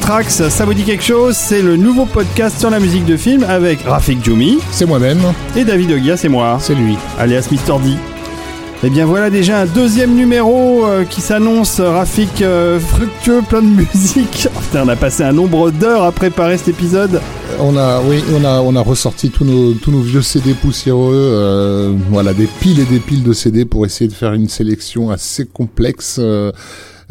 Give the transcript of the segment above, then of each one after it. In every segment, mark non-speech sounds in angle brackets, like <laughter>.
Tracks, ça vous dit quelque chose? C'est le nouveau podcast sur la musique de film avec Rafik Djoumi. C'est moi-même. Et David Ogia, c'est moi. C'est lui. Alias Mister D. Et eh bien voilà déjà un deuxième numéro euh, qui s'annonce, Rafik euh, fructueux, plein de <laughs> musique. on a passé un nombre d'heures à préparer cet épisode. On a, oui, on a, on a ressorti tous nos, tous nos vieux CD poussiéreux, euh, voilà, des piles et des piles de CD pour essayer de faire une sélection assez complexe.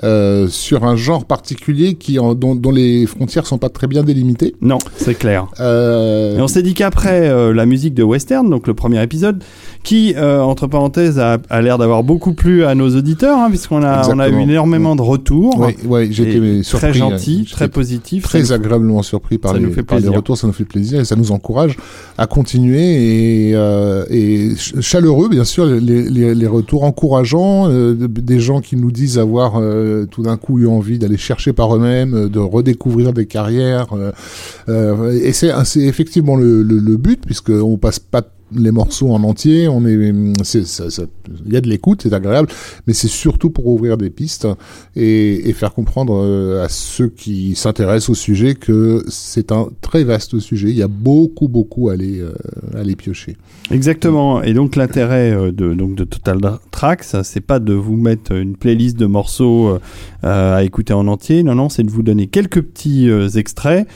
Euh, sur un genre particulier qui en, dont, dont, les frontières sont pas très bien délimitées. Non, c'est clair. Euh... Et on s'est dit qu'après euh, la musique de western, donc le premier épisode, qui euh, entre parenthèses a, a l'air d'avoir beaucoup plu à nos auditeurs, hein, puisqu'on a on a eu énormément de retours. Oui, ouais, j'étais surpris. Très gentil, très positif. Très agréablement surpris par, les, par les, retours, ça nous fait plaisir et ça nous encourage à continuer et, et chaleureux bien sûr les, les, les retours encourageants des gens qui nous disent avoir euh, tout d'un coup eu envie d'aller chercher par eux-mêmes, euh, de redécouvrir des carrières. Euh, et c'est effectivement le, le, le but, puisqu'on passe pas les morceaux en entier, on est, il y a de l'écoute, c'est agréable, mais c'est surtout pour ouvrir des pistes et, faire comprendre euh, à ceux qui s'intéressent au sujet que c'est un très vaste sujet. Il y a beaucoup, beaucoup à aller, euh, à aller piocher. Exactement. Et donc l'intérêt euh, de, donc de Total Tracks, c'est pas de vous mettre une playlist de morceaux à écouter en entier. Non, non, c'est de vous donner quelques petits extraits.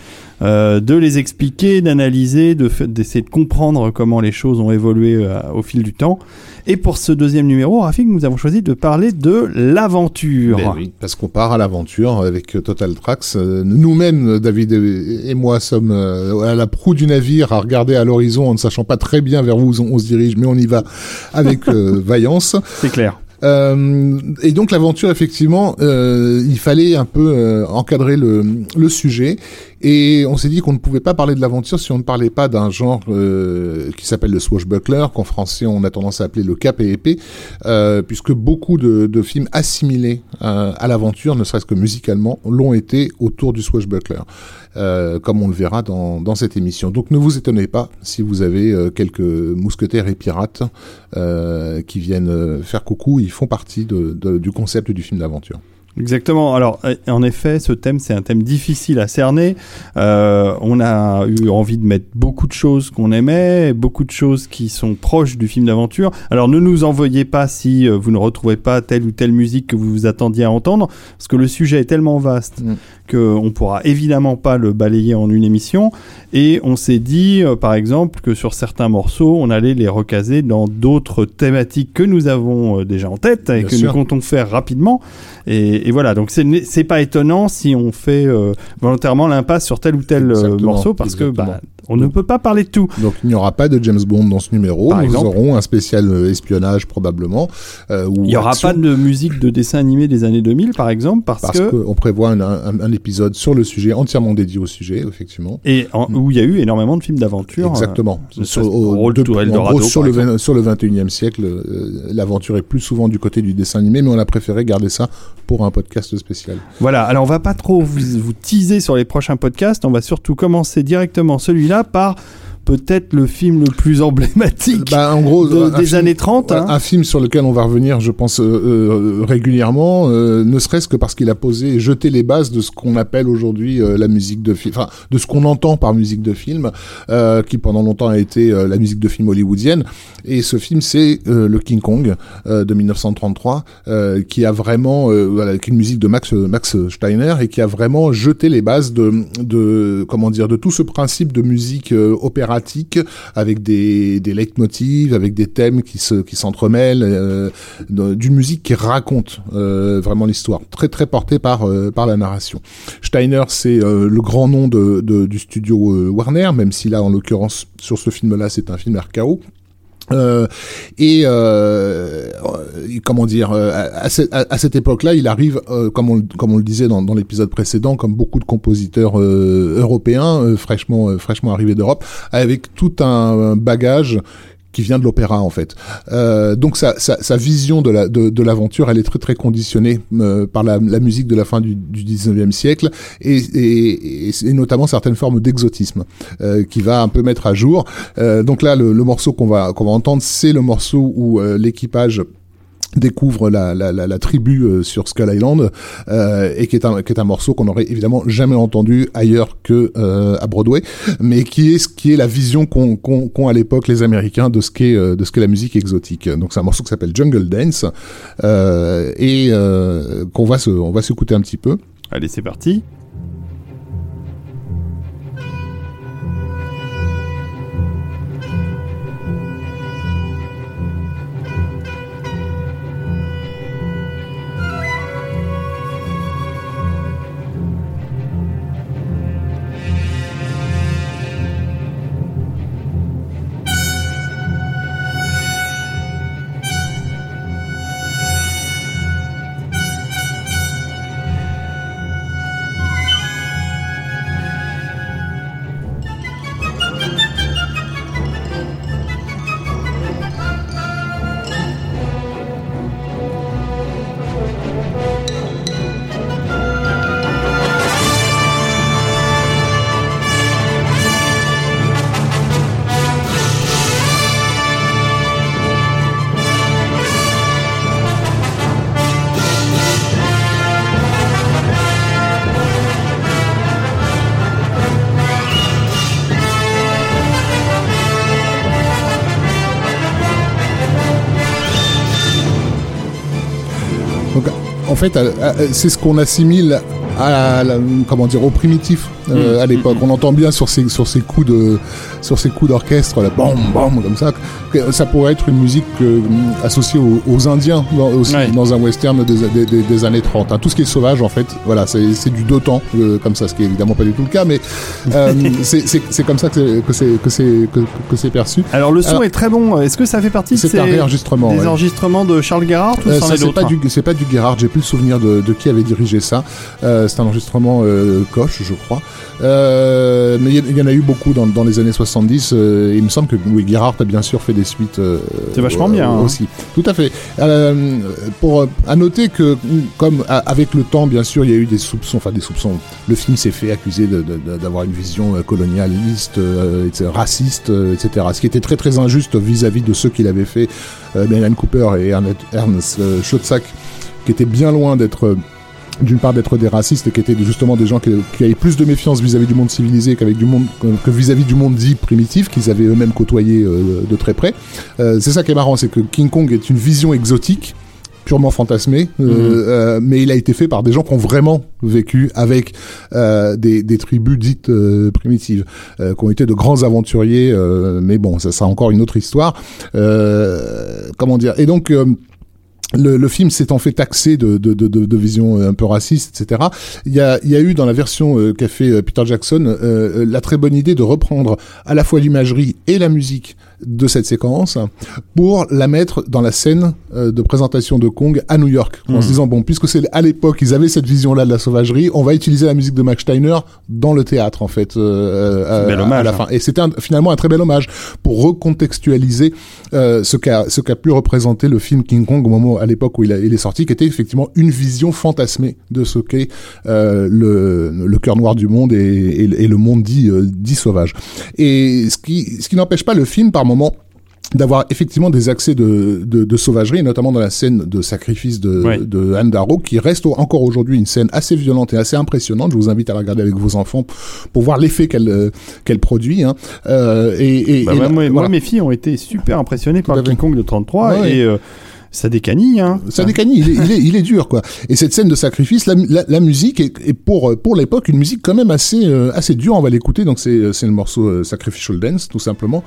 Euh, de les expliquer, d'analyser, d'essayer de, comprendre comment les choses ont évolué euh, au fil du temps. Et pour ce deuxième numéro, Rafik, nous avons choisi de parler de l'aventure. Ben oui, parce qu'on part à l'aventure avec Total Tracks. Euh, nous-mêmes, David et moi, sommes à la proue du navire à regarder à l'horizon en ne sachant pas très bien vers où on se dirige, mais on y va avec <laughs> vaillance. C'est clair. Euh, et donc l'aventure, effectivement, euh, il fallait un peu euh, encadrer le, le, sujet. Et on s'est dit qu'on ne pouvait pas parler de l'aventure si on ne parlait pas d'un genre euh, qui s'appelle le swashbuckler, qu'en français on a tendance à appeler le cap et épée, puisque beaucoup de, de films assimilés à l'aventure, ne serait-ce que musicalement, l'ont été autour du swashbuckler. Euh, comme on le verra dans, dans, cette émission. Donc ne vous étonnez pas si vous avez euh, quelques mousquetaires et pirates euh, qui viennent faire coucou, ils font partie de, de, du concept du film d'aventure. Exactement. Alors, euh, en effet, ce thème, c'est un thème difficile à cerner. Euh, on a eu envie de mettre beaucoup de choses qu'on aimait, beaucoup de choses qui sont proches du film d'aventure. Alors, ne nous envoyez pas si euh, vous ne retrouvez pas telle ou telle musique que vous vous attendiez à entendre, parce que le sujet est tellement vaste mm. Qu'on pourra évidemment pas le balayer en une émission. Et on s'est dit, euh, par exemple, que sur certains morceaux, on allait les recaser dans d'autres thématiques que nous avons déjà en tête et que nous comptons faire rapidement. Et, et voilà, donc c'est pas étonnant si on fait euh, volontairement l'impasse sur tel ou tel euh, morceau parce que bah, on ne peut pas parler de tout. Donc il n'y aura pas de James Bond dans ce numéro. Nous aurons un spécial euh, espionnage probablement. Euh, il n'y aura pas de musique de dessin animé des années 2000 par exemple parce, parce que qu'on prévoit un, un, épisode sur le sujet entièrement dédié au sujet effectivement. Et mm. où il y a eu énormément de films d'aventure. Exactement. sur, au, de, gros, sur, le sur le 21e siècle, l'aventure est plus souvent du côté du dessin animé, mais on a préféré garder ça pour un podcast spécial. Voilà, alors on va pas trop vous, vous teaser sur les prochains podcasts, on va surtout commencer directement celui-là par peut-être le film le plus emblématique bah, en gros, des années 30. Hein. Un film sur lequel on va revenir, je pense, euh, euh, régulièrement, euh, ne serait-ce que parce qu'il a posé et jeté les bases de ce qu'on appelle aujourd'hui la musique de film, enfin, de ce qu'on entend par musique de film, qui pendant longtemps a été la musique de film hollywoodienne. Et ce film, c'est le King Kong de 1933, qui a vraiment, voilà, qui est une musique de Max, Max Steiner, et qui a vraiment jeté les bases de, de comment dire, de tout ce principe de musique avec des, des leitmotivs, avec des thèmes qui se qui s'entremêlent, euh, d'une musique qui raconte euh, vraiment l'histoire, très très portée par euh, par la narration. Steiner, c'est le grand nom de, de, du studio Warner, même si là en l'occurrence sur ce film-là c'est un film RKO. Euh, et euh, comment dire, euh, à, cette époque-là, il arrive, euh, comme, on, comme on le disait dans, l'épisode précédent, comme beaucoup de compositeurs européens fraîchement, fraîchement arrivés d'Europe, avec tout un bagage qui vient de l'opéra en fait. Euh, donc sa, sa, sa, vision de la de, de l'aventure, elle est très très conditionnée euh, par la, la, musique de la fin du, du 19e siècle et, et, et, notamment certaines formes d'exotisme euh, qui va un peu mettre à jour. Euh, donc là, le, le morceau qu'on va qu'on va entendre, c'est le morceau où euh, l'équipage découvre la, la, la, la tribu euh, sur Skull Island euh, et qui est un qui est un morceau qu'on aurait évidemment jamais entendu ailleurs que euh, à Broadway mais qui est ce qui est la vision qu'ont qu'ont à l'époque les Américains de ce qu'est euh, de ce qu'est la musique exotique. Donc c'est un morceau qui s'appelle Jungle Dance euh, et qu'on va se on va s'écouter un petit peu. Allez c'est parti fait, c'est ce qu'on assimile à, comment dire, au primitif euh, mm. à l'époque. On entend bien sur ces, sur ces coups de, sur ces coups d'orchestre, la bam bam comme ça, ça pourrait être une musique euh, associée aux, Indiens dans, aussi, dans un western des, des, des, années 30. Hein. Tout ce qui est sauvage, en fait, voilà, c'est du deux temps euh, comme ça, ce qui est évidemment pas du tout le cas, mais <laughs> c'est comme ça que c'est que c'est que, que c'est perçu. Alors le son est très bon. Est-ce que ça fait partie de ces un réenregistrement, des enregistrements de Charles Gerhardt ou c'est pas du c'est pas du Gerhardt. J'ai plus le souvenir de, de, qui avait dirigé ça. c'est un enregistrement Koch, je crois. Euh, mais il y, en a eu beaucoup dans, dans les années 70. Euh, il me semble que oui, Gerhardt a bien sûr fait des suites. Euh, c'est vachement bien hein. aussi. Tout à fait. pour à noter que comme avec le temps, bien sûr, il y a eu des soupçons, enfin des soupçons. Le film s'est fait accuser d'avoir une vision colonialiste, raciste, etc. Ce qui était très très injuste vis-à-vis de ceux qui l'avaient fait, Alan Cooper et Ernest Schotzak, qui étaient bien loin d'être d'une part d'être des racistes et qui étaient justement des gens qui, avaient plus de méfiance vis-à-vis du monde civilisé qu'avec du monde que vis-à-vis du monde dit primitif qu'ils avaient eux-mêmes côtoyé euh, de très près. Euh, c'est ça qui est marrant, c'est que King Kong est une vision exotique purement fantasmée, euh, mhm. mais il a été fait par des gens qui ont vraiment vécu avec des, des, tribus dites primitives, qui ont été de grands aventuriers, mais bon, ça, ça a encore une autre histoire. comment dire? Et donc le, le, film s'est en fait taxé de, de, de, de, vision un peu raciste, etc. Il y a, il y a eu dans la version euh, qu'a fait euh, Peter Jackson euh, la très bonne idée de reprendre à la fois l'imagerie et la musique de cette séquence pour la mettre dans la scène euh, de présentation de Kong à New York en se mhm. disant bon puisque c'est à l'époque ils avaient cette vision là de la sauvagerie on va utiliser la musique de Max Steiner dans le théâtre en fait euh, euh à, la fin. et c'était finalement un très bel hommage pour recontextualiser euh, ce qu'a ce qu'a pu représenter le film King Kong au moment à l'époque où il, a, il, est sorti qui était effectivement une vision fantasmée de ce qu'est le, le cœur noir du monde et, et, et le monde dit dit sauvage. Et ce qui ce qui n'empêche pas le film par moment d'avoir effectivement des accès de, de, de, sauvagerie, notamment dans la scène de sacrifice de, de Anne Darrow, qui reste encore aujourd'hui une scène assez violente et assez impressionnante. Je vous invite à la regarder avec vos enfants pour voir l'effet qu'elle euh, qu'elle produit. Hein. Euh, et, et, bah, moi, mes filles ont été super impressionnées par King Kong de 33 et euh, ça décanille, hein. Ça décanille, il est, il, est, il est, dur, quoi. Et cette scène de sacrifice, la, la, la musique est, est, pour pour l'époque une musique quand même assez euh, assez dure. On va l'écouter. Donc c'est c'est le morceau Sacrificial Dance, tout simplement.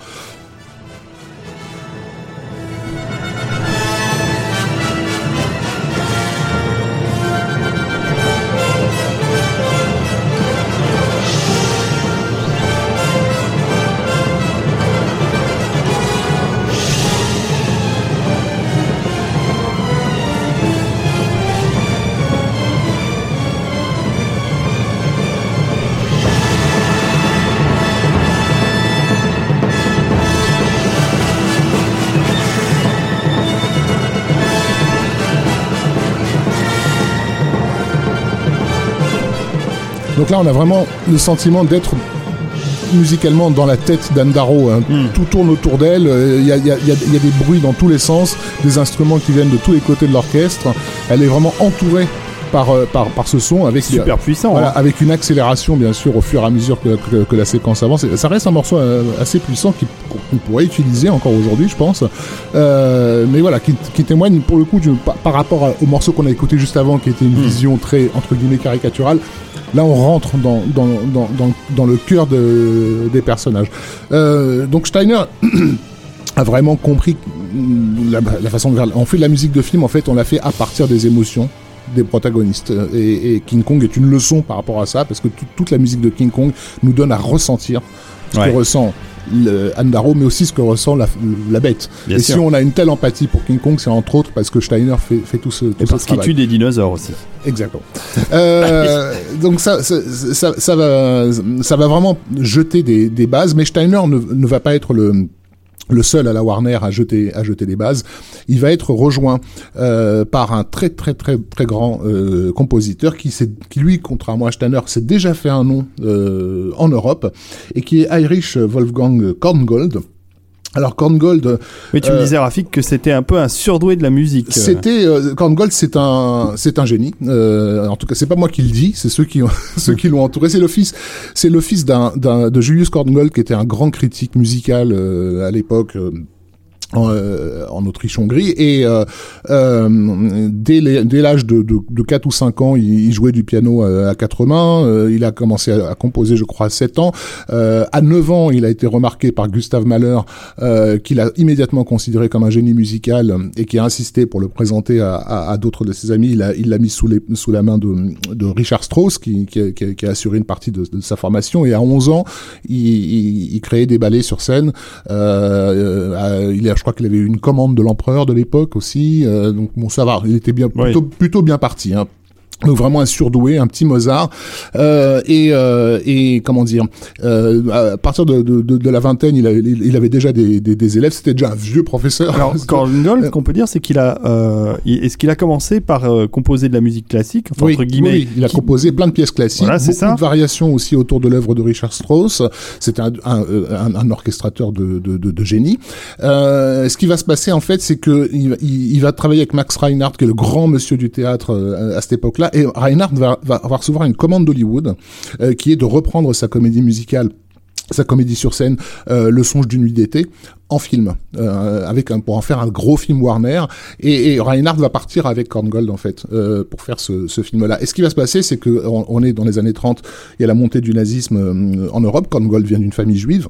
Donc là, on a vraiment le sentiment d'être musicalement dans la tête d'Andaro. Hein. Hmm. Tout tourne autour d'elle. euh, Il y, a, y y y des bruits dans tous les sens, des instruments qui viennent de tous les côtés de l'orchestre. Elle est vraiment entourée par, euh, par, par ce son avec Super puissant. voilà, hein. avec une accélération bien sûr au fur et à mesure que, que- que la séquence avance. Ça reste un morceau euh, assez puissant qui- qu'on pourrait utiliser encore aujourd'hui, je pense. Euh, mais voilà, qui, qui témoigne pour le coup du- par, par rapport au morceau qu'on a écouté juste avant, qui était une Hmm. vision très entre guillemets caricaturale. Là, on rentre dans, dans, dans, dans, dans le cœur de, des personnages. Euh, donc Steiner <clears throat> a vraiment compris la, la façon de faire. On fait de la musique de film, en fait, on l'a fait à partir des émotions des protagonistes. Et, et King Kong est une leçon par rapport à ça, parce que tout- toute la musique de King Kong nous donne à ressentir ce Ouais. que ressent le Andaro, mais aussi ce que ressent la, la bête. Bien et sûr. si on a une telle empathie pour King Kong, c'est entre autres parce que Steiner fait, fait tout ce, tout Et ce parce qu'il tue des dinosaures aussi. Exactement. Euh, <laughs> donc ça, ça, ça, ça va, ça va vraiment jeter des, des bases, mais Steiner ne, ne va pas être le le seul à la Warner à jeter à jeter des bases. Il va être rejoint euh, par un très très très très grand euh, compositeur qui qui lui contrairement à Steiner s'est déjà fait un nom euh, en Europe et qui est Irish Wolfgang Korngold. Alors Korngold Mais tu me Euh, disais, Rafik, que c'était un peu un surdoué de la musique. c'était euh, Korngold, c'est un, c'est un génie. Euh, en tout cas, c'est pas moi qui le dis, c'est ceux qui, ont- <laughs> ceux qui l'ont entouré. C'est le fils, c'est le fils d'un, d'un, de Julius Korngold, qui était un grand critique musical euh, à l'époque. Euh, en, Autriche-Hongrie. Et euh, euh, dès, l'âge de, de, de 4 ou 5 ans il, jouait du piano à quatre mains. Il a commencé à, composer je crois à 7 ans. À 9 ans il a été remarqué par Gustave Mahler qu'il a immédiatement considéré comme un génie musical et qui a insisté pour le présenter à, d'autres de ses amis. Il l'a mis sous, la main de, Richard Strauss qui, a, assuré une partie de, sa formation. Et à 11 ans il, créait des ballets sur scène. Il a, crois qu'il avait eu une commande de l'empereur de l'époque aussi. euh, donc bon, ça va. Il était bien Oui. plutôt bien parti. Hein. Donc vraiment un surdoué, un petit Mozart, euh, et, euh, et comment dire, euh, à partir de, de, de, de la vingtaine, il, a- il avait déjà des, des, des élèves, c'était déjà un vieux professeur. Alors, <laughs> Korngold, qu'on peut dire, c'est qu'il a. euh, Est-ce qu'il a commencé par euh, composer de la musique classique, enfin, Oui, entre guillemets oui, il a qui- composé plein de pièces classiques, Voilà, beaucoup ça. de variations aussi autour de l'œuvre de Richard Strauss. C'était un, un, un- un orchestrateur de, de, génie. Euh, ce qui va se passer en fait, c'est que il, va- il, il va travailler avec Max Reinhardt, qui est le grand monsieur du théâtre euh, à cette époque-là, et Reinhardt va, recevoir une commande d'Hollywood, euh, qui est de reprendre sa comédie musicale sa comédie sur scène, euh, Le songe d'une nuit d'été, en film, euh, avec pour en faire un gros film Warner. Et, Reinhardt va partir avec Korngold en fait pour faire ce, film-là. Et ce qui va se passer, c'est que on, on est dans les années 30, il y a la montée du nazisme en Europe. Korngold vient d'une famille juive.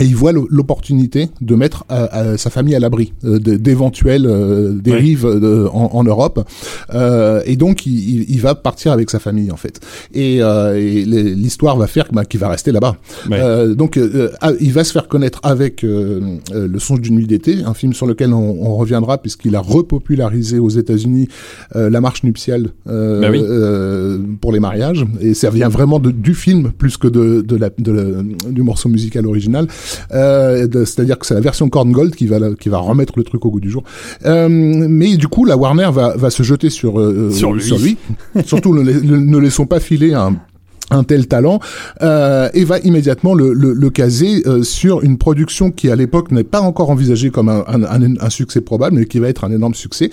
Et il voit l'opportunité de mettre euh, euh, sa famille à l'abri euh, d'éventuelles euh, dérives en, en Europe. Euh, et donc, il, va partir avec sa famille, en fait. Et, l'histoire va faire bah, qu'il va rester là-bas. Donc, ah, il va se faire connaître avec Le songe d'une nuit d'été, un film sur lequel on, on reviendra, puisqu'il a repopularisé aux États-Unis la marche nuptiale Bah oui. pour les mariages. Et ça vient vraiment de, du film plus que de, de la, de la- du morceau musical original. Euh, C'est-à-dire que c'est la version Korngold qui va, la- qui va remettre le truc au goût du jour. Euh, mais du coup, la Warner va, va se jeter sur, euh, Sur lui. <laughs> Surtout, ne, la- ne laissons pas filer un un tel talent euh, et va immédiatement le, le, le caser euh, sur une production qui à l'époque n'est pas encore envisagée comme un, un, un, un succès probable mais qui va être un énorme succès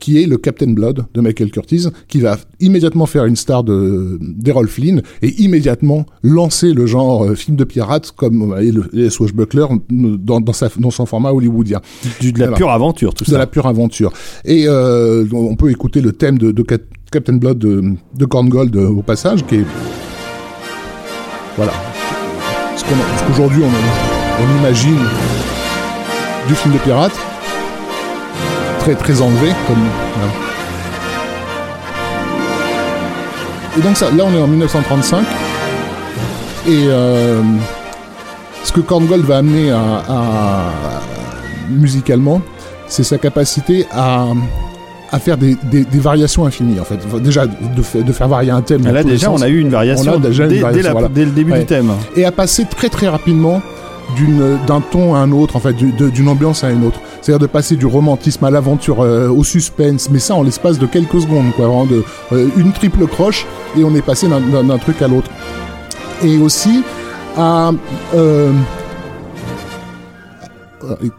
qui est le Captain Blood de Michael Curtis qui va immédiatement faire une star de d'Errol Flynn et immédiatement lancer le genre euh, film de pirate comme et le et Swashbuckler dans, dans, sa, dans son format hollywoodien Du- de la pure aventure, tout de ça. la pure aventure. Et euh, on peut écouter le thème de, de Cap- Captain Blood de, de Korngold euh, au passage, qui est voilà. Ce qu'aujourd'hui on, imagine du film de pirate, très très enlevé comme. Et donc ça, là on est en 1935 et euh, ce que Korngold va amener musicalement, c'est sa capacité à, à faire des, des, des variations infinies en fait. Déjà de, fa- de faire varier un thème. Ah, Là, déjà, on a eu une variation, On a déjà une dès, dès variation, la- voilà. dès le début Ouais. du thème. et à passer très très rapidement d'un ton à un autre, en fait, d'une ambiance à une autre. C'est-à-dire de passer du romantisme à l'aventure, euh, au suspense, mais ça en l'espace de quelques secondes, quoi. Vraiment de euh, une triple croche et on est passé d'un truc à l'autre. Et aussi à euh,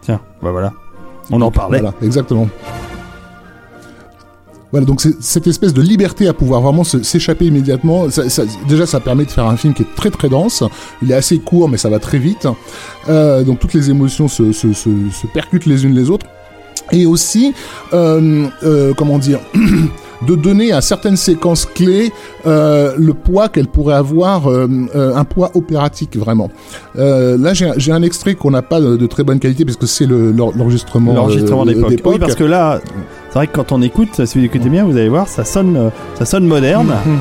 Tiens, bah voilà. On en parlait. Voilà, exactement. Voilà, donc cette espèce de liberté à pouvoir vraiment s'échapper immédiatement. Ça- ça- déjà, ça permet de faire un film qui est très très dense. Il est assez court, mais ça va très vite. Euh, donc toutes les émotions se, se, se, se percutent les unes les autres. Et aussi, euh, euh, comment dire, <clears throat> de donner à certaines séquences clés euh, le poids qu'elles pourraient avoir, euh, euh, un poids opératique vraiment. Euh, là, j'ai un- extrait qu'on n'a pas de, de très bonne qualité parce que c'est le- l'en- l'enregistrement L'enregistrement euh, d'époque. Oui, parce que là, c'est vrai que quand on écoute, si vous écoutez bien, vous allez voir, ça sonne, ça sonne moderne. Mhm.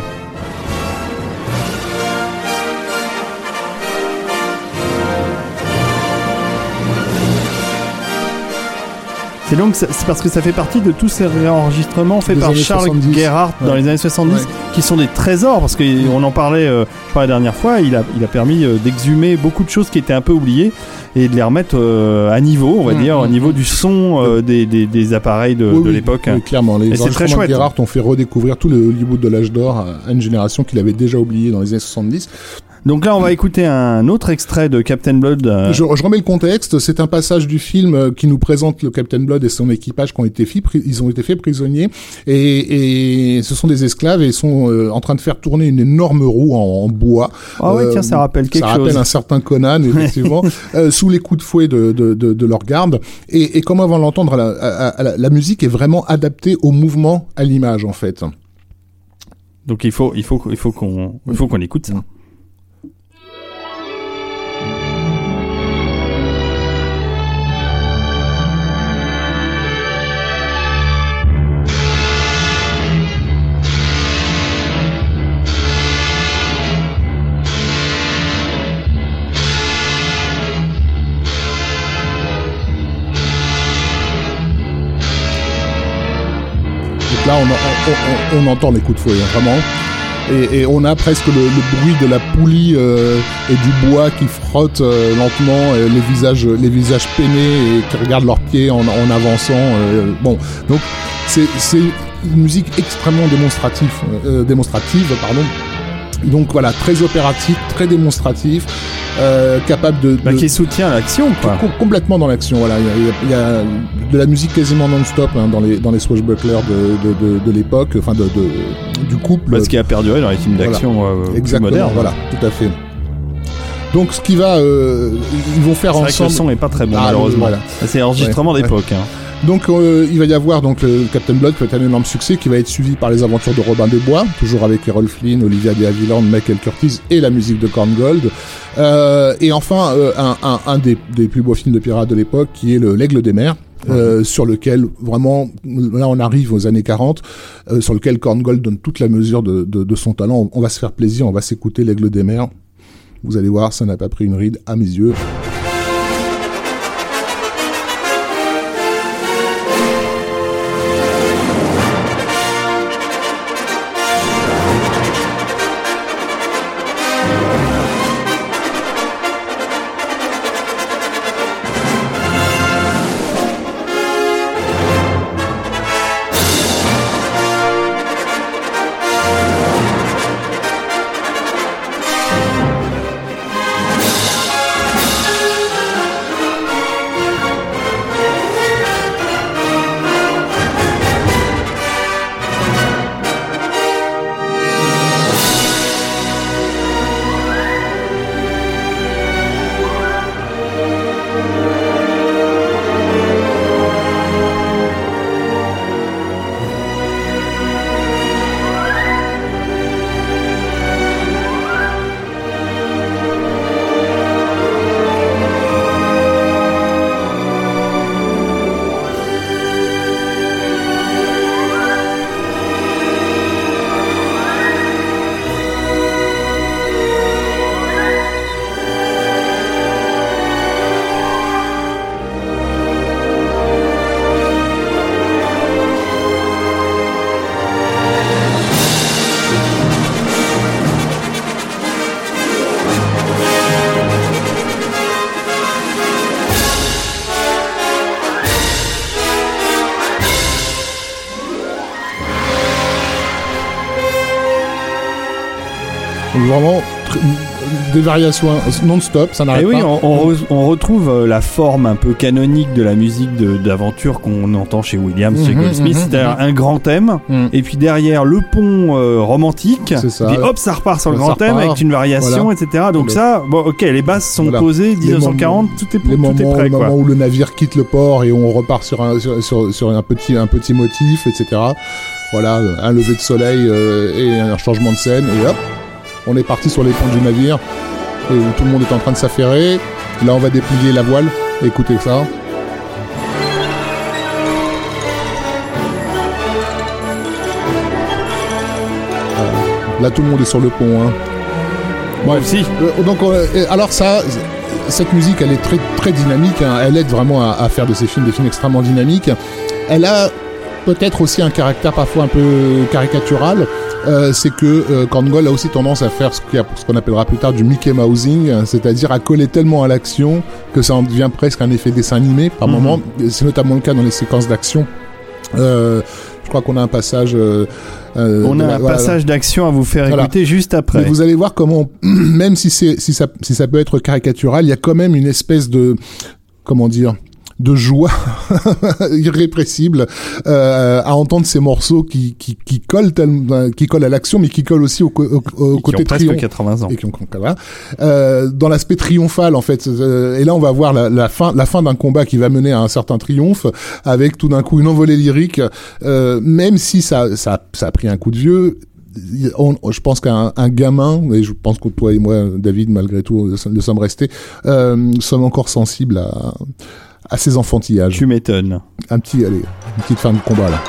C'est donc c'est parce que ça fait partie de tous ces réenregistrements faits par Charles 70. Gerhardt dans les années 70 Ouais. qui sont des trésors parce qu'on en parlait euh, je crois la dernière fois il a, il a permis euh, d'exhumer beaucoup de choses qui étaient un peu oubliées et de les remettre euh, à niveau on va Mm, dire au mm, niveau mm. du son euh, des, des, des appareils de, Oui, de oui, l'époque oui, clairement, les Et c'est très enregistrements de chouette. Gerhardt ont fait redécouvrir tout le Hollywood de l'âge d'or à une génération qu'il avait déjà oublié dans les années 70. Donc là on va écouter un autre extrait de Captain Blood euh, Je, je remets le contexte. C'est un passage du film euh, qui nous présente le Captain Blood et son équipage qui ont été faits, ils ont été faits prisonniers et, et ce sont des esclaves et ils sont euh, en train de faire tourner une énorme roue en, en bois. ah ouais Euh, tiens ça rappelle quelque ça chose rappelle un certain Conan, <laughs> effectivement, euh, sous les coups de fouet de, de, de, de leur garde. Et, et comme avant l'entendre, la, à- à- la, la musique est vraiment adaptée au mouvement, à l'image, en fait. donc il faut il faut il faut qu'on il faut qu'on écoute ça là, on, entend les coups de fouet, hein, vraiment. Et, on a presque le, bruit de la poulie euh, et du bois qui frotte euh, lentement, les visages, peinés et qui regardent leurs pieds en, avançant. euh, bon, donc c'est une musique extrêmement démonstrative, démonstrative, pardon. Donc voilà, très opératique, très démonstratif, euh, capable de, bah, de- qui soutient l'action quoi Com- complètement dans l'action. Voilà, il y, a- il y a- il y a de la musique quasiment non-stop hein, dans les dans les swashbucklers de de, de, de l'époque, enfin de, de du couple. Bah, ce qui a perduré dans les films Voilà. d'action euh, plus Exactement. modernes Voilà, tout à fait. Donc ce qui va, euh, ils vont faire c'est vrai que le ensemble. son est pas très bon Ah, malheureusement voilà. c'est enregistrement Ouais, d'époque hein. Donc euh, il va y avoir donc le Captain Blood qui va être un énorme succès, qui va être suivi par les aventures de Robin des Bois, toujours avec Errol Flynn, Olivia de Havilland, Michael Curtis et la musique de Korngold. Euh, et enfin euh, un, un, un des, des plus beaux films de pirates de l'époque, qui est le L'Aigle des mers. euh, sur lequel vraiment là on arrive aux années 40 euh, sur lequel Korngold donne toute la mesure de, de, de son talent on va se faire plaisir on va s'écouter l'aigle des mers vous allez voir ça n'a pas pris une ride à mes yeux vraiment des variations non-stop, ça Et n'arrête Eh oui, pas. on, on re- on retrouve euh, la forme un peu canonique de la musique d'aventure qu'on entend chez Williams, chez Mhm, Goldsmith, mhm, c'est-à-dire un grand thème, Mm. et puis derrière le pont euh, romantique, C'est ça. puis hop, ça repart sur le grand thème repart, avec une variation, voilà. etc. Donc Le- ça, bon, ok, les bases sont Voilà. posées, Les 1940, tout est, les tout est moments, prêt, le quoi. moment où le navire quitte le port et on repart sur un, sur, sur, sur un petit, un petit motif, etc. Voilà, un lever de soleil euh, et un changement de scène et hop, on est parti sur les ponts du navire et où tout le monde est en train de s'affairer. Là, on va déplier la voile. Écoutez ça. Là, tout le monde est sur le pont. Hein. Bref. Aussi. Euh, donc, euh, alors ça, cette musique, elle est très très dynamique. hein. Elle aide vraiment à, à faire de ces films des films extrêmement dynamiques. Elle a peut-être aussi un caractère parfois un peu caricatural. Euh, c'est que euh, Korngold a aussi tendance à faire ce qu'on appellera plus tard du Mickey Mousing, c'est-à-dire à coller tellement à l'action que ça en devient presque un effet dessin animé par Mhm. moment. C'est notamment le cas dans les séquences d'action. Euh, je crois qu'on a un passage. euh, euh, On a la- un voilà. passage d'action à vous faire Voilà. écouter juste après. Mais vous allez voir comment, <clears throat> même si si ça si ça peut être caricatural, il y a quand même une espèce de comment dire de joie <laughs> irrépressible euh, à entendre ces morceaux qui qui, qui collent tellement- qui collent à l'action, mais qui collent aussi au, au, au côté ont presque triomphe 80 ans. et qui ont voilà. euh, dans l'aspect triomphal en fait Euh, et là on va voir la, la fin la fin d'un combat qui va mener à un certain triomphe avec tout d'un coup une envolée lyrique euh, même si ça, ça ça a pris un coup de vieux on- je pense qu'un un gamin, et je pense que toi et moi, David, malgré tout, nous sommes restés, euh, sommes encore sensibles à, à ces enfantillages. Tu m'étonnes. Un petit, allez, une petite fin de combat là.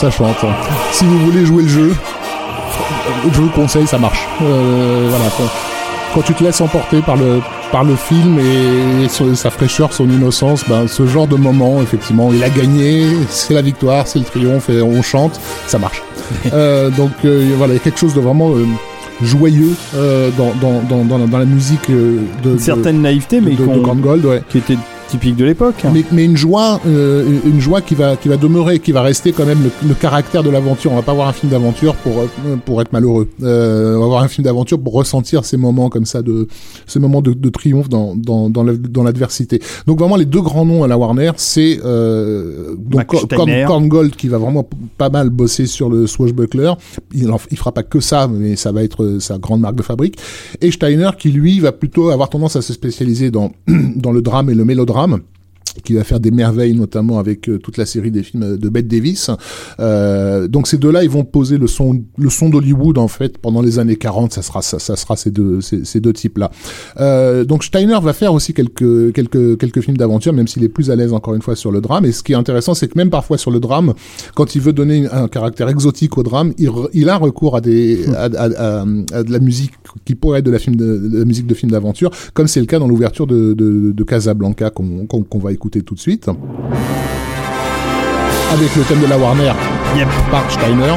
Ça chante. Chante. Si vous voulez jouer le jeu, je vous conseille, ça marche. Euh, voilà. Quand, tu te laisses emporter par le par le film et, sa fraîcheur, son innocence, ben, ce genre de moment, effectivement, il a gagné, c'est la victoire, c'est le triomphe, et on chante, ça marche. <laughs> Euh, donc euh, voilà, il y a quelque chose de vraiment euh, joyeux dans, dans, dans, dans, la- musique de, Une de- certaine naïveté, mais de, de Grand Gold, ouais. qui était typique de l'époque. Mais, mais une joie, euh, une joie qui va, qui va demeurer, qui va rester quand même le, le caractère de l'aventure. On va pas voir un film d'aventure pour, euh, pour être malheureux. Euh, on va voir un film d'aventure pour ressentir ces moments comme ça de, ces moments de, de triomphe dans, dans, dans la- dans l'adversité. Donc vraiment les deux grands noms à la Warner, c'est euh, donc Max Korn, Steiner. Korn Gold qui va vraiment pas mal bosser sur le Swashbuckler. Il, en- il fera pas que ça, mais ça va être sa grande marque de fabrique. Et Steiner qui lui va plutôt avoir tendance à se spécialiser dans <clears throat> dans le drame et le mélodrame Arme. Qui va faire des merveilles notamment avec euh, toute la série des films de Bette Davis. Euh, donc ces deux-là, ils vont poser le son, le son d'Hollywood en fait pendant les années 40. Ça sera ça, ça sera ces deux ces, ces deux types-là. Euh, donc Steiner va faire aussi quelques quelques quelques films d'aventure, même s'il est plus à l'aise encore une fois sur le drame. Et ce qui est intéressant, c'est que même parfois sur le drame, quand il veut donner un caractère exotique au drame, il, a recours à des à, à- à- à de la musique qui pourrait être de la film de, de la musique de film d'aventure, comme c'est le cas dans l'ouverture de, de, de Casablanca qu'on qu'on- qu'on va écouter tout de suite. Avec le thème de la Warner Yep. par Steiner.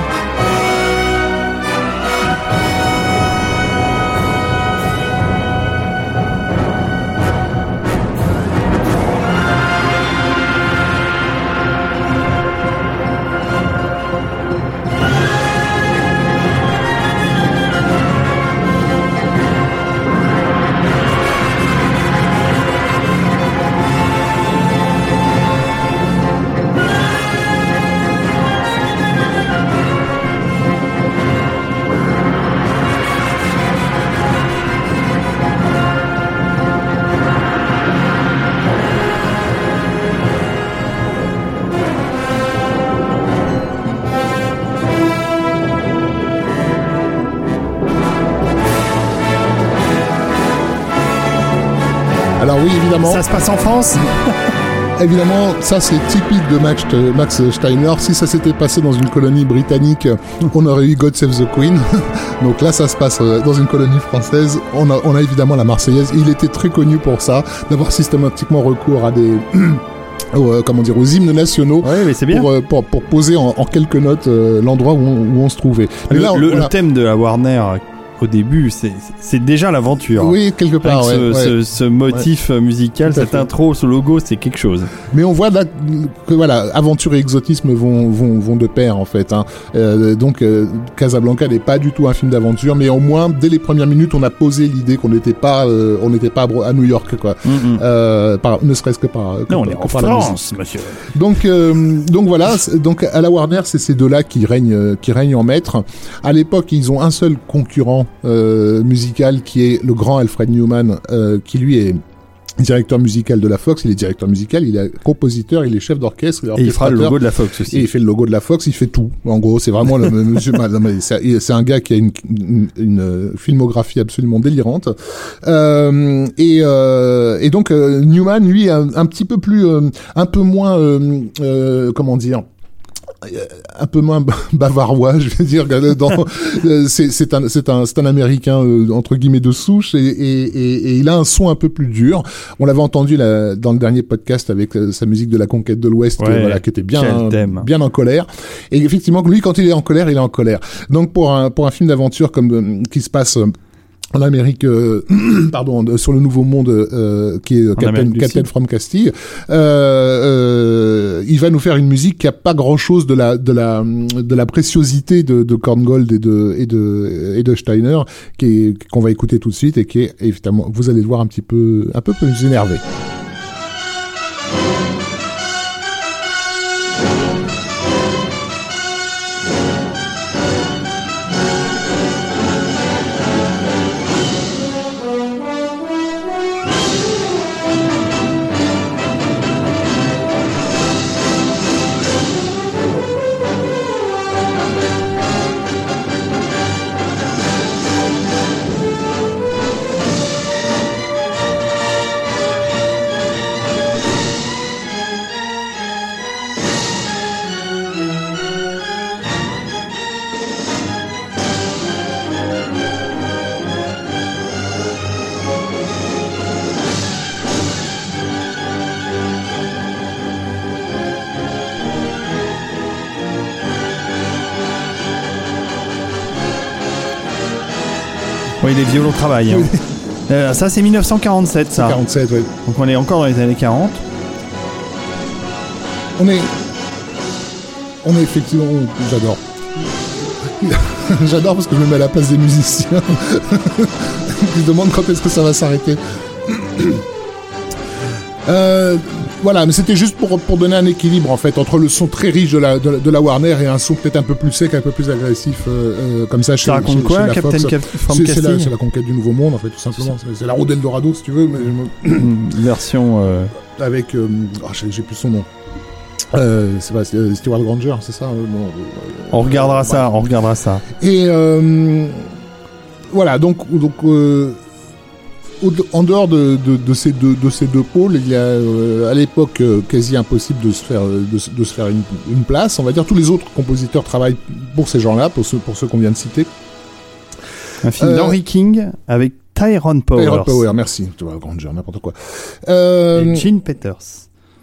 Alors oui, évidemment. Ça se passe en France <laughs> Évidemment, ça c'est typique de Max, Steiner. Si ça s'était passé dans une colonie britannique, on aurait eu God Save the Queen. <laughs> Donc là, ça se passe euh, dans une colonie française. On a, on a évidemment la Marseillaise. Il était très connu pour ça, d'avoir systématiquement recours à des <clears throat> euh, comment dire aux hymnes nationaux Ouais, mais c'est bien. pour, euh, pour, pour poser en, en quelques notes euh, l'endroit où, on- où on se trouvait. Mais Le, là, on- le- le thème de la Warner au début, c'est déjà l'aventure. oui, quelque part. ce, ouais, ouais. ce- ce motif euh, musical, cette fait. intro, ce logo, c'est quelque chose. Mais on voit là que voilà, aventure et exotisme vont vont, vont de pair en fait. Hein. Euh, donc euh, Casablanca n'est pas du tout un film d'aventure, mais au moins dès les premières minutes, on a posé l'idée qu'on n'était pas euh, on n'était pas à New York quoi. Euh, par, ne serait-ce que par Non, on est en. France, monsieur. Donc, donc voilà. Donc à la Warner, c'est ces deux-là qui règnent, qui règnent en maître. À l'époque, ils ont un seul concurrent euh, musical qui est le grand Alfred Newman, euh, qui lui est directeur musical de la Fox. Il est directeur musical, il est compositeur, il est chef d'orchestre, il est Et il fera le logo de la Fox aussi. Et il fait le logo de la Fox, il fait tout. En gros, c'est vraiment le monsieur. <laughs> c'est un gars qui a une, une, une, filmographie absolument délirante. Euh, et, euh, et donc euh, Newman, lui, un, un petit peu plus, euh, un peu moins, euh, comment dire un peu moins <laughs> bavarois, je vais dire. <laughs> Euh, c'est c'est un, c'est un, c'est un Américain euh, entre guillemets de souche et, et, et, et il a un son un peu plus dur. On l'avait entendu là, dans le dernier podcast avec euh, sa musique de la conquête de l'Ouest, Ouais, euh, voilà, qui était bien, bien en colère. Et effectivement, lui, quand il est en colère, il est en colère. Donc pour un, pour un film d'aventure comme euh, qui se passe euh, en Amérique, euh, <clears throat> pardon, sur le Nouveau Monde, euh, qui est Captain, du Captain from Castille, euh, euh, il va nous faire une musique qui a pas grand chose de la de la de la préciosité de, de Korngold et de et de et de Steiner, qui est- qu'on va écouter tout de suite et qui est évidemment, vous allez le voir un petit peu un peu plus énervé. Les violons travaillent. hein. <laughs> Euh, ça, c'est 1947, ça. 47, ouais. Donc on est encore dans les années 40. On est, on est effectivement, j'adore. <laughs> j'adore parce que je me mets à la place des musiciens. <laughs> Ils se demandent quand est-ce que ça va s'arrêter. <clears throat> Euh, voilà, mais c'était juste pour, pour donner un équilibre en fait entre le son très riche de la, de, la- de la Warner et un son peut-être un peu plus sec, un peu plus agressif euh, euh, comme ça chez Ça raconte chez- quoi, chez la Captain Fox. Cap from C'est c'est la, Castille c'est la conquête du Nouveau Monde en fait tout simplement. C'est- C'est la route d'Eldorado si tu veux, mais je me- Une Version. euh, avec euh, oh, j'ai j'ai plus son nom. Euh, c'est pas c'est, Stewart Granger, c'est ça euh, euh, On regardera euh, ça, on regardera ça. Et euh, voilà, donc donc euh, en dehors de, de, de ces deux de ces deux pôles, il y a euh, à l'époque euh, quasi impossible de se faire de, se- de se faire une, une place. On va dire tous les autres compositeurs travaillent pour ces gens-là, pour ceux pour ceux qu'on vient de citer. Un film Euh, d'Henry King avec Tyrone Powers. Tyrone Power, merci. Tu vois, Granger, n'importe quoi. Et Gene Peters.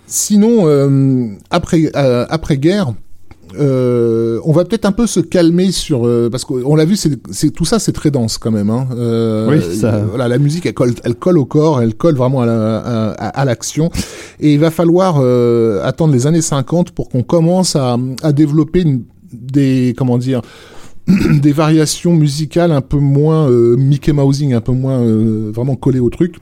Sinon, euh, après euh, après guerre, euh, on va peut-être un peu se calmer sur euh, parce qu'on l'a vu, c'est tout ça, c'est très dense quand même. Hein. Euh, Oui, ça- Voilà, la musique, elle colle, elle colle au corps, elle colle vraiment à la- à, l'action. Et il va falloir euh, attendre les années 50 pour qu'on commence à, à développer une- des comment dire <clears throat> des variations musicales un peu moins euh, Mickey Mousing, un peu moins euh, vraiment collées au truc.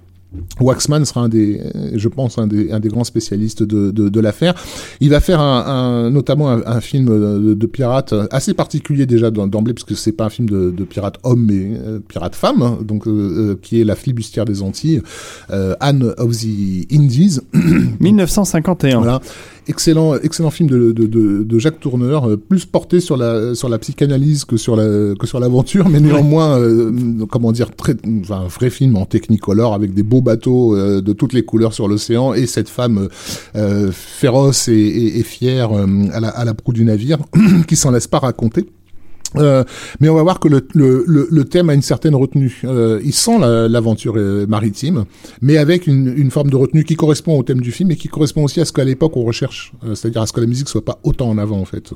Waxman sera un des, euh, je pense, un des, un des grands spécialistes de, de, de l'affaire. Il va faire un, un- notamment un, un film de, de pirates assez particulier déjà d'em- d'emblée, parce que c'est pas un film de, de pirate homme, mais euh, pirate femme, hein, donc euh, euh, qui est la flibustière des Antilles, euh, Anne of the Indies. <coughs> 1951. Voilà. Excellent, excellent film de, de, de, de Jacques Tourneur, euh, plus porté sur la sur la psychanalyse que sur la que sur l'aventure, mais néanmoins, euh, comment dire, très, enfin, un vrai film en technicolor avec des beaux bateaux de toutes les couleurs sur l'océan et cette femme féroce et, fière à la, à la proue du navire <clears throat> qui s'en laisse pas raconter. Euh, mais on va voir que le, le, le, thème a une certaine retenue. Euh, il sent l'aventure euh, maritime, mais avec une, une, forme de retenue qui correspond au thème du film et qui correspond aussi à ce qu'à l'époque on recherche, euh, c'est-à-dire à ce que la musique soit pas autant en avant en fait.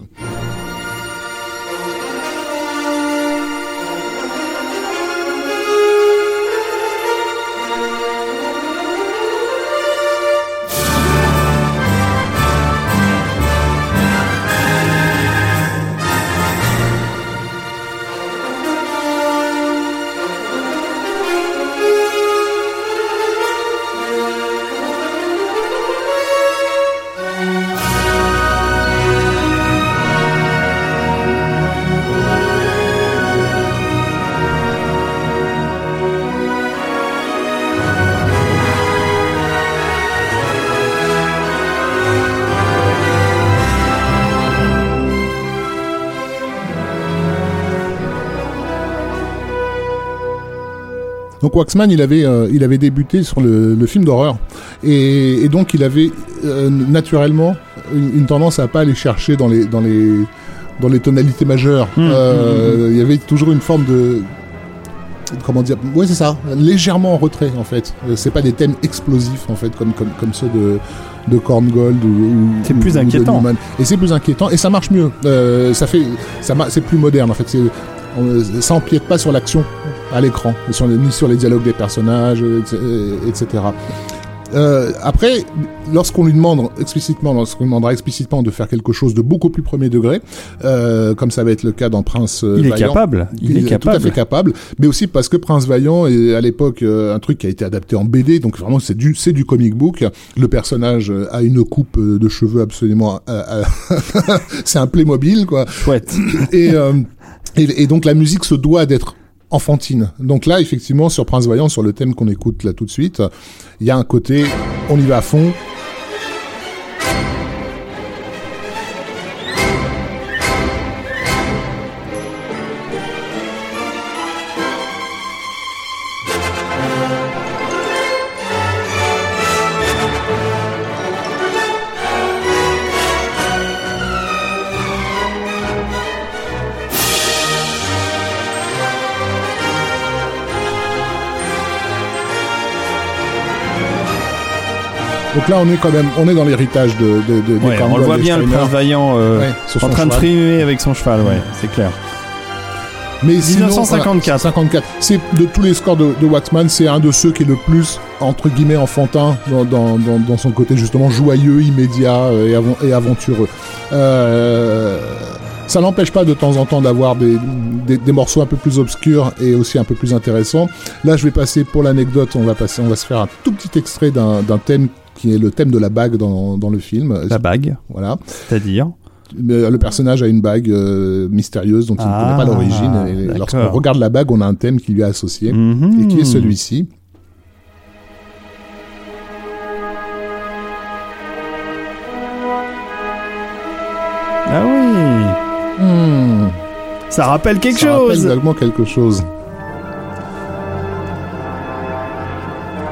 Donc Waxman, il avait, euh, il avait débuté sur le, le film d'horreur. Et, et, donc il avait euh, naturellement une, tendance à pas aller chercher dans les, dans les, dans les tonalités majeures. Mmh, euh, mmh, mmh. Il y avait toujours une forme de comment dire ouais c'est ça légèrement en retrait en fait. C'est pas des thèmes explosifs en fait comme comme comme ceux de de Korngold ou, c'est plus inquiétant. Et c'est plus inquiétant et ça marche mieux. Euh, ça fait ça c'est plus moderne en fait. C'est ça empiète pas sur l'action à l'écran, ni sur les dialogues des personnages, etc. Euh, après, lorsqu'on lui demande explicitement, lorsqu'on demandera explicitement de faire quelque chose de beaucoup plus premier degré, euh, comme ça va être le cas dans Prince euh, il Est capable. Il, est, capable. Tout à fait capable. Mais aussi parce que Prince Vaillant est à l'époque euh, un truc qui a été adapté en BD, donc vraiment c'est du c'est du comic book. Le personnage a une coupe de cheveux absolument, <laughs> c'est un Playmobil quoi. Chouette. Et, et et donc la musique se doit d'être enfantine. Donc là, effectivement, sur Prince Voyant, sur le thème qu'on écoute là tout de suite, il y a un côté, on y va à fond, Donc là, on est quand même, on est dans l'héritage de, de, de ouais, On le voit bien, le prince vaillant euh, en train de trimer avec son cheval, ouais, c'est clair. Mais 1954. 54. C'est de tous les scores de, de, Waxman, c'est un de ceux qui est le plus entre guillemets enfantin dans, dans, dans, dans son côté justement joyeux, immédiat euh, et, av et aventureux. Euh, ça n'empêche pas de temps en temps d'avoir des, des, des, morceaux un peu plus obscurs et aussi un peu plus intéressants. Là, je vais passer pour l'anecdote. On va passer, on va se faire un tout petit extrait d'un thème qui est le thème de la bague dans, dans le film. La bague Voilà. C'est-à-dire le personnage a une bague euh, mystérieuse dont il ne connaît pas ah, l'origine. Et lorsqu'on regarde la bague, on a un thème qui lui est associé et qui est mhm. celui-ci. Ah oui. Hmm. Ça rappelle quelque Ça chose. Rappelle également quelque chose.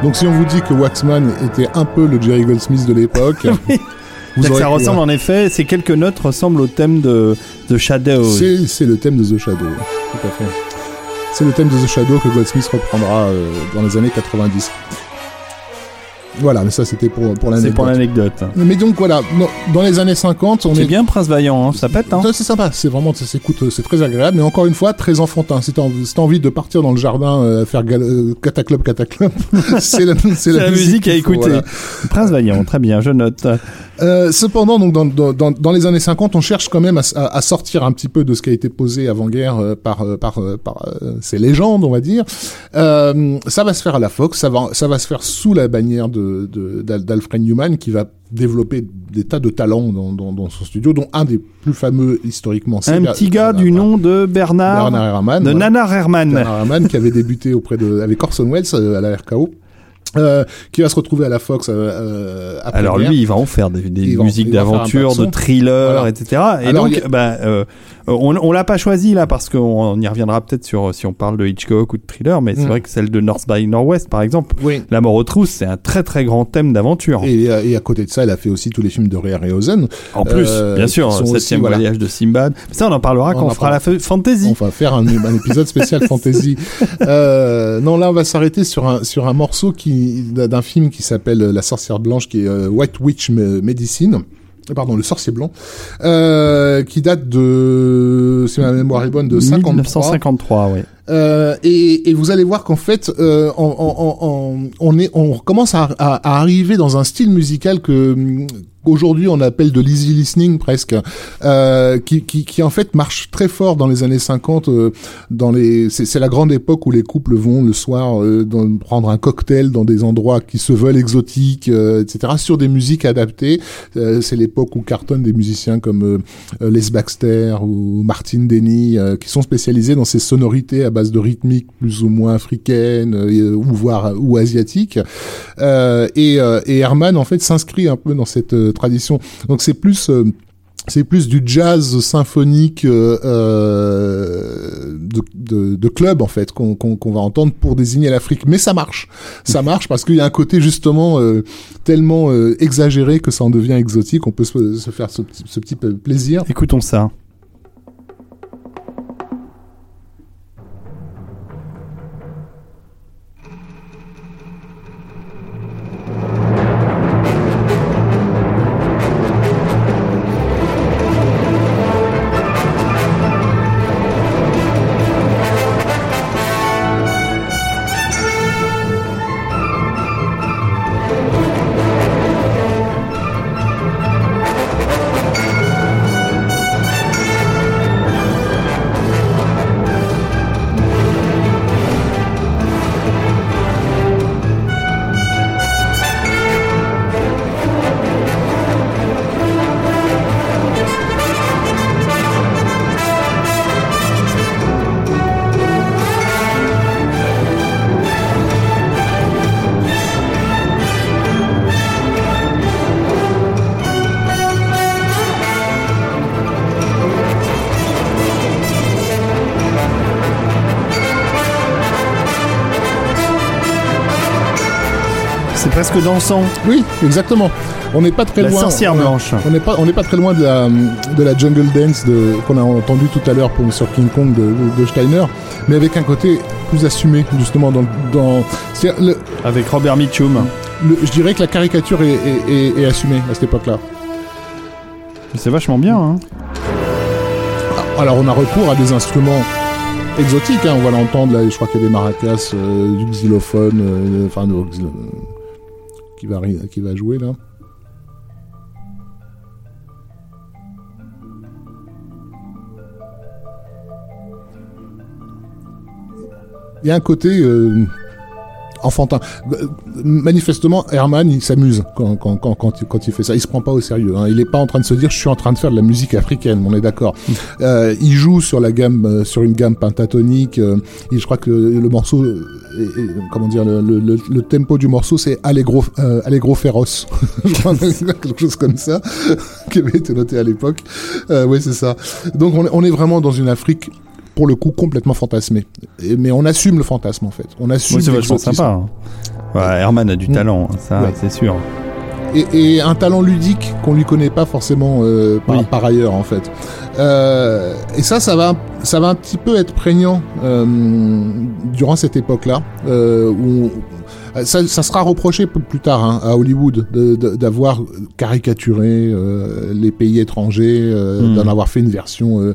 Donc si on vous dit que Waxman était un peu le Jerry Goldsmith de l'époque, <laughs> ça ressemble en effet, ces quelques notes ressemblent au thème de The Shadow. C'est le thème de The Shadow, tout à fait. C'est le thème de The Shadow que Goldsmith reprendra euh, dans les années 90. Voilà, mais ça c'était pour, pour l'anecdote. C'est pour l'anecdote. Mais donc voilà, dans les années 50, on est. C'est bien Prince Vaillant, hein, ça pète, hein. C'est sympa, c'est vraiment, ça s'écoute, c'est très agréable, mais encore une fois, très enfantin. Si t'as envie de partir dans le jardin, euh, faire euh, cataclub, cataclub, <laughs> c'est la, musique, à écouter. Prince Vaillant, très bien, je note. Euh, cependant, donc dans, dans, dans, les années 50, on cherche quand même à, à, sortir un petit peu de ce qui a été posé avant-guerre euh, par, euh, par, par ces légendes, on va dire. ça va se faire à la Fox, ça va, ça va se faire sous la bannière de, d'Alfred Newman qui va développer des tas de talents dans, dans, dans, son studio, dont un des plus fameux historiquement. Un petit gars du nom de Bernard, Bernard Herrmann, de Nana Herrmann. Nana Herrmann qui avait débuté auprès de avec Orson Welles à la RKO Euh, qui va se retrouver à la Fox euh, euh après Alors lui, il va en faire des, des musiques d'aventure, de thriller, etc. Et donc, bah, euh, on, on l'a pas choisi là parce qu'on y reviendra peut-être sur si on parle de Hitchcock ou de thriller, mais c'est mm. vrai que celle de North by Northwest, par exemple, oui. La mort aux trousses, c'est un très très grand thème d'aventure. Et, et, à côté de ça, elle a fait aussi tous les films de Ray Harryhausen. En plus, bien sûr, septième voyage de Simbad. Ça, on en parlera quand on, fera la fantasy. On va faire un, un épisode spécial fantasy. <laughs> non, là, on va s'arrêter sur un sur un morceau qui d'un film qui s'appelle La sorcière blanche, qui est euh, White Witch Medicine euh, pardon, le sorcier blanc, euh, qui date de, si ma mémoire est bonne, de 53. 1953, oui. Euh, et, vous allez voir qu'en fait, euh, on, commence à, arriver dans un style musical que aujourd'hui on appelle de l'easy listening presque, euh, qui, en fait marche très fort dans les années 50. Euh, dans les, c'est, la grande époque où les couples vont le soir prendre un cocktail dans des endroits qui se veulent exotiques, etc. Sur des musiques adaptées. c'est l'époque où cartonnent des musiciens comme Les Baxter ou Martin Denny, qui sont spécialisés dans ces sonorités à base de rythmiques plus ou moins africaines ou voire ou asiatiques. et, et Herman en fait s'inscrit un peu dans cette tradition. Donc c'est plus euh, c'est plus du jazz symphonique euh, euh de, de, club en fait qu'on va entendre pour désigner l'Afrique. Mais ça marche, ça marche parce qu'il y a un côté justement euh, tellement exagéré que ça en devient exotique. On peut se, se faire ce, ce petit plaisir. Écoutons ça. Dansant. Oui, exactement. On n'est pas très la loin. sorcière blanche. On n'est pas, on n'est pas très loin de la, de la jungle dance de, qu'on a entendu tout à l'heure pour, sur King Kong de, de, Steiner, mais avec un côté plus assumé, justement, dans, dans le, avec Robert Mitchum. je dirais que la caricature est, est, est, assumée à cette époque-là. C'est vachement bien, hein. Alors on a recours à des instruments exotiques, hein. on va l'entendre là, je crois qu'il y a des maracas, euh, du xylophone, euh, enfin, euh, qui va jouer là. Il y a un côté euh, enfantin. Manifestement, Herman, il s'amuse quand, quand, quand, quand, il, fait ça. Il se prend pas au sérieux. Hein. Il est pas en train de se dire, je suis en train de faire de la musique africaine. On est d'accord. Mm. Euh, il joue sur la gamme, euh, sur une gamme pentatonique. Euh, et je crois que le morceau, comment dire, le, le, le, tempo du morceau, c'est Allegro, euh, Allegro féroce. <laughs> quelque chose comme ça, <laughs> qui avait été noté à l'époque. Euh, oui, c'est ça. Donc on, on est vraiment dans une Afrique pour le coup complètement fantasmé. mais on assume le fantasme en fait. On assume. Oui, c'est vachement sympa. Hein. Herman a du mm. talent, hein, ça c'est sûr. Et, un talent ludique qu'on lui connaît pas forcément euh, par, ailleurs en fait. Euh, et ça, ça va, ça va un petit peu être prégnant euh, durant cette époque-là où ça, ça, sera reproché plus tard hein, à Hollywood d'avoir caricaturé euh, les pays étrangers, euh, hmm. d'en avoir fait une version,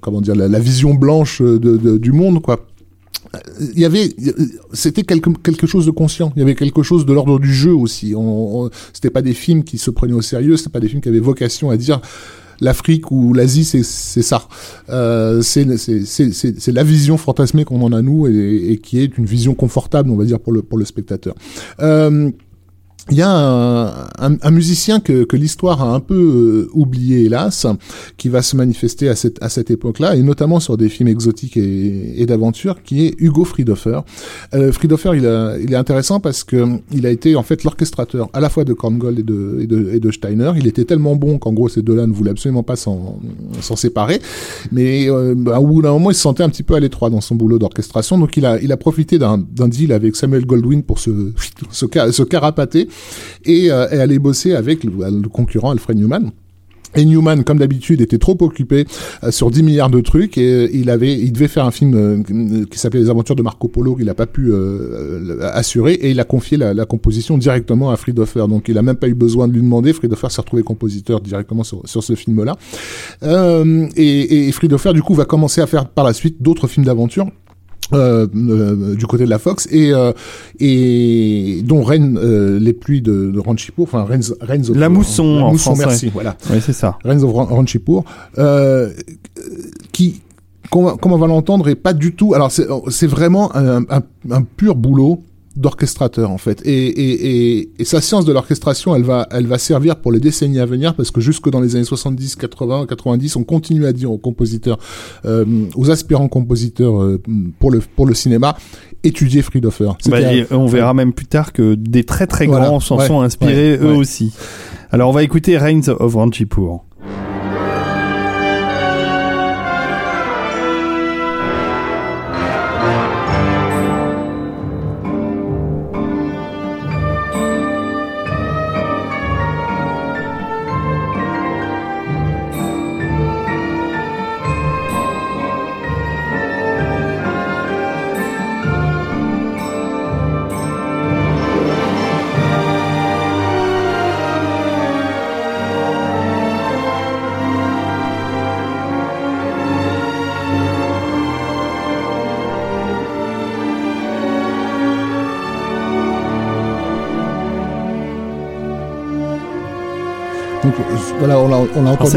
comment dire, la, vision blanche de, du monde, quoi. Il y avait c'était quelque, quelque chose de conscient. Il y avait quelque chose de l'ordre du jeu aussi. On, on c'était pas des films qui se prenaient au sérieux c'était pas des films qui avaient vocation à dire l'Afrique ou l'Asie, c'est ça. Euh, c'est la vision fantasmée qu'on en a nous et, qui est une vision confortable, on va dire, pour le, pour le spectateur. Euh, il y a un, un, musicien que, que l'histoire a un peu euh, oublié, hélas, qui va se manifester à cette, à cette époque-là, et notamment sur des films exotiques et, et d'aventure, qui est Hugo Friedhofer. Euh, Friedhofer, il, a, il est intéressant parce que il a été en fait l'orchestrateur à la fois de Korngold et de, et de, et de Steiner. Il était tellement bon qu'en gros ces deux-là ne voulaient absolument pas s'en séparer, mais euh, bah, au bout d'un moment, il se sentait un petit peu à l'étroit dans son boulot d'orchestration, donc il a, il a profité d'un deal avec Samuel Goldwyn pour se, <laughs> se carapater et, euh, et bosser avec le, le concurrent Alfred Newman. Et Newman, comme d'habitude, était trop occupé euh, sur 10 milliards de trucs et euh, il avait, il devait faire un film euh, qui s'appelait Les Aventures de Marco Polo qu'il n'a pas pu assurer et il a confié la, la, composition directement à Friedhofer. Donc il a même pas eu besoin de lui demander. Friedhofer s'est retrouvé compositeur directement sur, sur ce film-là. et, et Friedhofer du coup va commencer à faire par la suite d'autres films d'aventure euh, euh, du côté de la Fox et euh, et dont Reign euh, les pluies de, de Ranchipour enfin Reigns of, la mousson la en mousson français. merci voilà Oui, c'est ça. Reigns of Ran- Ranchipour euh, qui comme on va- comme on va l'entendre est pas du tout alors c'est c'est vraiment un, un, un pur boulot d'orchestrateur en fait et, et, et, et sa science de l'orchestration elle va elle va servir pour les décennies à venir parce que jusque dans les années 70 80 90 on continue à dire aux compositeurs euh, aux aspirants compositeurs euh, pour le pour le cinéma étudier Friedhofer Bah, on verra même plus tard que des très très Voilà. grands s'en Ouais. sont inspirés Ouais. eux Ouais. aussi. Alors on va écouter Reigns of Ranchipour.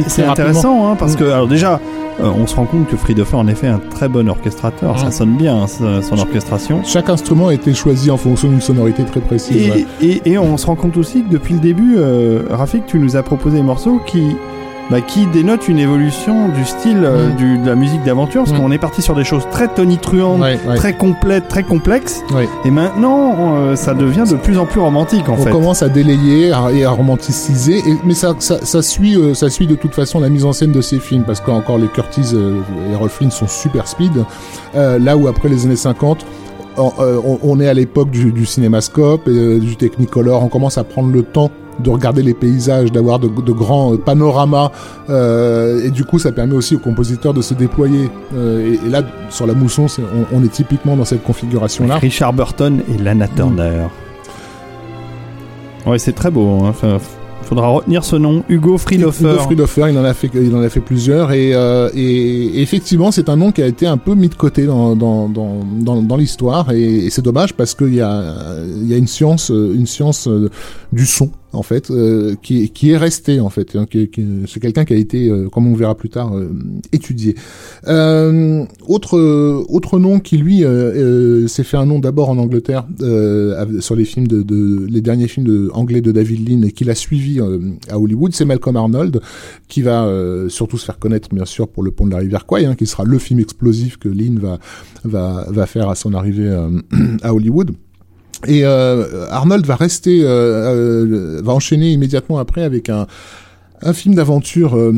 C'est intéressant hein, parce Mm. que alors déjà euh, on se rend compte que Friedhofer en effet est un très bon orchestrateur. Ça Mm. sonne bien hein, son orchestration. chaque instrument a été choisi en fonction d'une sonorité très précise Et, ouais. et, et on se rend compte aussi que depuis le début, euh, Rafik, tu nous as proposé des morceaux qui, bah, qui dénotent une évolution du style euh, Mm. du, de la musique d'aventure, parce Mm. qu'on est parti sur des choses très tonitruantes, Ouais, ouais. très complètes, très complexes, Ouais. et maintenant euh, ça devient de plus en plus romantique en on fait. commence à délayer à- et à romanticiser, et, mais ça, ça, ça suit, euh, ça suit de toute façon la mise en scène de ces films, parce qu'encore les Curtis et Rolf Flynn sont super speed, euh, là où après les années 50, on, on- on est à l'époque du, du cinémascope, et, du Technicolor, on commence à prendre le temps de regarder les paysages, d'avoir de, de grands panoramas, euh, et du coup ça permet aussi aux compositeurs de se déployer. Euh, et, et là, sur la mousson, on, on est typiquement dans cette configuration-là. Richard Burton et Lana. Turner. Ouais, c'est très beau. Hein. Enfin, faudra retenir ce nom, Hugo Friedhofer. Hugo Friedhofer, il en a fait, il en a fait plusieurs et, euh, et, effectivement, c'est un nom qui a été un peu mis de côté dans dans dans dans, dans l'histoire et, et c'est dommage parce qu'il y a il y a une science une science du son en fait euh, qui est- restée en fait hein, c'est quelqu'un qui a été euh, comme on verra plus tard euh, étudié. Autre autre nom qui lui s'est fait un nom d'abord en Angleterre sur les films de, les derniers films anglais de David Lean et qui l'a suivi à Hollywood, c'est Malcolm Arnold qui va surtout se faire connaître bien sûr pour le pont de la rivière Kwai, hein, qui sera le film explosif que Lean va va va faire à son arrivée <clears throat> à Hollywood. Et euh, Arnold va rester, euh, euh, va enchaîner immédiatement après avec un, un film d'aventure euh,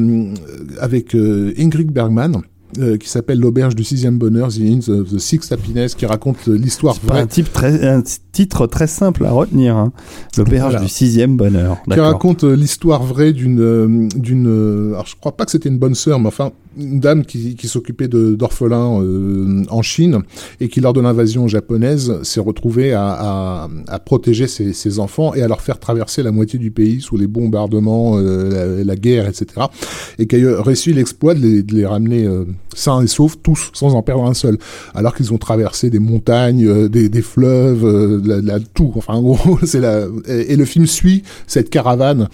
avec euh, Ingrid Bergman. euh, qui s'appelle l'auberge du sixième bonheur, The Inn of the Sixth Happiness, qui raconte l'histoire vraie, un, type très, un titre très simple à retenir. Hein. L'auberge Voilà. du sixième bonheur. qui raconte l'histoire vraie d'une d'une alors je crois pas que c'était une bonne sœur mais enfin une dame qui, s'occupait d'orphelins euh, en Chine et qui lors de l'invasion japonaise s'est retrouvée à, protéger ses, enfants et à leur faire traverser la moitié du pays sous les bombardements euh, la, guerre etc et qui a réussi l'exploit de les, ramener euh, sains et saufs, tous, sans en perdre un seul. Alors qu'ils ont traversé des montagnes, des, fleuves, tout. Enfin, en gros, <laughs> c'est la. Et, le film suit cette caravane.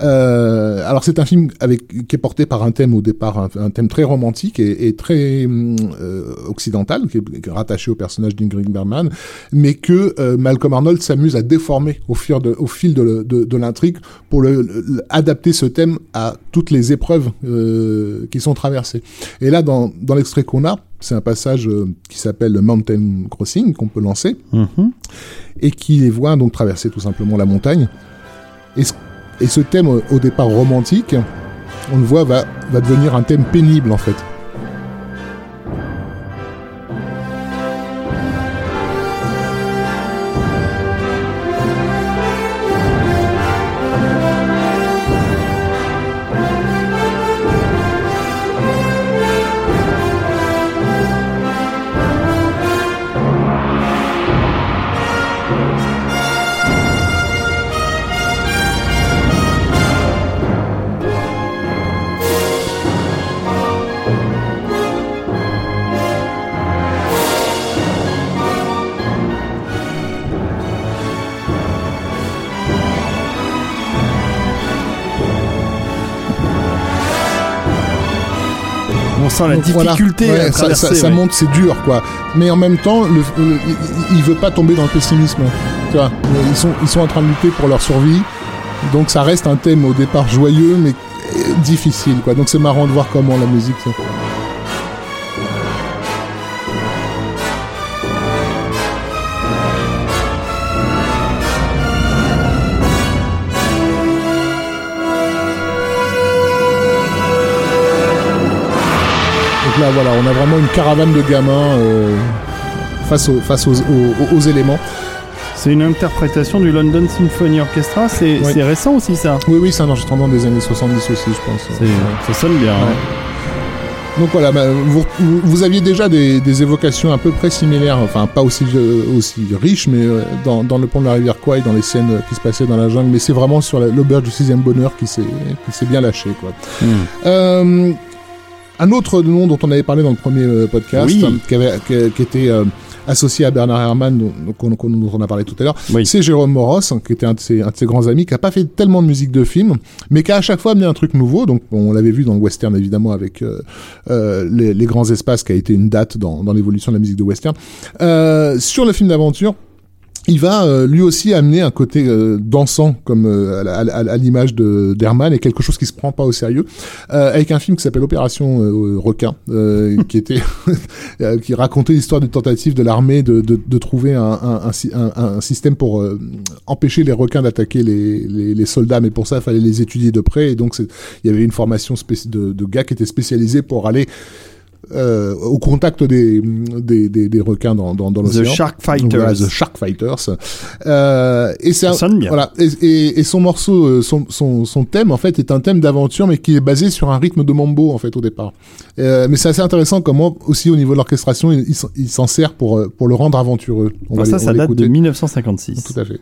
Alors, c'est un film avec qui est porté par un thème au départ, un, thème très romantique et, et très euh, occidental, qui est, rattaché au personnage d'Ingrid Bergman, mais que Malcolm Arnold s'amuse à déformer au fil de, au fil de, de, de l'intrigue pour le, adapter ce thème à toutes les épreuves qui sont traversées. Et là, dans dans, l'extrait qu'on a, c'est un passage euh, qui s'appelle Mountain Crossing qu'on peut lancer mhm. et qui les voit donc traverser tout simplement la montagne. Et, et ce thème au départ romantique, on le voit, va, va devenir un thème pénible en fait. La difficulté ça, monte, c'est dur, quoi. Mais en même temps, le, il veut pas tomber dans le pessimisme. Tu vois, ils sont, ils sont en train de lutter pour leur survie. Donc ça reste un thème au départ joyeux, mais difficile, quoi. Donc c'est marrant de voir comment la musique. Là, voilà, on a vraiment une caravane de gamins euh, face, face aux, éléments. C'est une interprétation du London Symphony Orchestra, c'est récent aussi ça Oui, oui, c'est un enregistrement des années 70 aussi, je pense. Ça sonne bien. Hein. Donc voilà, bah, vous, aviez déjà des, évocations à peu près similaires, enfin pas aussi, euh, aussi riches, mais euh, dans, le pont de la rivière Kwai, dans les scènes qui se passaient dans la jungle, mais c'est vraiment sur l'auberge du sixième bonheur qui s'est bien lâché. Quoi. Hmm. Un autre nom dont on avait parlé dans le premier euh, podcast, qui, avait, qui, était euh, associé à Bernard Herrmann, dont, on a parlé tout à l'heure, c'est Jérôme Moros, qui était un de, ses, un de ses grands amis, qui a pas fait tellement de musique de film, mais qui a à chaque fois amené un truc nouveau. Donc on l'avait vu dans le western évidemment avec euh, euh les, les, grands espaces, qui a été une date dans, dans l'évolution de la musique de western. Euh, sur le film d'aventure, il va euh, lui aussi amener un côté euh, dansant comme euh, à, l'image de d'Herman et quelque chose qui se prend pas au sérieux. Avec un film qui s'appelle Opération requin qui était <laughs> qui racontait l'histoire d'une tentative de l'armée de, de, de, trouver un, un, un, un, système pour empêcher les requins d'attaquer les, les, les, soldats mais pour ça il fallait les étudier de près. Et donc il y avait une formation de, de gars qui étaient spécialisés pour aller euh, au contact des, des, des, des requins dans, dans, dans l'océan. The Shark Fighters. the Shark Fighters. Euh, et c'est Voilà. Et, et, et, son morceau, euh, son, son, son thème, en fait, est un thème d'aventure, mais qui est basé sur un rythme de mambo, en fait, au départ. Euh, mais c'est assez intéressant comment, aussi, au niveau de l'orchestration, il, il s'en sert pour, euh, pour le rendre aventureux. On va ça, ça date de 1956. Tout à fait.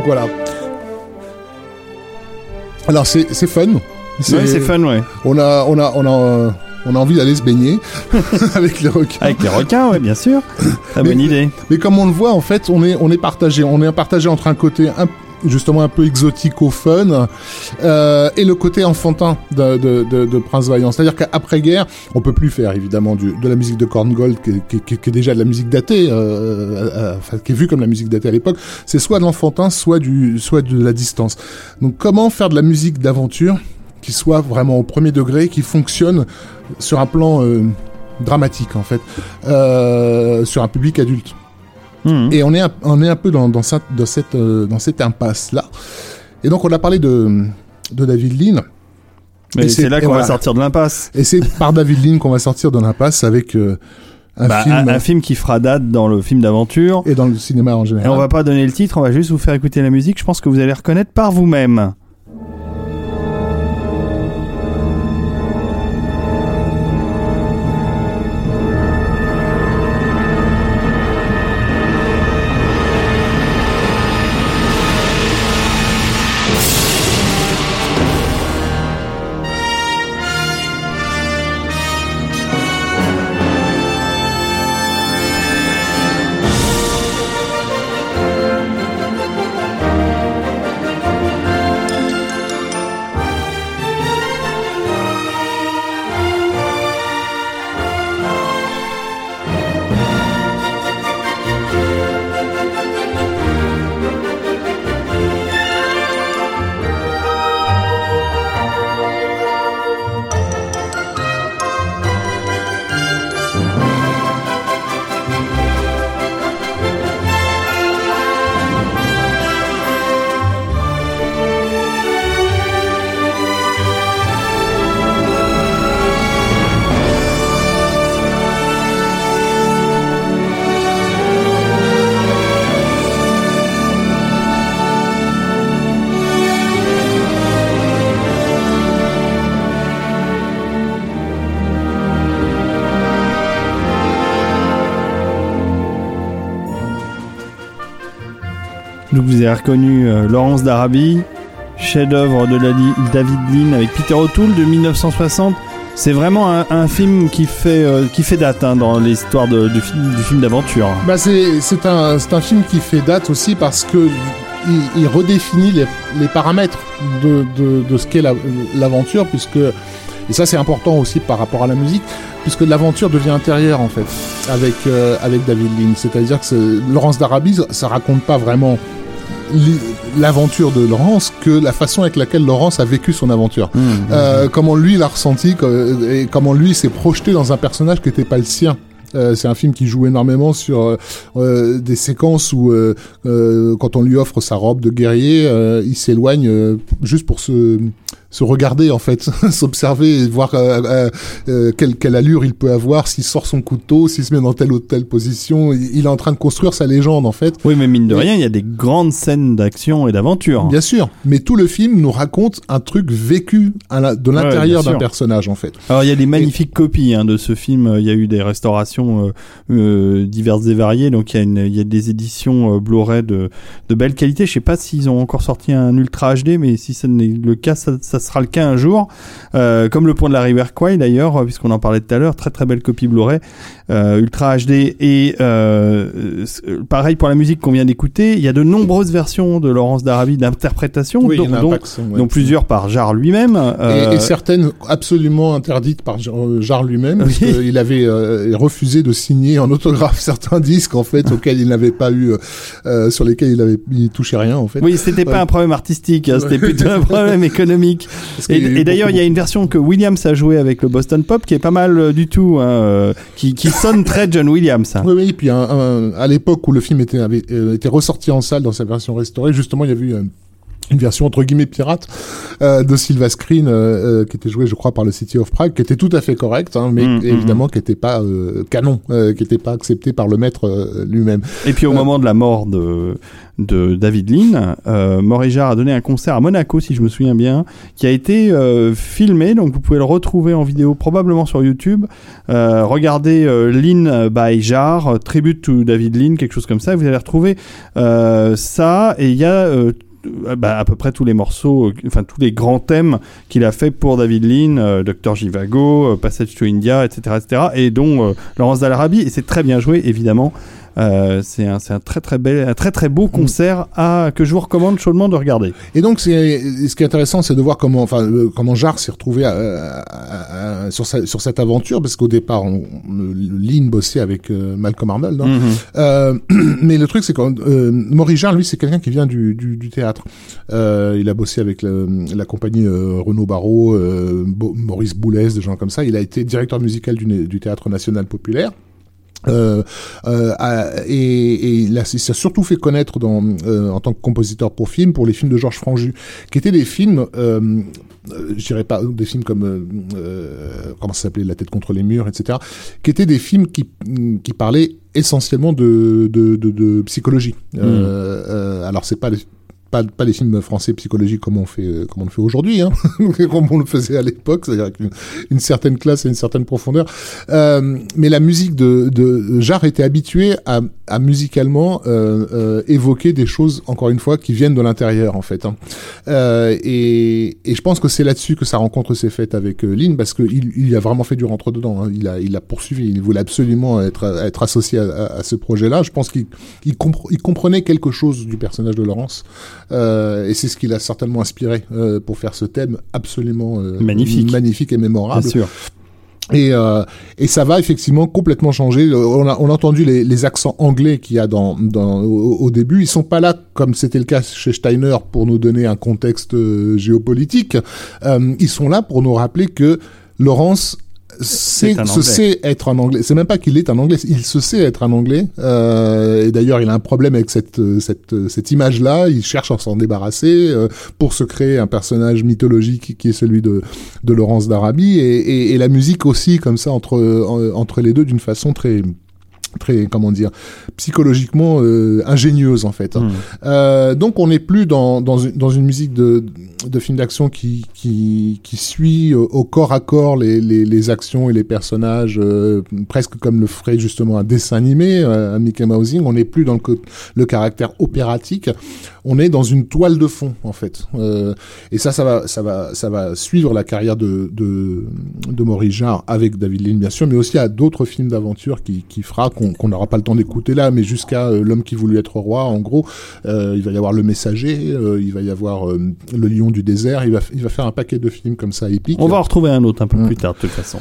Donc voilà. Alors c'est fun. C'est fun, ouais. On a, on a, on a, on a envie d'aller se baigner <laughs> avec les requins. Avec les requins, oui, bien sûr. Très bonne Mais- idée. Mais comme on le voit, en fait, on est, on est partagé. On est partagé entre un côté un- justement un peu exotique au fun euh, et le côté enfantin de, de, de, de Prince Vaillant. C'est-à-dire qu'après-guerre, on peut plus faire évidemment du, de la musique de Korngold qui, qui, qui- qui est déjà de la musique datée, euh, euh, qui est vue comme la musique datée à l'époque. C'est soit de l'enfantin, soit du, soit de la distance. Donc comment faire de la musique d'aventure qui soit vraiment au premier degré, qui fonctionne sur un plan dramatique en fait, sur un public adulte? Mhm. Et on est un, on est un peu dans, dans, cette, dans cette, euh, dans cette impasse-là. Et donc, on a parlé de, de David Lean. Mais et c'est là et qu'on va sortir de l'impasse. Et c'est par David Lean qu'on va sortir de l'impasse avec euh, un Bah, film un, un film qui fera date dans le film d'aventure. et dans le cinéma en Et général. on va pas donner le titre, on va juste vous faire écouter la musique. Je pense que vous allez reconnaître par vous-même. Reconnu euh, Laurence d'Arabie, chef-d'œuvre de David Lean avec Peter O'Toole de 1960. C'est vraiment un, film qui fait, euh, qui fait date hein, dans l'histoire du film, d'aventure. Bah c'est un, un film qui fait date aussi parce que il, redéfinit les, les paramètres de, de, ce qu'est la- l'aventure puisque et ça c'est important aussi par rapport à la musique puisque l'aventure devient intérieure en fait avec euh, avec David Lean c'est-à-dire que Laurence d'Arabie ça- raconte pas vraiment l'aventure de Laurence que la façon avec laquelle Laurence a vécu son aventure Mmh. euh, comment lui l'a ressenti et comment lui s'est projeté dans un personnage qui n'était pas le sien. Euh, c'est un film qui joue énormément sur euh, des séquences où, euh, quand on lui offre sa robe de guerrier, il s'éloigne juste pour se, se regarder en fait, <laughs> s'observer et voir euh, euh, euh, quelle, quelle allure il peut avoir, s'il sort son couteau, s'il se met dans telle ou telle position. Il est en train de construire sa légende en fait. Oui, mais mine de rien, il y a des grandes scènes d'action et d'aventure. Bien sûr, mais tout le film nous raconte un truc vécu à la- de l'intérieur d'un personnage en fait. Alors il y a des magnifiques copies hein, de ce film. Il y a eu des restaurations euh, euh, diverses et variées. Donc il y a, une, il y a des éditions euh, Blu-ray de, de belle qualité. Je sais pas s'ils ont encore sorti un Ultra HD, mais si ce n'est le cas, ça, ça sera le cas un jour. Euh, comme le pont de la rivière Kwai d'ailleurs, puisqu'on en parlait tout à l'heure. Très très belle copie Blu-ray euh, Ultra HD et euh, euh, pareil pour la musique qu'on vient d'écouter. Il y a de nombreuses versions de Laurence d'Arabie d'interprétation, Oui, dont, ouais. plusieurs par Jarre lui-même. Et, euh, et certaines absolument interdites par Jar- euh, Jarre lui-même, Oui. parce qu'il avait refusé de signer en autographe <laughs> certains disques en fait auxquels il n'avait pas eu, sur lesquels il avait il touchait rien en fait. Oui, c'était pas un problème artistique, hein, c'était <laughs> plutôt un problème économique. Et, et d'ailleurs, il y a une version que Williams a jouée avec le Boston Pop qui est pas mal euh, du tout, hein, euh, qui, qui sonne très John Williams. hein. Oui, oui, puis un- un- à l'époque où le film était, avait, euh, était ressorti en salle dans sa version restaurée, justement, il y avait eu euh, une version entre guillemets pirate euh, de Silva Screen euh, euh, qui était jouée, je crois, par le City of Prague, qui était tout à fait correcte, hein, mais Mm, évidemment qui n'était pas canon, qui n'était pas accepté par le maître lui-même. Et puis au moment de la mort de, de David Lean, Jarre a donné un concert à Monaco, si je me souviens bien, qui a été filmé, donc vous pouvez le retrouver en vidéo probablement sur YouTube. Regardez Lean by Jarre, Tribute to David Lean, quelque chose comme ça, vous allez retrouver ça, et il y a... euh, bah, à peu près tous les morceaux, enfin tous les grands thèmes qu'il a fait pour David Lean, Dr. Jivago, Passage to India, etc., etc., et dont Laurence Dallarabi. Et c'est très bien joué, évidemment. Euh, c'est un, un, très très bel, un très très beau concert à, que je vous recommande chaudement de regarder. Et donc, ce qui est intéressant, c'est de voir comment, enfin, euh, comment Jarre s'est retrouvé sur, sur cette aventure, parce qu'au départ, on, Lynn bossait avec euh, Malcolm Arnold. Hein. Mhm. euh, <clears throat> mais le truc, c'est que euh, Maurice Jarre, lui, c'est quelqu'un qui vient du, du, du théâtre. il a bossé avec la compagnie Renaud Barrault, Maurice Boulez, des gens comme ça. Il a été directeur musical du, du Théâtre National Populaire. Euh, euh, et, et il, a, s'est surtout fait connaître dans, euh, en tant que compositeur pour film, pour les films de Georges Franju, qui étaient des films, euh, je dirais pas des films comme comment ça s'appelait, La tête contre les murs, etc., qui étaient des films qui, qui parlaient essentiellement de, de, de, de psychologie. Mmh. alors c'est pas pas, pas les films français psychologiques comme on fait euh, comme on le fait aujourd'hui, hein, <laughs> comme on le faisait à l'époque, c'est-à-dire avec une, certaine classe et une certaine profondeur. Euh, mais la musique de, de Jarre était habituée à, à musicalement euh, euh, évoquer des choses, encore une fois, qui viennent de l'intérieur en fait. Hein. Euh, et, et, je pense que c'est là-dessus que sa rencontre s'est faite avec Lynn, parce qu'il il a vraiment fait du rentre dedans. Hein. Il a il a poursuivi, il voulait absolument être être associé à, à, ce projet-là. Je pense qu'il il, il comprenait quelque chose du personnage de Laurence. Euh, et c'est ce qui l'a certainement inspiré euh, pour faire ce thème absolument euh, magnifique. magnifique et mémorable. Bien sûr. Et, euh, et ça va effectivement complètement changer. On a, on a entendu les, les accents anglais qu'il y a dans, dans, au, début. Ils sont pas là comme c'était le cas chez Steiner pour nous donner un contexte géopolitique. Euh, ils sont là pour nous rappeler que Laurence c'est se sait être un anglais. C'est même pas qu'il est un anglais, il se sait être un anglais. Euh, et d'ailleurs, il a un problème avec cette cette cette image-là. Il cherche à s'en débarrasser euh, pour se créer un personnage mythologique qui est celui de de Laurence d'Arabie et, et, et, la musique aussi comme ça entre entre les deux d'une façon très très comment dire psychologiquement euh, ingénieuse en fait. Hein. Hmm. Euh, donc on n'est plus dans, dans, une, dans une musique de, de film d'action qui, qui, qui suit au corps à corps les, les, les actions et les personnages euh, presque comme le ferait justement un dessin animé, euh, un Mickey Mousing. On n'est plus dans le, le caractère opératique. On est dans une toile de fond en fait. Euh, et ça, ça va, ça va, ça va suivre la carrière de de, de Maurice Jarre avec David Lean bien sûr, mais aussi à d'autres films d'aventure qui, qui fera qu'on n'aura pas le temps d'écouter là, mais jusqu'à euh, L'homme qui voulut être roi, en gros, euh, il va y avoir Le Messager, euh, il va y avoir Le Lion du désert, il va, il va faire un paquet de films comme ça épiques. On va en retrouver un autre un peu plus tard de toute façon.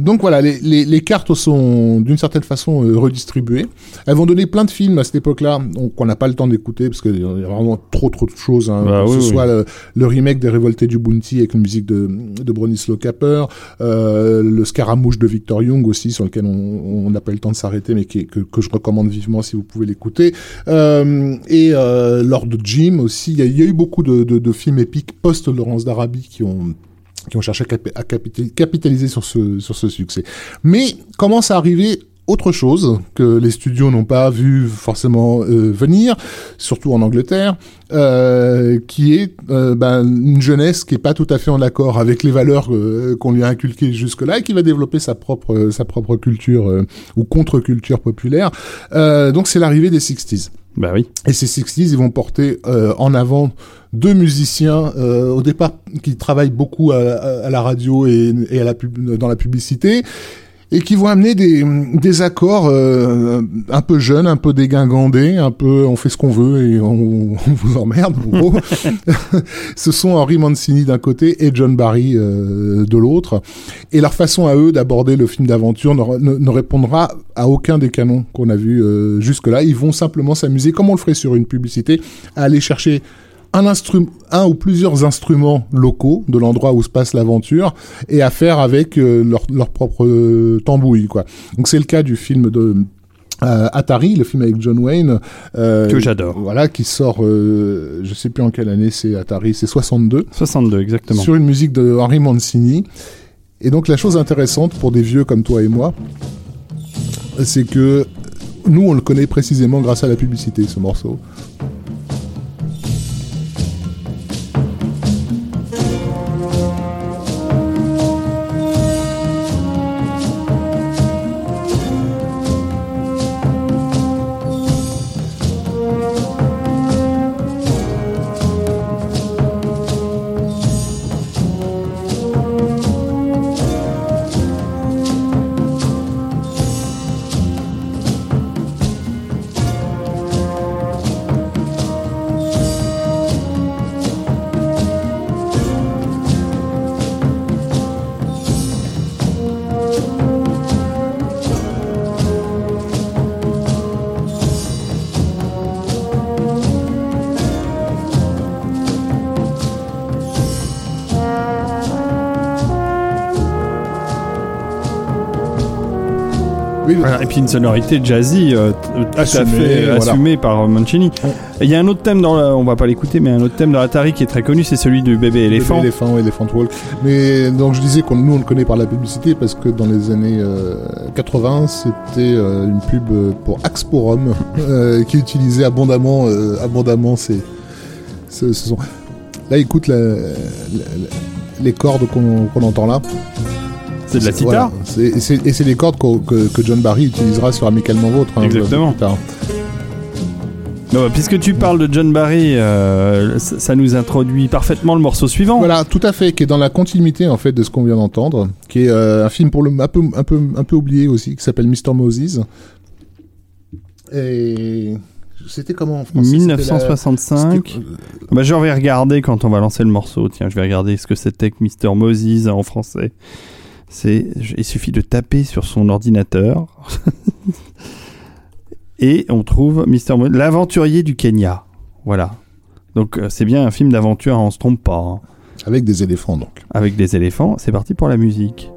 donc voilà, les, les, les cartes sont d'une certaine façon redistribuées. Elles vont donner plein de films à cette époque-là, qu'on n'a pas le temps d'écouter parce qu'il y a vraiment trop trop de choses. Hein, bah, que ce soit le, remake des Révoltés du Bounty avec une musique de, de Bronislaw Capper, le Scaramouche de Victor Young aussi, sur lequel on n'a pas le temps de s'arrêter mais que, que, je recommande vivement si vous pouvez l'écouter. Euh, et euh, Lord Jim aussi. Il y, a, eu beaucoup de, de, films épiques post Laurence d'Arabie qui ont qui ont cherché à, capitaliser sur ce, sur ce succès. Mais commence à arriver autre chose que les studios n'ont pas vu forcément euh, venir, surtout en Angleterre, euh, qui est euh, ben, une jeunesse qui est pas tout à fait en accord avec les valeurs euh, qu'on lui a inculquées jusque-là et qui va développer sa propre sa propre culture ou contre-culture populaire. donc c'est l'arrivée des 60s. Bah oui. Et ces 60s, ils vont porter en avant deux musiciens au départ qui travaillent beaucoup à, à la radio et, et à la pub, dans la publicité et qui vont amener des, des accords euh, un peu jeunes, un peu dégingandés, un peu on fait ce qu'on veut et on, on vous emmerde en gros. <laughs> Ce sont Henri Mancini d'un côté et John Barry euh, de l'autre. Et leur façon à eux d'aborder le film d'aventure ne, ne, répondra à aucun des canons qu'on a vus euh, jusque-là. Ils vont simplement s'amuser, comme on le ferait sur une publicité, à aller chercher un, un ou plusieurs instruments locaux de l'endroit où se passe l'aventure et à faire avec euh, leur, leur, propre euh, tambouille. Quoi. Donc c'est le cas du film de euh, Atari, le film avec John Wayne, euh, que j'adore. Voilà, qui sort, je sais plus en quelle année c'est Atari, c'est 62. 62 exactement. Sur une musique de Henry Mancini. Et donc la chose intéressante pour des vieux comme toi et moi, c'est que nous on le connaît précisément grâce à la publicité, ce morceau. Voilà, et puis une sonorité jazzy euh, t- tout à fait voilà. assumée par euh, Mancini. Il y a un autre thème dans, la- on va pas l'écouter, mais un autre thème dans Atari qui est très connu, c'est celui du bébé éléphant. Éléphant, ouais, Elephant Walk. Mais donc je disais qu'on nous on le connaît par la publicité parce que dans les années euh, 80, c'était euh, une pub euh, pour Axporum <laughs> euh, qui utilisait abondamment, euh, abondamment ces, ce, ce son. Là, écoute la- la- la- les cordes qu'on qu'on entend là. C'est de la sitar. Et c'est- les cordes que, que John Barry utilisera sur Amicalement Vôtre. hein, Exactement. plus tard. Non, bah, puisque tu parles de John Barry, euh, ça, nous introduit parfaitement le morceau suivant. Voilà, tout à fait, qui est dans la continuité en fait de ce qu'on vient d'entendre, qui est euh, un film pour le un peu un peu un peu oublié aussi, qui s'appelle Mr Moses. Et c'était comment en français? C'était la- 1965. c'était- Bah, je vais regarder quand on va lancer le morceau. Tiens, je vais regarder ce que c'était que Mr. Moses en français. C'est, il suffit de taper sur son ordinateur <laughs> et on trouve Mr. Moses, l'aventurier du Kenya. Voilà. Donc euh, c'est bien un film d'aventure, on se trompe pas. hein. Avec des éléphants donc. Avec des éléphants, c'est parti pour la musique.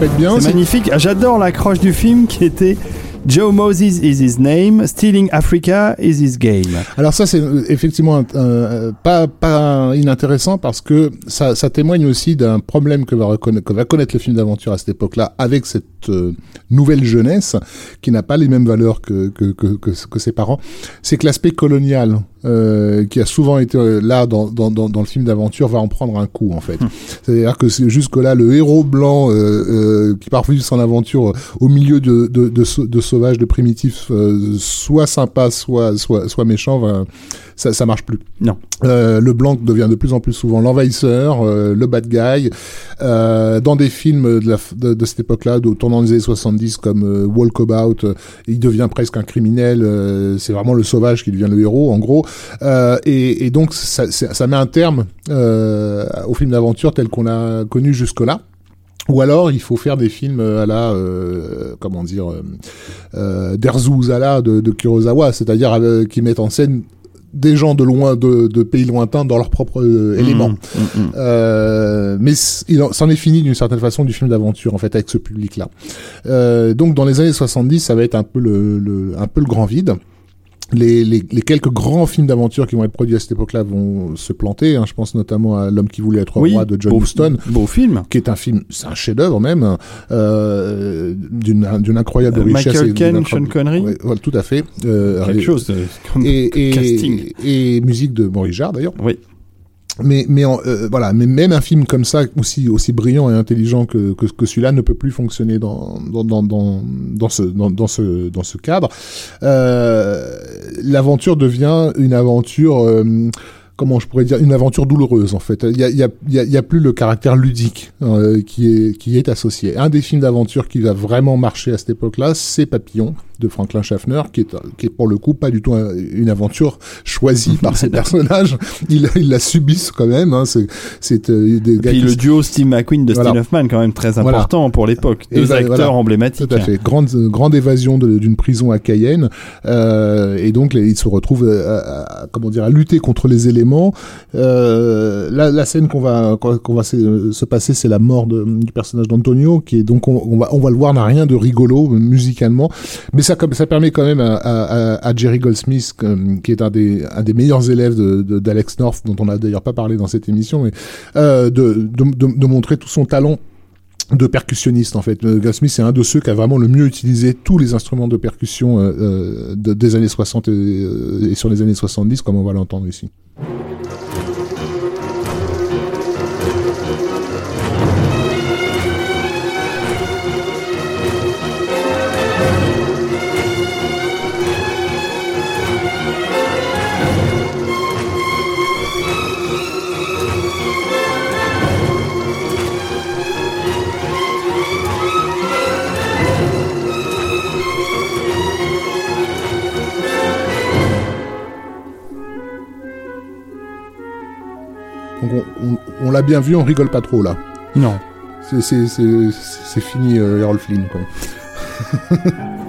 Pète bien. C'est magnifique. J'adore l'accroche du film qui était Joe Moses is his name, Stealing Africa is his game. Alors ça c'est euh, effectivement un- pas pas inintéressant parce que ça, ça témoigne aussi d'un problème que va, reconnaître, que va connaître le film d'aventure à cette époque-là avec cette euh, nouvelle jeunesse qui n'a pas les mêmes valeurs que que, que, que, que ses parents. C'est que l'aspect colonial euh, qui a souvent été euh, là dans, dans, dans, dans le film d'aventure va en prendre un coup en fait. C'est-à-dire que c'est jusque-là le héros blanc euh, euh, qui part vivre son aventure au milieu de, de, de, sau- de sauvages, de primitifs, euh, soit sympa, soit, soit, soit méchant, va- ça, ça marche plus. Non. Euh, le blanc devient de plus en plus souvent l'envahisseur, euh, le bad guy. Euh, dans des films de, la, de, de cette époque-là, de tournant des années 70 comme Walkabout, il devient presque un criminel. euh, c'est vraiment le sauvage qui devient le héros, en gros. Euh, et, et donc ça, met un terme euh, au film d'aventure tel qu'on l'a connu jusque-là. Ou alors il faut faire des films à la euh, comment dire euh, euh, d'Erzu Uzala de, de Kurosawa, c'est-à-dire euh, qui mettent en scène des gens de loin de, de pays lointains dans leurs propres euh. Mmh, mmh, mmh. Euh, mais il en- c'en est fini d'une certaine façon du film d'aventure en fait avec ce public-là. Euh, donc dans les années 70, ça va être un peu le, le- un peu le grand vide. Les, les, les quelques grands films d'aventure qui vont être produits à cette époque-là vont se planter. hein. Je pense notamment à L'homme qui voulait être Oui, roi de John beau, Huston Beau film. qui est un film, c'est un chef-d'œuvre même, euh, d'une d'une incroyable Euh, richesse. Michael Caine, Sean Connery. Ouais, voilà, tout à fait. Euh, Quelque chose euh, comme Et, <laughs> et, casting. et musique de Maurice Jarre d'ailleurs. Oui. Mais mais euh, voilà, mais même un film comme ça, aussi aussi brillant et intelligent que que, que celui-là, ne peut plus fonctionner dans dans dans dans, ce dans ce dans ce cadre. Euh, L'aventure devient une aventure. euh, Comment je pourrais dire une aventure douloureuse en fait. Il y a, il y a, il y a, il y a plus le caractère ludique euh, qui est qui est associé. Un des films d'aventure qui va vraiment marcher à cette époque-là, c'est Papillon de Franklin Schaffner, qui est qui est pour le coup pas du tout un- une aventure choisie par ses <laughs> personnages. Il il la subissent quand même. Hein. C'est euh, des gars Puis le duo Steve McQueen de Voilà. Steve Hoffman, quand même très Voilà. important pour l'époque. Deux bah, acteurs voilà. emblématiques. Tout à fait. Grande, grande évasion d'une prison à Cayenne. Euh, et donc, les- ils se retrouvent à, à- comment dire, à lutter contre les éléments Euh, la, scène qu'on va se, passer, c'est la mort du personnage d'Antonio, qui est donc on, va le voir n'a rien de rigolo musicalement, mais ça permet quand même à, Jerry Goldsmith, qui est un des meilleurs élèves d'Alex North, dont on n'a d'ailleurs pas parlé dans cette émission, euh, de montrer tout son talent de percussionniste en fait. Goldsmith c'est un de ceux qui a vraiment le mieux utilisé tous les instruments de percussion euh, euh des années 60 et, et, sur les années 70 comme on va l'entendre ici. On, l'a bien vu, on rigole pas trop là. Non. C'est fini, euh, Errol Flynn, quoi. <laughs>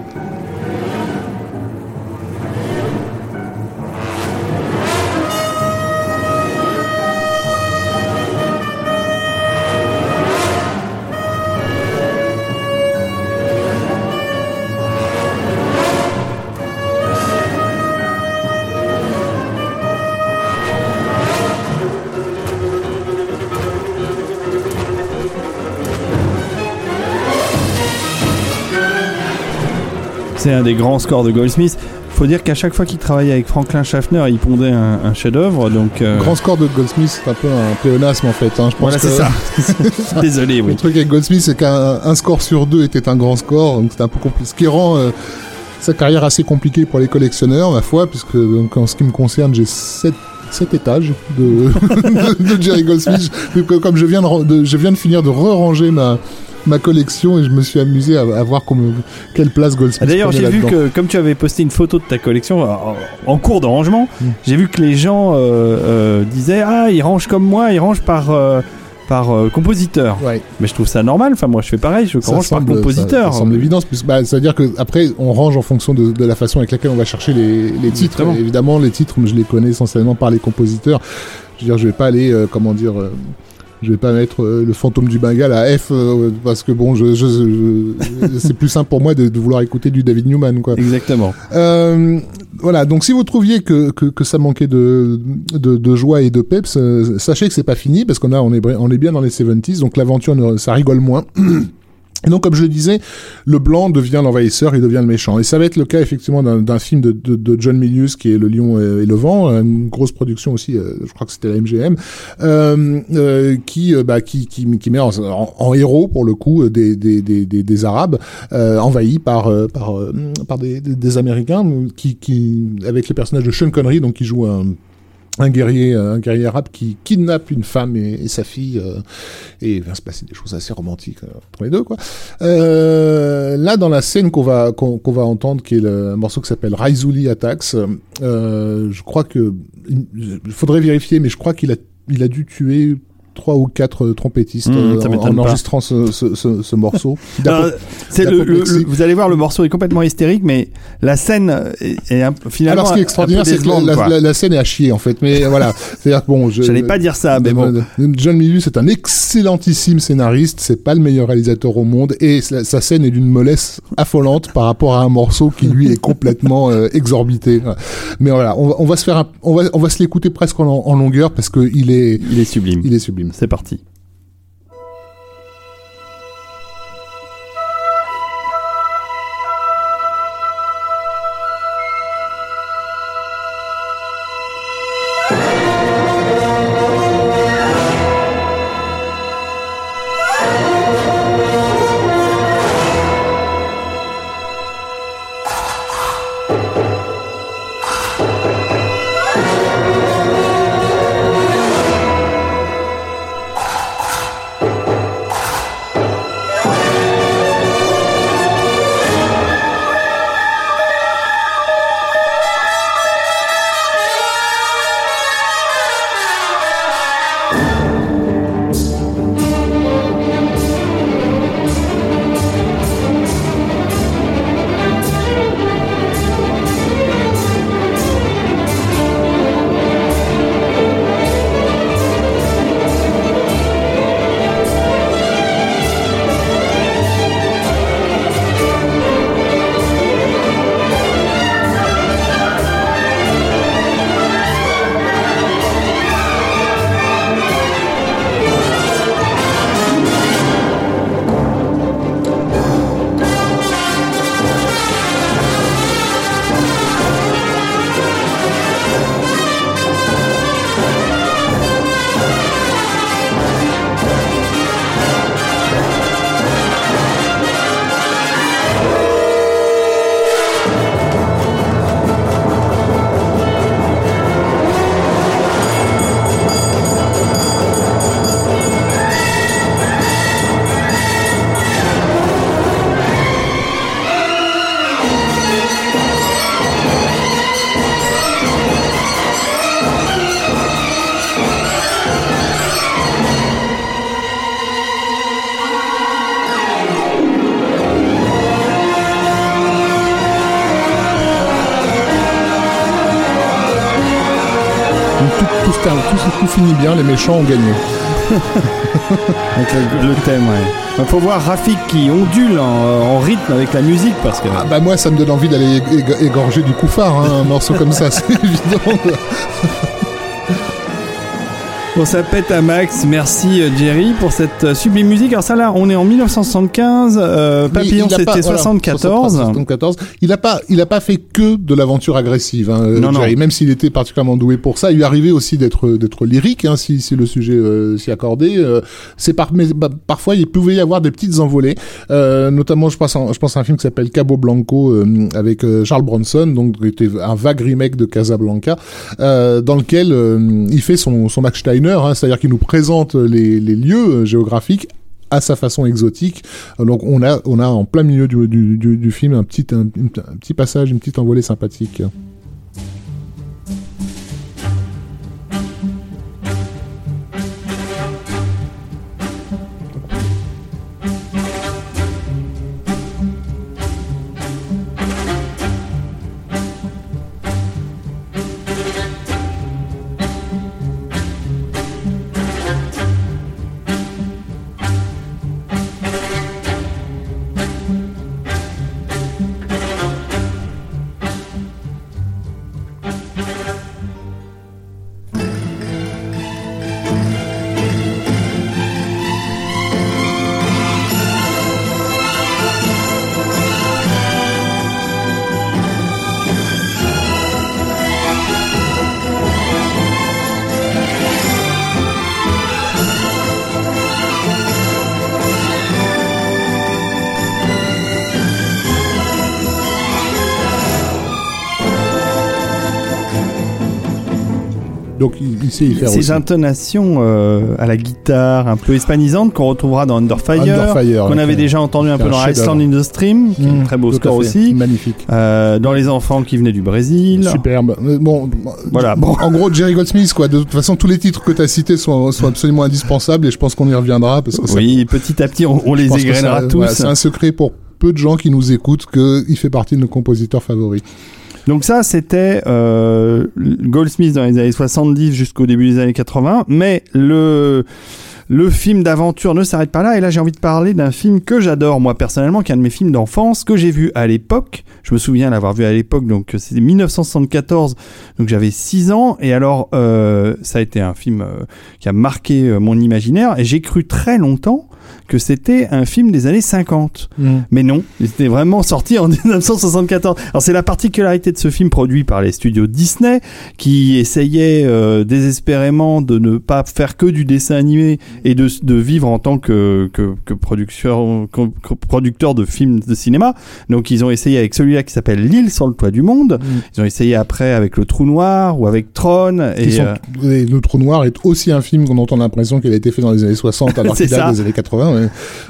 Des grands scores de Goldsmith. Faut dire qu'à chaque fois qu'il travaillait avec Franklin Schaffner, il pondait un, chef-d'œuvre. Donc euh, grand score de Goldsmith, c'est un peu un pléonasme en fait. Hein. Je pense voilà, c'est ça. <laughs> Désolé, oui. Le truc avec Goldsmith, c'est qu'un score sur deux était un grand score, donc c'est un peu compliqué. Ce qui rend euh, sa carrière assez compliquée pour les collectionneurs, ma foi, puisque donc, en ce qui me concerne, j'ai 7 sept étages <laughs> de, de, Jerry Goldsmith. <laughs> Comme je viens de, je viens de finir de re-ranger ma, ma collection et je me suis amusé à, voir comme, quelle place Goldsmith D'ailleurs, j'ai vu que comme tu avais posté une photo de ta collection en, cours de rangement, hmm. j'ai vu que les gens euh, euh, disaient ah ils rangent comme moi, ils rangent par euh, par compositeur. Mais je trouve ça normal. Enfin, moi, je fais pareil. Je range par compositeur. Ça, semble évident. Bah, C'est-à-dire que après, on range en fonction de, de, la façon avec laquelle on va chercher les, les titres. évidemment, les titres, je les connais essentiellement par les compositeurs. Je veux dire, je vais pas aller, comment dire je vais pas mettre euh, le fantôme du Bengale à F euh, parce que bon, je, je, c'est plus simple pour moi de, vouloir écouter du David Newman, quoi. Exactement. Euh, voilà. Donc, si vous trouviez que, que, que ça manquait de, de, de, joie et de peps, euh, sachez que c'est pas fini parce qu'on a on est on est bien dans les 70s, donc l'aventure ça rigole moins. <clears throat> Et donc, comme je le disais, le blanc devient l'envahisseur, il devient le méchant. Et ça va être le cas effectivement d'un film de, de, de, John Milius qui est Le Lion et le Vent, une grosse production aussi, euh, je crois que c'était la MGM, euh, euh, qui, euh, bah, qui, qui, qui met en, héros pour le coup des, des, des, des, Arabes envahis par par par des, des, Américains, qui, qui avec les personnages de Sean Connery, donc qui joue un un guerrier, un guerrier arabe qui kidnappe une femme et, sa fille, euh, et il va se passer des choses assez romantiques euh, entre les deux, quoi. Euh, là, dans la scène qu'on va qu'on va entendre, qui est le morceau qui s'appelle Raizuli Attacks, je crois que il faudrait vérifier, mais je crois qu'il a il a dû tuer trois ou quatre euh, trompettistes mmh, euh, en, enregistrant ce, ce, ce, morceau. <laughs> c'est le, vous allez voir, le morceau est complètement hystérique, mais la scène est, finalement. Alors, ce qui est extraordinaire, c'est que la, scène est à chier, en fait. Mais <laughs> voilà. C'est-à-dire bon, je. J'allais pas dire ça, mais bon. John Milius est un excellentissime scénariste. C'est pas le meilleur réalisateur au monde, et sa, scène est d'une mollesse affolante par rapport à un morceau qui lui est complètement euh, exorbité. Mais voilà, on va, on va se faire, on va, on va se l'écouter presque en, en longueur parce que il est, il est sublime. Il est sublime. C'est parti. Finit bien, les méchants ont gagné. <laughs> avec le, le thème, ouais. Il faut voir Rafik qui ondule en, en, rythme avec la musique parce que. Ah bah moi ça me donne envie d'aller égorger du couffard, hein, un morceau comme ça, c'est <laughs> évident. Bon, ça pète à max. Merci euh, Jerry pour cette euh, sublime musique. Alors ça là, on est en 1975. Euh, Papillon, c'était 74. 74. Il a pas, il a pas fait que de l'aventure agressive. Hein, non, Jerry, non. Même s'il était particulièrement doué pour ça, il lui arrivait aussi d'être d'être lyrique, hein, si, si le sujet euh, s'y accordait. Euh, c'est par, mais bah, parfois il pouvait y avoir des petites envolées. notamment, je pense, en, je pense à un film qui s'appelle Cabo Blanco avec Charles Bronson, donc qui était un vague remake de Casablanca, dans lequel il fait son son Max Stein Hein, c'est-à-dire qu'il nous présente les, lieux géographiques à sa façon exotique. Donc on a, on a en plein milieu du, film un petit, un, petit passage, une petite envolée sympathique. Y faire Ces aussi. intonations euh, à la guitare un peu hispanisantes qu'on retrouvera dans Under Fire, Under Fire, qu'on avait déjà entendu un peu dans. Iceland in the Stream, qui est un Mmh, très beau à score aussi. Magnifique. Euh, dans Les Enfants qui venaient du Brésil. Superbe. Euh, Bon, Voilà, bon. En gros, Jerry Goldsmith, quoi. De toute façon, tous les titres que tu as cités sont, sont absolument indispensables et je pense qu'on y reviendra parce que ça- Oui, petit à petit, on, les ça- tous. voilà, c'est un secret pour peu de gens qui nous écoutent qu'il fait partie de nos compositeurs favoris. Donc ça, c'était euh, Goldsmith dans les années 70 jusqu'au début des années 80. Mais le le film d'aventure ne s'arrête pas là. Et là, j'ai envie de parler d'un film que j'adore moi personnellement, qui est un de mes films d'enfance que j'ai vu à l'époque. Je me souviens l'avoir vu à l'époque. Donc c'était 1974. Donc j'avais 6 ans. Et alors, euh, ça a été un film euh, qui a marqué euh, mon imaginaire. Et j'ai cru très longtemps que c'était un film des années 50. Mais non, il était vraiment sorti en <laughs> 1974. Alors c'est la particularité de ce film produit par les studios Disney qui essayaient euh, désespérément de ne pas faire que du dessin animé et de, de vivre en tant que, que, que producteur, que- producteur de films de cinéma. Donc ils ont essayé avec celui-là qui s'appelle L'île sur le toit du monde. Ils ont essayé après avec Le Trou Noir ou avec Tron. Qui Et, sont- euh, et Le Trou Noir est aussi un film dont on a l'impression qu'il a été fait dans les années 60 <laughs> alors qu'il date des années 80.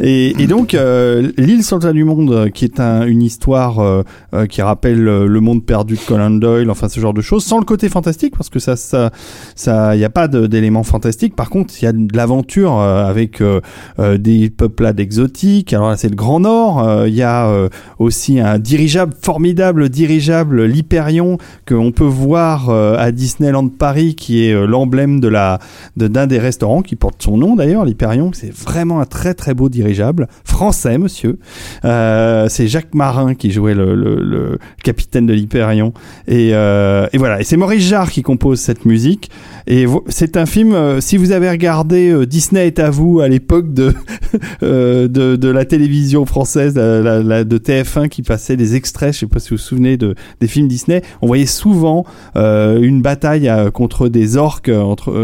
Et, donc, euh, l'île toit du monde, euh, qui est un- une histoire euh, qui rappelle le monde perdu de Conan Doyle, enfin ce genre de choses, sans le côté fantastique, parce que ça, ça, ça, y a pas d'éléments fantastiques. Par contre, il y a de l'aventure avec des peuplades exotiques. Alors là, c'est le Grand Nord. Il y a aussi un dirigeable, formidable dirigeable, l'Hyperion, que on peut voir à Disneyland Paris, qui est l'emblème de- d'un des restaurants qui porte son nom d'ailleurs, l'Hyperion. C'est vraiment un très très beau dirigeable français, monsieur. Euh, c'est Jacques Marin qui jouait le, capitaine de l'Hyperion. Et, euh, et voilà. Et c'est Maurice Jarre qui compose cette musique. Et c'est un film. euh, si vous avez regardé Disney est à vous à l'époque de, <laughs> de la télévision française, de TF1 qui passait des extraits. Je sais pas si vous vous souvenez de des films Disney. On voyait souvent une bataille contre des orques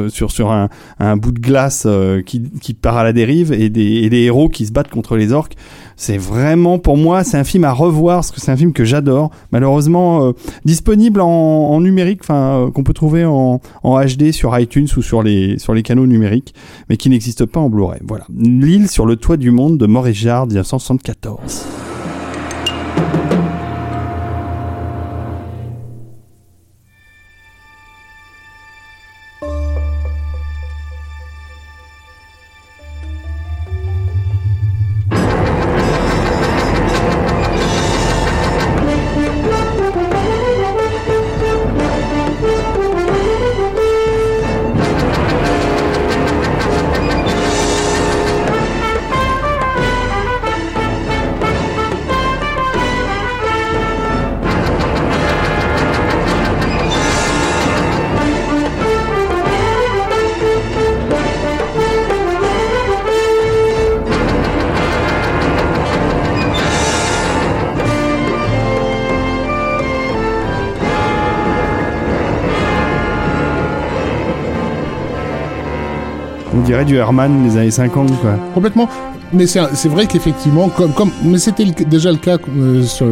sur un, bout de glace qui part à la dérive des et des héros qui se battent contre les orques. C'est vraiment pour moi, c'est un film à revoir parce que c'est un film que j'adore. Malheureusement euh, disponible en, numérique, euh, qu'on peut trouver en, HD sur iTunes ou sur les sur les canaux numériques, mais qui n'existe pas en Blu-ray. Voilà, l'île sur le toit du monde de Maurice Jarre, 1974. Dirait du Herman des années 50, quoi. Complètement. Mais c'est vrai qu'effectivement, comme, comme, mais c'était déjà le cas euh, sur,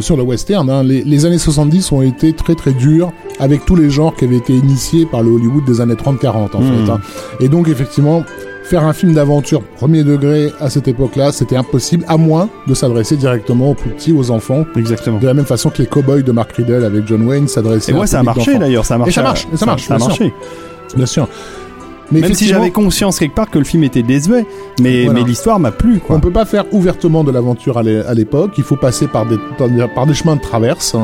sur le western, hein, les, les années 70 ont été très très dures avec tous les genres qui avaient été initiés par le Hollywood des années 30-40 en Mhm. fait. hein. Et donc effectivement, faire un film d'aventure premier degré à cette époque-là, c'était impossible, à moins de s'adresser directement aux plus petits, aux enfants, Exactement. de la même façon que les Cowboys de Mark Riddle avec John Wayne s'adressaient Et moi, un ça a marché d'ailleurs. Ça a marché. ça marche, ça marche, Ça a bien sûr. marché. Bien sûr. Mais Même si j'avais conscience quelque part que le film était désuet, mais, Voilà. mais l'histoire m'a plu, quoi. On peut pas faire ouvertement de l'aventure à l'époque. Il faut passer par des, par des chemins de traverse.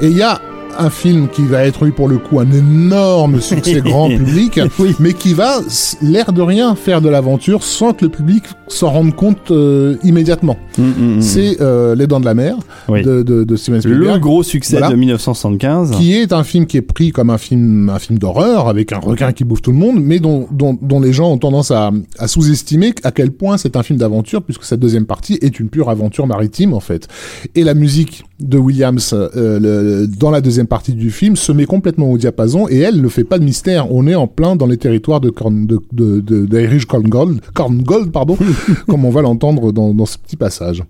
Et il y a un film qui va être, lui, pour le coup, un énorme <laughs> succès grand public, Oui. mais qui va, l'air de rien, faire de l'aventure sans que le public s'en rende compte euh, immédiatement. Mm, mm, mm. C'est euh, Les Dents de la Mer Oui. de, de, de Steven le Spielberg. gros succès Voilà. de 1975. qui est un film qui est pris comme un film un film d'horreur avec un requin qui bouffe tout le monde mais dont dont, dont les gens ont tendance à, à sous-estimer à quel point c'est un film d'aventure puisque cette deuxième partie est une pure aventure maritime en fait et la musique de Williams euh, le- dans la deuxième partie du film se met complètement au diapason et elle ne fait pas de mystère. On est en plein dans les territoires de Corn, de, de, Corngold Corngold pardon <laughs> comme on va l'entendre dans, dans ce petit passage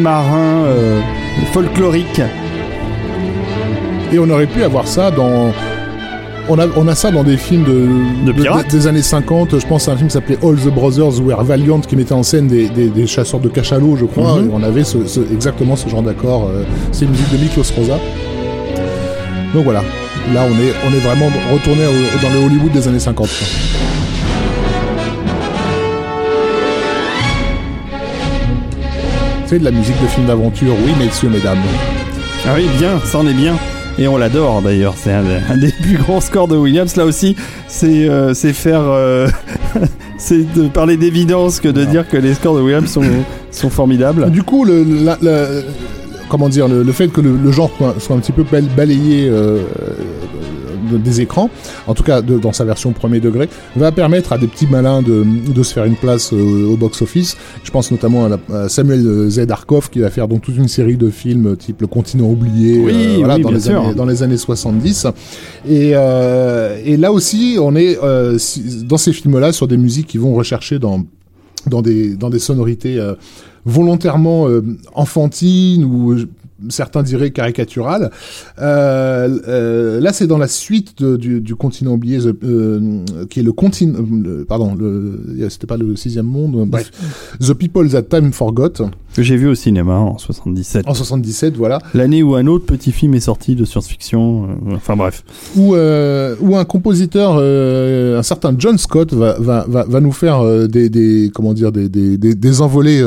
marins euh, folkloriques. Et on aurait pu avoir ça dans. On a, on a ça dans des films de, des années 50. Je pense à un film qui s'appelait All the Brothers Were Valiant qui mettait en scène des, des, des chasseurs de cachalots, je crois. Mhm. Et on avait ce, ce- exactement ce genre d'accord. euh, C'est une musique de Miklos Rosa. Donc voilà. Là, on est, on est vraiment retourné au- dans le Hollywood des années 50. quoi. De la musique de film d'aventure, oui, messieurs, mesdames. Ah oui, bien, ça en est bien. Et on l'adore d'ailleurs, c'est un, un des plus grands scores de Williams. Là aussi, c'est euh, faire. euh, <laughs> c'est de parler d'évidence que de dire que les scores de Williams sont, sont formidables. Du coup, le, la- la- comment dire, le, le fait que le, le genre soit, un petit peu bal- balayé euh, des écrans, en tout cas de- dans sa version premier degré, va permettre à des petits malins de, de se faire une place euh, au box-office. Je pense notamment à, la- à Samuel Z. Arkoff qui va faire donc toute une série de films type Le Continent oublié, Oui, voilà, oui, dans, les années, dans les années 70. Et, euh, et là aussi, on est euh, si- dans ces films-là sur des musiques qui vont rechercher dans dans des dans des sonorités euh, volontairement euh, enfantines ou euh, certains diraient caricaturales. Euh, euh, là, c'est dans la suite de- du, du continent oublié, The- euh, qui est le continent, le- pardon, c'était pas le sixième monde. Bref, The People That Time Forgot Que j'ai vu au cinéma en 77. en 77, voilà. L'année où un autre petit film est sorti de science-fiction. euh, enfin bref. où, euh, où un compositeur, euh, un certain John Scott, va, va, va, va nous faire euh, des, des comment dire des, des, des, des envolées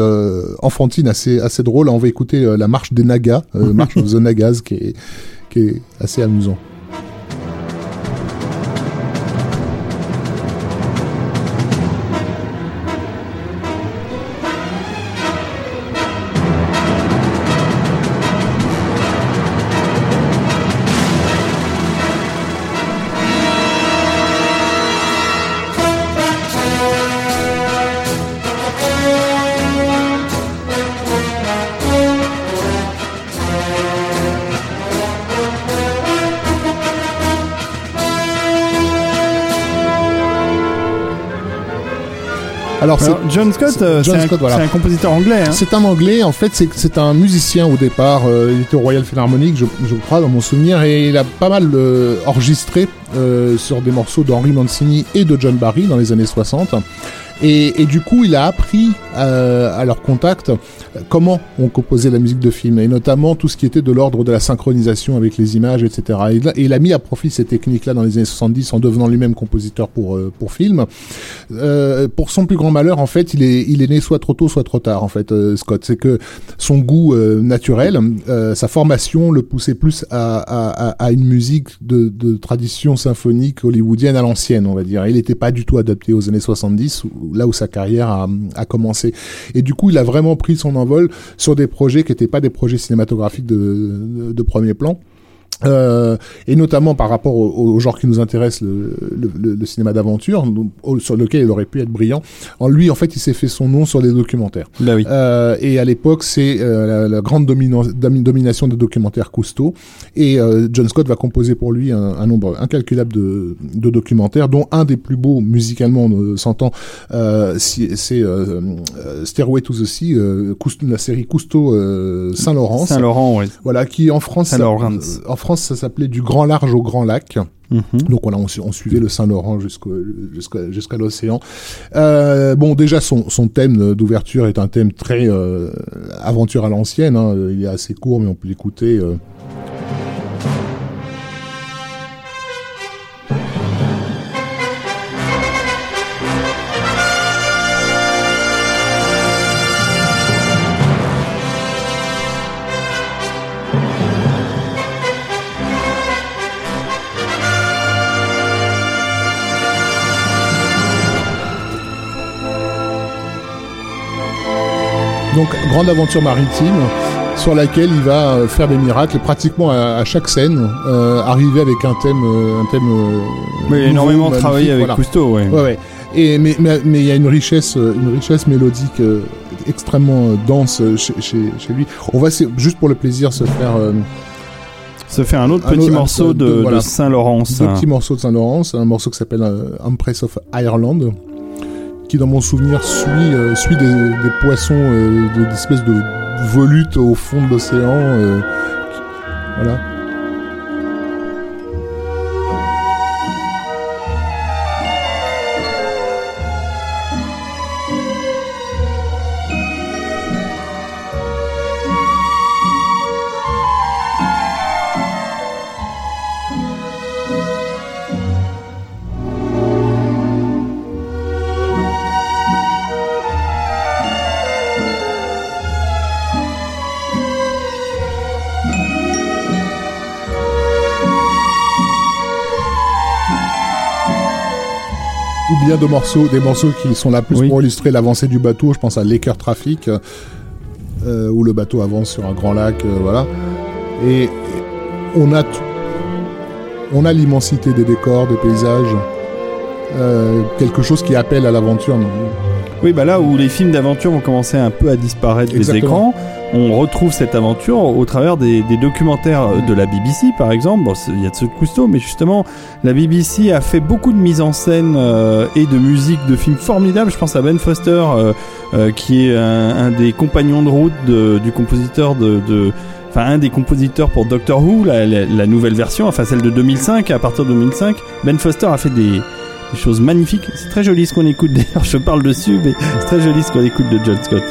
enfantines assez assez drôles. On va écouter la marche des Nagas, euh, March <laughs> of the Nagas, qui est qui est assez amusant. John Scott, c'est un, compositeur anglais. Hein. C'est un anglais, en fait, c'est un musicien au départ. il était au Royal Philharmonic, je, je, crois, dans mon souvenir, et il a pas mal enregistré sur des morceaux d'Henry Mancini et de John Barry dans les années 60. Et, et, du coup, il a appris à leur contact comment on composait la musique de film, et notamment tout ce qui était de l'ordre de la synchronisation avec les images, etc. Et, il a mis à profit ces techniques-là dans les années 70 en devenant lui-même compositeur pour euh, pour film. Euh, pour son plus grand malheur, en fait, il est il est né soit trop tôt, soit trop tard. En fait, euh, Scott, c'est que son goût naturel, sa formation le poussait plus à, à, une musique de, tradition symphonique hollywoodienne à l'ancienne, on va dire. Il n'était pas du tout adapté aux années 70 là où sa carrière a, commencé. Et du coup, il a vraiment pris son envol sur des projets qui n'étaient pas des projets cinématographiques de, de premier plan. Euh, et notamment par rapport au, genre qui nous intéresse, le, le, le cinéma d'aventure, sur lequel il aurait pu être brillant. En lui, en fait, il s'est fait son nom sur des documentaires. Bah oui. euh, et à l'époque, c'est euh, la, grande domination des documentaires Cousteau. Et euh, John Scott va composer pour lui un, un nombre incalculable de, de, documentaires, dont un des plus beaux musicalement euh, s'entend, c'est Stairway to the Sea, la série Cousteau Saint-Laurent. Saint-Laurent, oui. Voilà, qui en France, Saint-Laurent. en France ça s'appelait du grand large au grand lac. Mhm. Donc voilà, on, suivait le Saint-Laurent jusqu'à l'océan. Euh, bon, déjà son, thème d'ouverture est un thème très euh, aventure à l'ancienne. Hein. Il est assez court, mais on peut l'écouter. Euh. Donc, grande aventure maritime sur laquelle il va euh, faire des miracles pratiquement à, chaque scène, euh, arriver avec un thème, euh, un thème. mais énormément travaillé avec Cousteau, ouais. ouais, ouais. Et mais mais il y a une richesse, une richesse mélodique extrêmement dense chez, chez, lui. On va juste pour le plaisir se faire. se faire un autre petit morceau de, de, Saint-Laurent. Un petit morceau de Saint-Laurent, un morceau qui s'appelle Empress of Ireland qui dans mon souvenir suit, euh, suit des, des poissons, euh, d'espèces de volutes au fond de l'océan. Euh, voilà. De morceaux, des morceaux qui sont là plus pour illustrer l'avancée du bateau. Je pense à Laker Traffic, euh, où le bateau avance sur un grand lac, euh, voilà. Et, on a on a l'immensité des décors, des paysages, euh, quelque chose qui appelle à l'aventure. Oui, bah là où les films d'aventure vont commencer un peu à disparaître des écrans, on retrouve cette aventure au travers des, documentaires de la BBC, par exemple. Bon, il y a de de Cousteau, mais justement, la BBC a fait beaucoup de mise en scène euh, et de musique de films formidables. Je pense à Ben Foster, euh, euh, qui est un, des compagnons de route du compositeur de, enfin un des compositeurs pour Doctor Who, la, nouvelle version, enfin celle de 2005. À partir de 2005, Ben Foster a fait des, des choses magnifiques. C'est très joli ce qu'on écoute. D'ailleurs, je parle dessus, mais c'est très joli ce qu'on écoute de John Scott.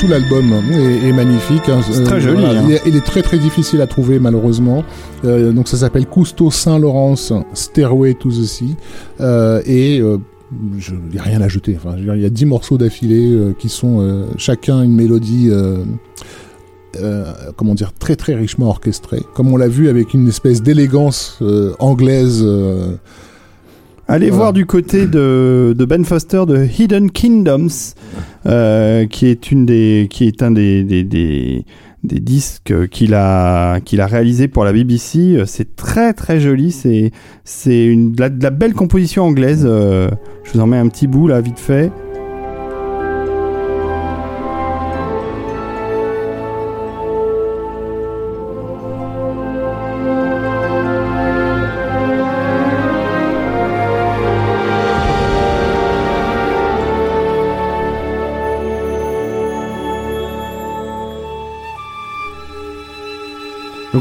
Tout l'album est, magnifique. Hein. C'est très joli. Hein. Il, est, très très difficile à trouver malheureusement. Euh, donc ça s'appelle Cousteau Saint-Laurence Stairway to the Sea. Euh, et euh, il n'y a rien à jeter. Enfin, il y a dix morceaux d'affilée qui sont chacun une mélodie. comment dire très très richement orchestrée comme on l'a vu avec une espèce d'élégance anglaise Allez voir du côté de, de, Ben Foster de Hidden Kingdoms, euh, qui est une des, qui est un des, des, des des disques qu'il a qu'il a réalisé pour la BBC. C'est très très joli. C'est c'est une de la, de la, belle composition anglaise. je vous en mets un petit bout là vite fait.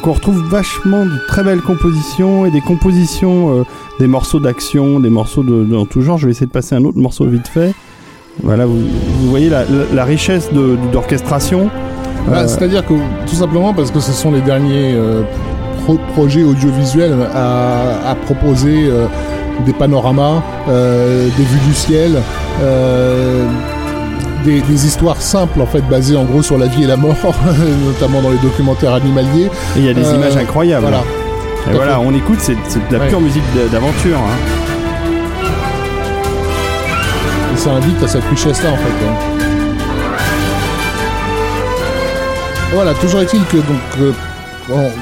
On retrouve vachement de très belles compositions et des compositions, euh, des morceaux d'action, des morceaux de, dans tout genre. Je vais essayer de passer un autre morceau vite fait. Voilà, vous, voyez la, richesse d'orchestration. Bah, euh, c'est-à-dire que tout simplement parce que ce sont les derniers euh, projets audiovisuels à, proposer des panoramas, des vues du ciel des, histoires simples en fait basées en gros sur la vie et la mort, <laughs> notamment dans les documentaires animaliers. Et il y a des euh, images incroyables. Voilà. Et voilà, on écoute, c'est de la pure musique d'aventure. Hein. Et ça invite à cette richesse-là en fait. Hein. Voilà, toujours est-il que donc euh,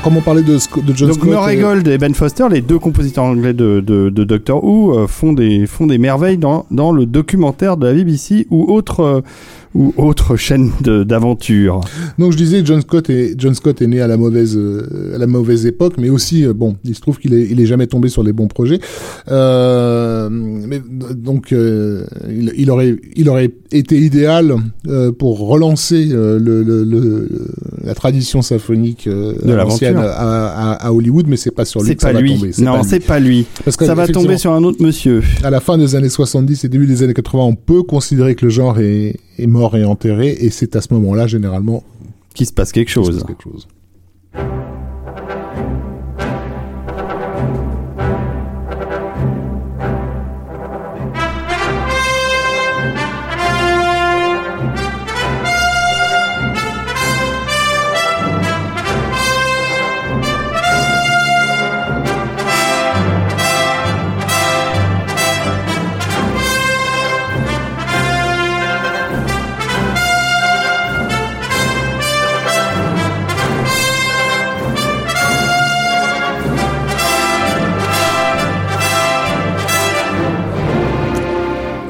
comme on parlait de, de John Donc Murray Gold et Ben Foster, les deux compositeurs anglais de, de, de Doctor Who, euh, font, des, font des merveilles dans, dans le documentaire de la BBC ou autre euh, ou autre chaîne d'aventure. Donc je disais John Scott est John Scott est né à la mauvaise euh, à la mauvaise époque, mais aussi euh, bon, il se trouve qu'il est il est jamais tombé sur les bons projets. Euh, mais donc euh, il, il, aurait il aurait été idéal pour relancer le, le, le, la tradition symphonique de l'ancienne à, à, Hollywood, mais c'est pas sur lui que ça va tomber. Non, c'est pas lui. Parce que ça va tomber sur un autre monsieur. À la fin des années 70 et début des années 80, on peut considérer que le genre est est mort et enterré, et c'est à ce moment-là, généralement, qu'il se passe quelque chose. quelque chose.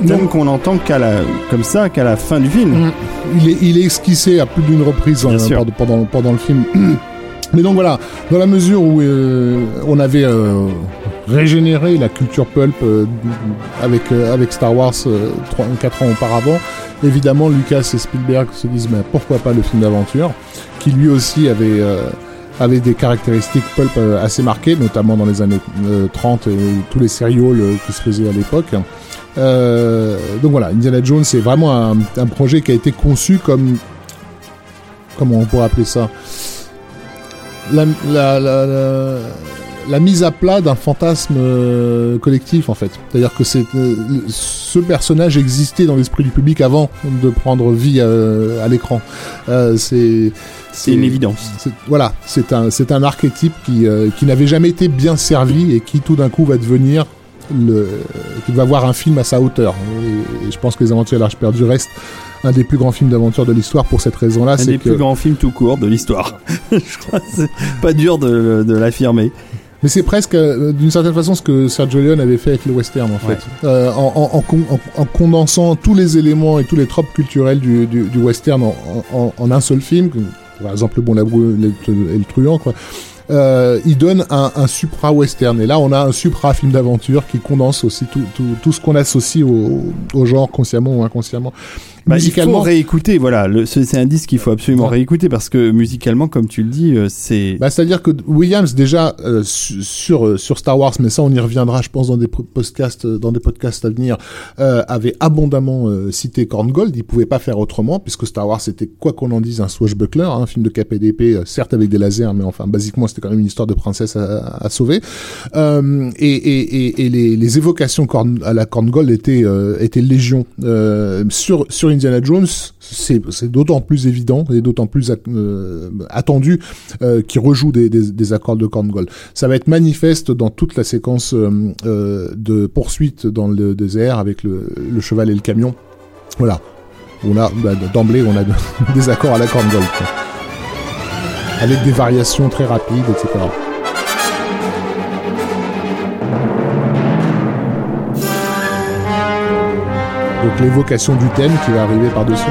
Thème qu'on entend qu'à la, comme ça qu'à la fin du film. Mm. Il, est, il est esquissé à plus d'une reprise hein, pendant, pendant le film. <clears throat> Mais donc voilà, dans la mesure où euh, on avait euh, régénéré la culture pulp euh, avec, avec Star Wars 3, 4 ans auparavant, évidemment Lucas et Spielberg se disent mais pourquoi pas le film d'aventure, qui lui aussi avait avait des caractéristiques pulp assez marquées, notamment dans les années 30 et tous les sérioles qui se faisaient à l'époque. Euh, donc voilà, Indiana Jones, c'est vraiment un, un, projet qui a été conçu comme. Comment on pourrait appeler ça? La, la, la, la, mise à plat d'un fantasme euh, collectif, en fait. C'est-à-dire que c'est, euh, ce personnage existait dans l'esprit du public avant de prendre vie à l'écran. c'est. C'est une évidence. Voilà, c'est un, c'est un archétype qui, qui n'avait jamais été bien servi et qui tout d'un coup va devenir qu'il va voir un film à sa hauteur. Et, je pense que Les Aventures de l'Arche perdue reste un des plus grands films d'aventure de l'histoire pour cette raison-là. Un des plus grands films tout court de l'histoire. <laughs> je crois que c'est pas dur de, de l'affirmer. Mais c'est presque, euh, d'une certaine façon, ce que Sergio Leone avait fait avec le western, en fait. Euh, en, en, en, en, condensant tous les éléments et tous les tropes culturels du, du, du western en, un seul film, par exemple Le Bon Labrou et le Truand, quoi euh, il donne un, un supra-western. Et là, on a un supra-film d'aventure qui condense aussi tout, tout, tout ce qu'on associe au, au genre consciemment ou inconsciemment. Bah, il faut réécouter, voilà. C'est un disque qu'il faut absolument réécouter parce que musicalement, comme tu le dis, euh, c'est. Bah, C'est-à-dire que Williams, déjà, euh, sur, euh, sur Star Wars, mais ça, on y reviendra, je pense, dans des podcasts, dans des podcasts à venir, euh, avait abondamment cité Korngold. Il pouvait pas faire autrement puisque Star Wars, c'était, quoi qu'on en dise, un swashbuckler, hein, un film de KPDP, certes avec des lasers, mais enfin, basiquement, c'était quand même une histoire de princesse à, à sauver. et, et, et, et les, les, évocations à la Korngold étaient, étaient légion. sur, sur Indiana Jones, c'est d'autant plus évident et d'autant plus euh, attendu euh, qu'il rejoue des, accords de Korngold. Ça va être manifeste dans toute la séquence euh, de poursuite dans le désert avec le, cheval et le camion. Voilà. On a bah, d'emblée on a <laughs> des accords à la Korngold. avec des variations très rapides, etc. Donc l'évocation du thème qui va arriver par-dessus.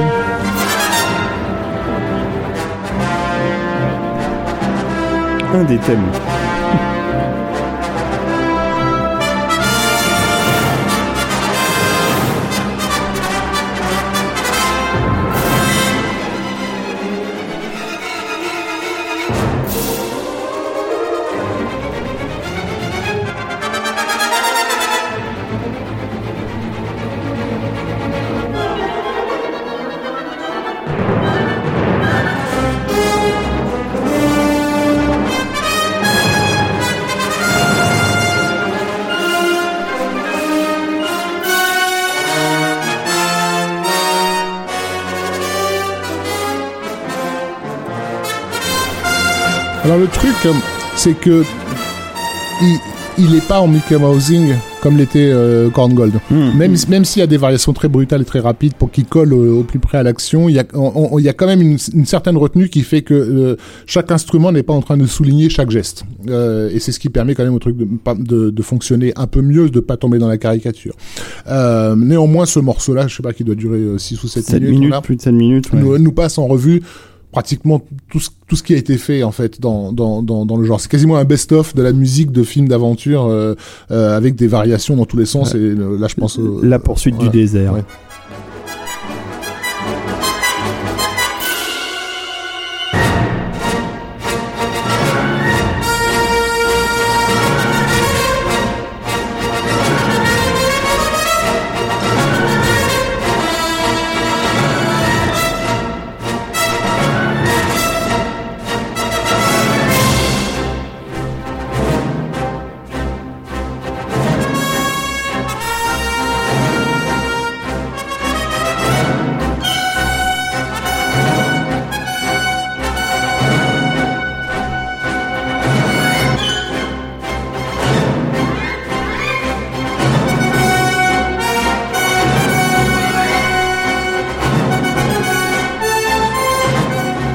Un des thèmes. Alors le truc, euh, c'est que il, il est pas en Mickey Mousing comme l'était euh, Corn Gold. Hmm. Même, même s'il y a des variations très brutales et très rapides pour qu'il colle au, au plus près à l'action, il y a, on- on- il y a quand même une, une certaine retenue qui fait que euh, chaque instrument n'est pas en train de souligner chaque geste. Euh, et c'est ce qui permet quand même au truc de, de, de fonctionner un peu mieux, de pas tomber dans la caricature. Euh, néanmoins, ce morceau-là, je sais pas, qui doit durer 6 ou 7, 7 minutes, minutes, plus de 7 minutes. ouais. nous, nous passe en revue pratiquement tout ce, tout ce qui a été fait en fait dans, dans, dans, dans le genre. C'est quasiment un best-of de la musique de films d'aventure euh, euh, avec des variations dans tous les sens. Et euh, là, je pense. euh, La poursuite du ouais. désert. Ouais.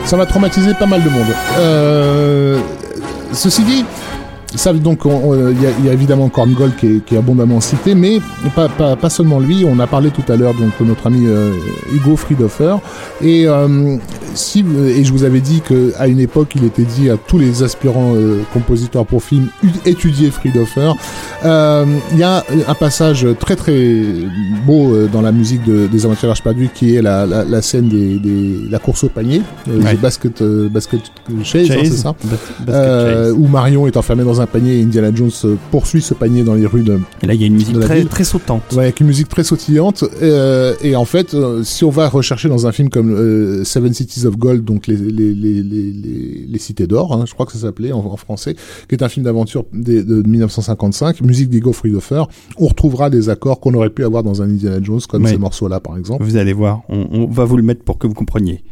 Ça va traumatiser pas mal de monde. Euh, ceci dit, ça donc on- on- il y, a- il y a évidemment Corn Gold qui est, qui est abondamment cité, mais pas, pas, pas seulement lui. On a parlé tout à l'heure donc de notre ami euh, Hugo Friedhofer et euh, si et je vous avais dit que à une époque il était dit à tous les aspirants euh, compositeurs pour film u- étudiez Friedhofer. Euh, Il y a un passage très très beau euh, dans la musique de, des Aventures de l'Arche perdue qui est la, la, la scène des, des la course au panier, euh, Ouais. the basket euh, basket chase, hein, c'est ça. Bas- basket Euh, chase. où Marion est enfermée dans un panier et Indiana Jones euh, poursuit ce panier dans les rues de, Et là, il y a une musique très, très sautante. Ouais, avec une musique très sautillante. euh, et en fait, euh, si on va rechercher dans un film comme euh, Seven Cities of Gold, donc les, les, les, les, les, cités d'or, hein, je crois que ça s'appelait en, en français, qui est un film d'aventure de 1955, musique d'Ego Friedhofer, on retrouvera des accords qu'on aurait pu avoir dans un Indiana Jones, comme Ouais. ces morceaux-là par exemple. Vous allez voir, on, on va vous le mettre pour que vous compreniez.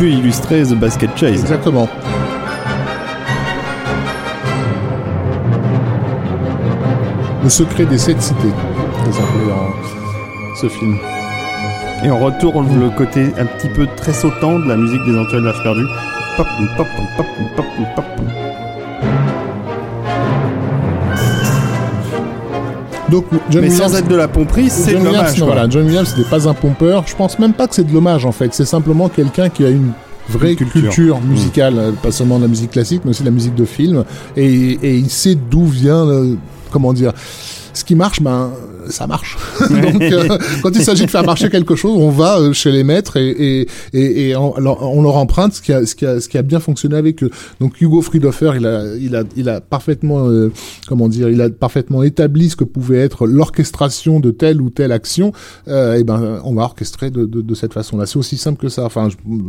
Pu illustrer The Basket Chase. Exactement. Le secret des sept cités, dans ce film. Et on retourne le côté un petit peu très sautant de la musique des Aventuriers de l'Arche perdue. Pop, pop, pop, Donc, John Mais sans Williams- être de la pomperie, c'est John dommage. Williams, non, quoi. voilà, John Williams n'était pas un pompeur. Je pense même pas que c'est de l'hommage en fait. C'est simplement quelqu'un qui a une vraie culture, culture. Mm. musicale, euh, pas seulement de la musique classique, mais aussi de la musique de film. Et, et il sait d'où vient, le- comment dire, ce qui marche, ben ça marche. <laughs> Donc, euh, quand il s'agit de faire marcher quelque chose, on va euh, chez les maîtres et, et, et, et on, leur- on leur emprunte ce qui, a, ce, qui a, ce qui a bien fonctionné avec eux. Donc Hugo Friedhofer, il a, il a, il a parfaitement, euh, comment dire, il a parfaitement établi ce que pouvait être l'orchestration de telle ou telle action. Euh, et ben, on va orchestrer de, de, de cette façon-là. C'est aussi simple que ça. Enfin,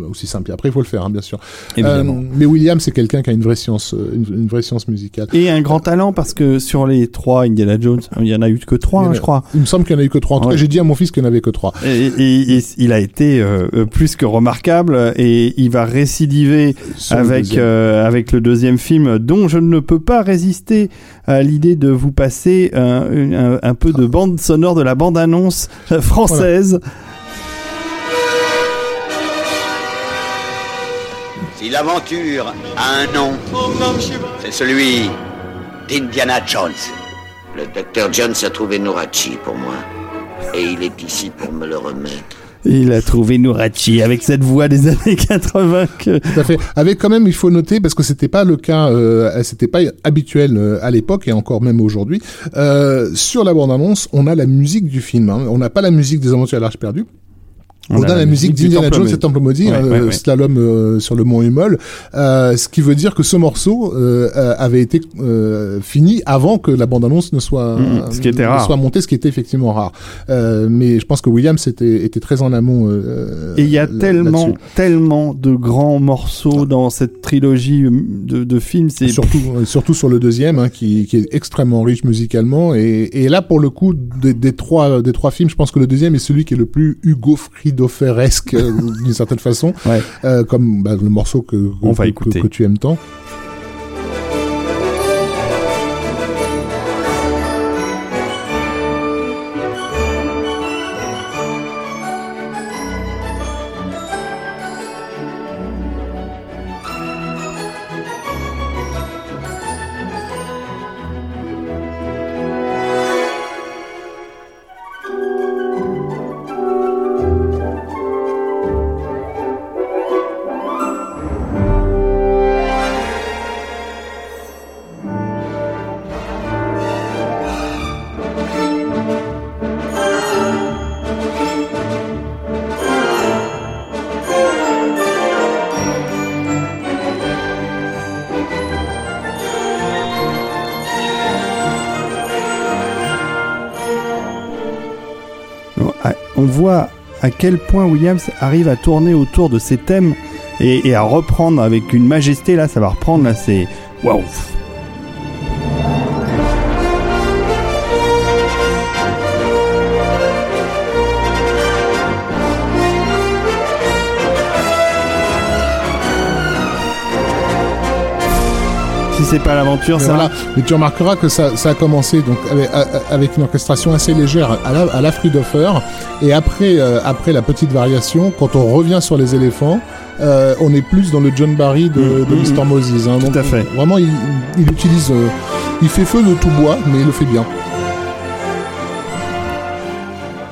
aussi simple. Et après, il faut le faire, hein, bien sûr. Euh, mais William, c'est quelqu'un qui a une vraie science, une, une vraie science musicale. Et un grand talent parce que sur les trois Indiana Jones, Il y en a eu que trois, hein, je crois. Il me semble qu'il y en a eu que trois. En tout cas, j'ai dit à mon fils qu'il n'y en avait que trois. Et, et- et il a été euh, euh, plus que remarquable et il va récidiver Sur le avec deuxième. euh, avec le deuxième film dont je ne peux pas résister à l'idée de vous passer un, un- un peu de bande sonore de la bande annonce française. Si l'aventure a un nom, c'est celui d'Indiana Jones. Le docteur Jones a trouvé Nourachi pour moi. Et il est ici pour me le remettre. Il a trouvé Nourachi avec cette voix des années 80 que Tout à fait. Avec quand même, il faut noter parce que c'était pas le cas, euh, c'était pas habituel euh, à l'époque et encore même aujourd'hui. Euh, sur la bande-annonce, on a la musique du film. hein. On n'a pas la musique des Aventures à l'Arche perdue. On, a, la musique d'Indiana Jones et Temple Maudit, Ouais, hein, ouais, euh, ouais. slalom euh, sur le mont Hummel, euh, ce qui veut dire que ce morceau euh, avait été euh, fini avant que la bande-annonce ne soit Mhm, ce qui était rare. soit montée, ce qui était effectivement rare. Euh, mais je pense que Williams était, était très en amont. Et il y a tellement, tellement de grands morceaux dans cette trilogie de, de films. C'est Surtout, surtout sur le deuxième, hein, qui, qui est extrêmement riche musicalement. Et, et là, pour le coup, des, des trois, des trois films, je pense que le deuxième est celui qui est le plus Hugo Friedhoferesque, <laughs> d'une certaine façon, Ouais. euh, comme bah, le morceau que, que, On va que tu aimes tant. À quel point Williams arrive à tourner autour de ses thèmes et, et à reprendre avec une majesté. Là, ça va reprendre. Là, c'est waouh. Si c'est pas l'aventure, ça. voilà. Mais tu remarqueras que ça, ça a commencé donc avec, avec une orchestration assez légère à la, à la Friedhofer, et après, euh, après la petite variation, quand on revient sur les éléphants, euh, on est plus dans le John Barry de, Mm, de mm, Mr. Moses. hein. Tout Donc, à fait. Vraiment, il, il utilise, euh, il fait feu de tout bois, mais il le fait bien.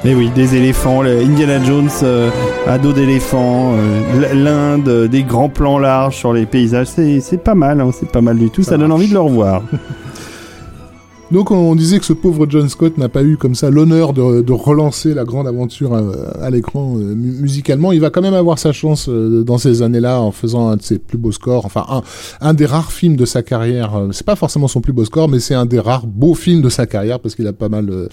Mais oui, des éléphants, Indiana Jones euh, à dos d'éléphant, euh, l'Inde, euh, des grands plans larges sur les paysages, c'est c'est pas mal, hein, c'est pas mal du tout, ça, Ça donne envie de le revoir. <laughs> Donc on disait que ce pauvre John Scott n'a pas eu comme ça l'honneur de, de relancer la grande aventure à, à l'écran euh, mu- musicalement. Il va quand même avoir sa chance euh, dans ces années-là en faisant un de ses plus beaux scores. Enfin un, un des rares films de sa carrière. euh, C'est pas forcément son plus beau score, mais c'est un des rares beaux films de sa carrière parce qu'il a pas mal euh, euh,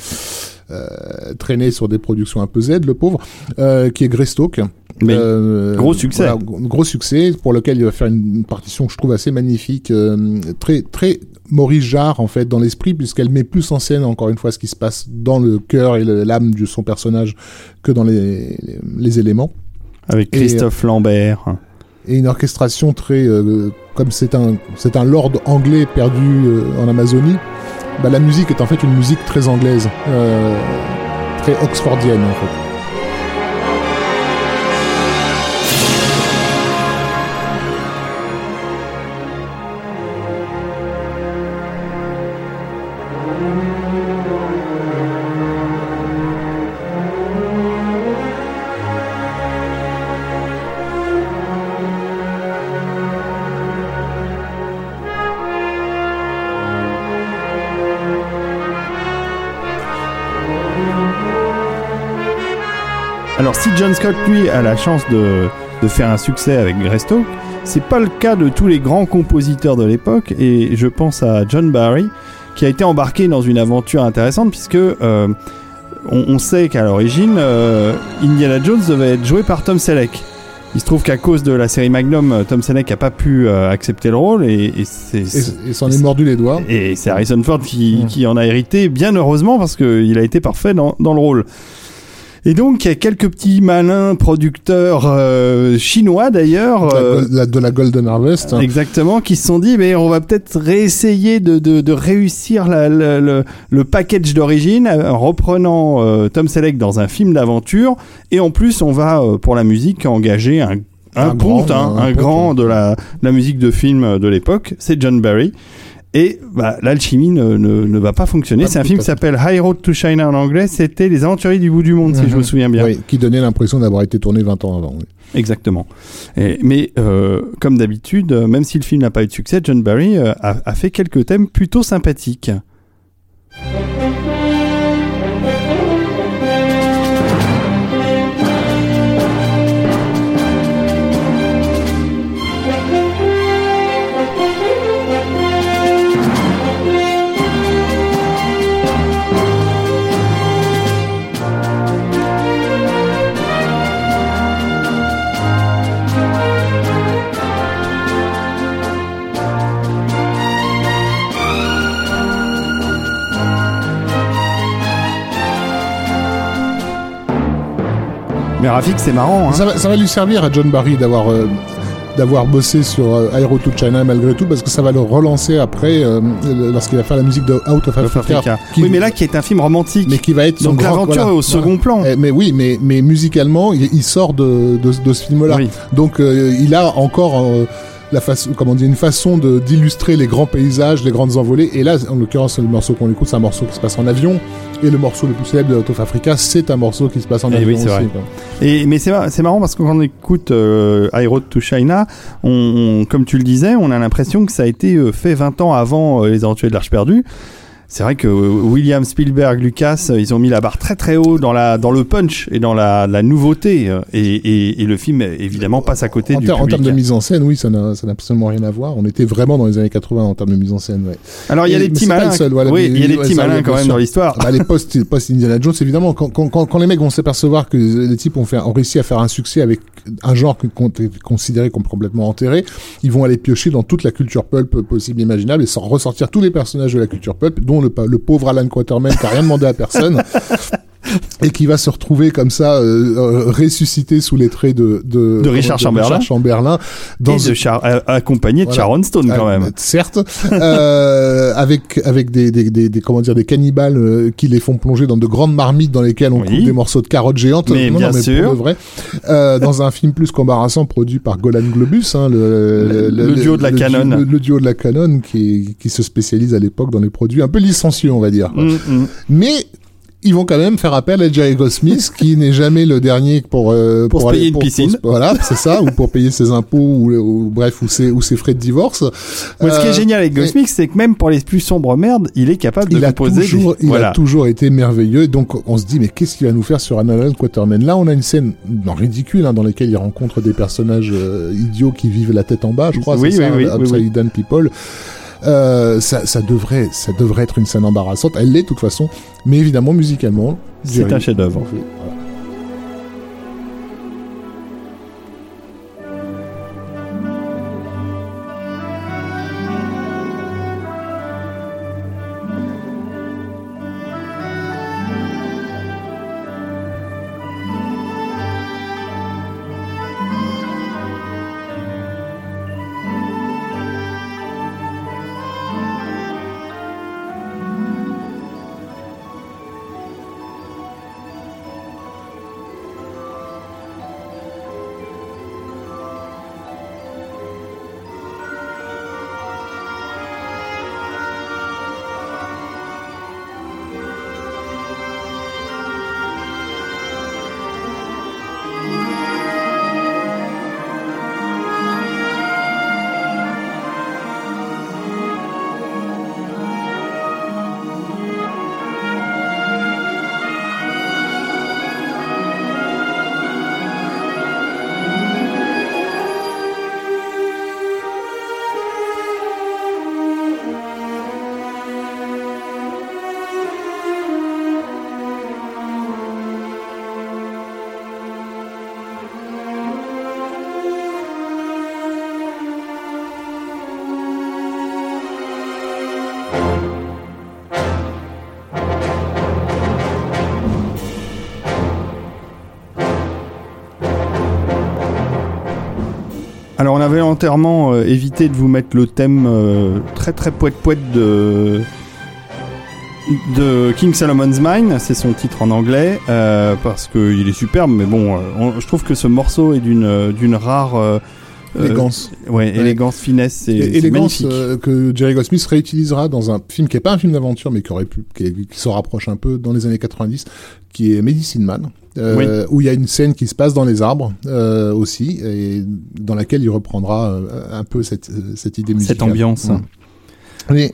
traîné sur des productions un peu Z, le pauvre, euh, qui est Greystoke. Mais Euh, gros succès. voilà, gros- succès pour lequel il va faire une partition que je trouve assez magnifique, euh, très très Maurice Jarre en fait dans l'esprit puisqu'elle met plus en scène encore une fois ce qui se passe dans le cœur et l'âme de son personnage que dans les, les, les éléments avec Et, Christophe Lambert. Et une orchestration très euh, comme c'est un c'est un lord anglais perdu euh, en Amazonie. Bah, la musique est en fait une musique très anglaise, euh, très oxfordienne en fait. Scott lui a la chance de, de faire un succès avec Greystoke, c'est pas le cas de tous les grands compositeurs de l'époque et je pense à John Barry qui a été embarqué dans une aventure intéressante puisque euh, on, on sait qu'à l'origine euh, Indiana Jones devait être joué par Tom Selleck. Il se trouve qu'à cause de la série Magnum, Tom Selleck a pas pu euh, accepter le rôle et, et c'est Et, et s'en est mordu les doigts. et c'est Harrison Ford qui, qui en a hérité, bien heureusement, parce qu'il a été parfait dans, dans le rôle. Et donc, il y a quelques petits malins producteurs euh, chinois d'ailleurs. de la euh, de la Golden Harvest. Exactement, qui se sont dit, mais on va peut-être réessayer de, de, de réussir la- la- le, le package d'origine euh, en reprenant euh, Tom Selleck dans un film d'aventure. Et en plus, on va, pour la musique, engager un, un, Un ponte, grand, hein, un grand ouais. de la, de la musique de film de l'époque. C'est John Barry. Et bah, l'alchimie ne, ne, ne va pas fonctionner. C'est un film qui s'appelle High Road to China en anglais. C'était Les Aventuriers du bout du monde, si je Mhm. me souviens bien. Oui, qui donnait l'impression d'avoir été tourné 20 ans avant. oui. Exactement. Et- mais euh, comme d'habitude, euh, même si le film n'a pas eu de succès, John Barry euh, a, a fait quelques thèmes plutôt sympathiques. Rafik, c'est marrant. Hein. Ça, va, ça va lui servir à John Barry d'avoir euh, d'avoir bossé sur euh, Aero to China malgré tout parce que ça va le relancer après euh, lorsqu'il va faire la musique de Out of Africa. Africa. qui- Oui, mais là, qui est un film romantique. mais qui va être son Donc l'aventure voilà, est au second plan. Eh, mais oui, mais, mais musicalement, il, il sort de, de, de ce film-là. Oui. Donc euh, il a encore la façon, comment dire, une façon de d'illustrer les grands paysages, les grandes envolées. Et là, en l'occurrence, le morceau qu'on écoute, c'est un morceau qui se passe en avion. Et le morceau le plus célèbre de Out of Africa, c'est un morceau qui se passe en Eh avion oui, c'est aussi. vrai. Et, mais c'est c'est marrant parce que quand on écoute euh, High Road to China, on, on- comme tu le disais, on a l'impression que ça a été euh, fait 20 ans avant euh, Les Aventuriers de l'Arche perdue. C'est vrai que William Spielberg, Lucas, euh, ils ont mis la barre très très haut dans, la, dans le punch et dans la, la nouveauté. euh, Et, et, et le film, évidemment, passe à côté En, du ter- en termes de mise en scène, oui, ça n'a ça n'a absolument rien à voir. On était vraiment dans les années 80 en termes de mise en scène. Ouais. Alors il y a des petits malins. voilà, oui, il y a des petits malins quand même dans l'histoire. Bah, les post, post Indiana Jones, évidemment, quand, quand, quand, quand les mecs vont s'apercevoir que les types ont, fait, ont réussi à faire un succès avec un genre qu'on considéré comme complètement enterré, ils vont aller piocher dans toute la culture pulp possible et imaginable et ressortir tous les personnages de la culture pulp, dont le, pa- le pauvre Alan Quaterman qui a rien demandé à personne. Et qui va se retrouver comme ça, euh, euh, ressuscité sous les traits de, de, De Richard Chamberlain. Chamberlain dans et de Char- euh, accompagné de Voilà. Sharon Stone quand ah, même. Certes, <laughs> euh, avec avec des, des, des, des- comment dire des cannibales euh, qui les font plonger dans de grandes marmites dans lesquelles on Oui. coupe des morceaux de carottes géantes. Mais non, bien non, mais sûr. pour de vrai, euh, dans un film plus qu'embarrassant produit par Golan Globus, hein, le, Le- le duo de la le Canon. Le, le duo de la Canon qui qui se spécialise à l'époque dans les produits un peu licencieux, on va dire. Mm, mm. Mais ils vont quand même faire appel à Jerry Goldsmith, <laughs> qui n'est jamais le dernier pour euh, Pour se aller- payer une piscine. voilà, <laughs> c'est ça, ou pour payer ses impôts ou, ou bref ou ses ou ses frais de divorce. Moi, ce qui est Euh, génial avec et- Goldsmith, c'est que même pour les plus sombres merdes, il est capable de il a composer. des- toujours, il voilà. a toujours été merveilleux. Donc, on se dit, mais qu'est-ce qu'il va nous faire sur Alan Quaterman Là, on a une scène non, ridicule hein, dans laquelle il rencontre des personnages euh, idiots qui vivent la tête en bas, je crois. Oui, c'est oui, ça, oui, Upside. Down People. Euh, ça, ça devrait, ça devrait être une scène embarrassante. Elle l'est de toute façon, mais évidemment musicalement, C'est un chef-d'œuvre. Voilà. Entièrement euh, de vous mettre le thème euh, très très poète poète de King Solomon's Mine, c'est son titre en anglais, euh, parce qu'il est superbe, mais bon, on- je trouve que ce morceau est d'une d'une rare Élégance. ouais, élégance, finesse, c'est élégance magnifique. euh, que Jerry Goldsmith réutilisera dans un film qui est pas un film d'aventure mais qui aurait pu qui, est- qui s'en rapproche un peu dans les années 90 qui est Medicine Man euh, où il y a une scène qui se passe dans les arbres euh, aussi et dans laquelle il reprendra euh, un peu cette euh, cette idée musicale. Cette ambiance. Mais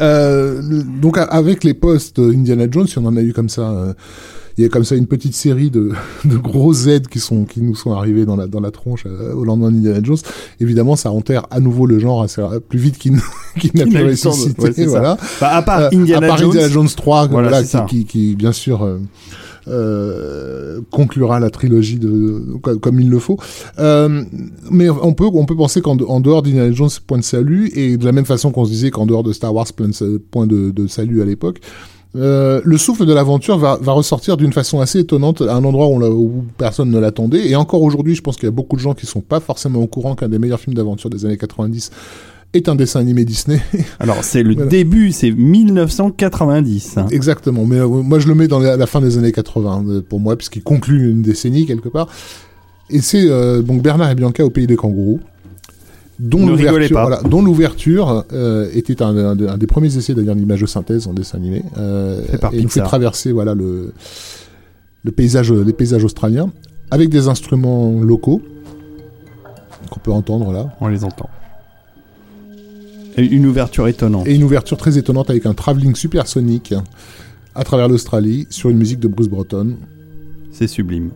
euh, donc avec les postes Indiana Jones, si on en a eu comme ça, euh, il y a comme ça une petite série de, <laughs> de gros aides qui sont qui nous sont arrivés dans la dans la tronche euh, au lendemain d'Indiana Jones. Évidemment, ça enterre à nouveau le genre assez plus vite qu'il <laughs> qu'il n'a pu ressusciter. ouais, voilà. Bah, à part Euh, Indiana à part Jones, Indiana Jones 3, Voilà, qui, qui, qui, bien sûr euh, euh, conclura la trilogie de, comme, comme il le faut. Euh, mais on peut on peut penser qu'en de- en dehors d'Indiana Jones point de salut et de la même façon qu'on se disait qu'en dehors de Star Wars point de, sa- point de, de salut à l'époque. Euh, le souffle de l'aventure va, va ressortir d'une façon assez étonnante à un endroit où, personne ne l'attendait. Et encore aujourd'hui, je pense qu'il y a beaucoup de gens qui sont pas forcément au courant qu'un des meilleurs films d'aventure des années 90 est un dessin animé Disney. <laughs> alors c'est le Voilà. début, c'est 1990. hein. Exactement, mais euh, moi je le mets dans la, la fin des années 80 euh, pour moi, puisqu'il conclut une décennie quelque part. Et c'est donc Bernard et Bianca au pays des kangourous, dont l'ouverture, pas. voilà, dont l'ouverture euh, était un, un- un des premiers essais d'ailleurs d'image de synthèse en dessin animé, euh, Fait par et nous fait traverser voilà le le paysage, les paysages australiens avec des instruments locaux qu'on peut entendre là. On les entend. Et une ouverture étonnante. Et une ouverture très étonnante avec un travelling supersonique à travers l'Australie sur une musique de Bruce Breton. C'est sublime.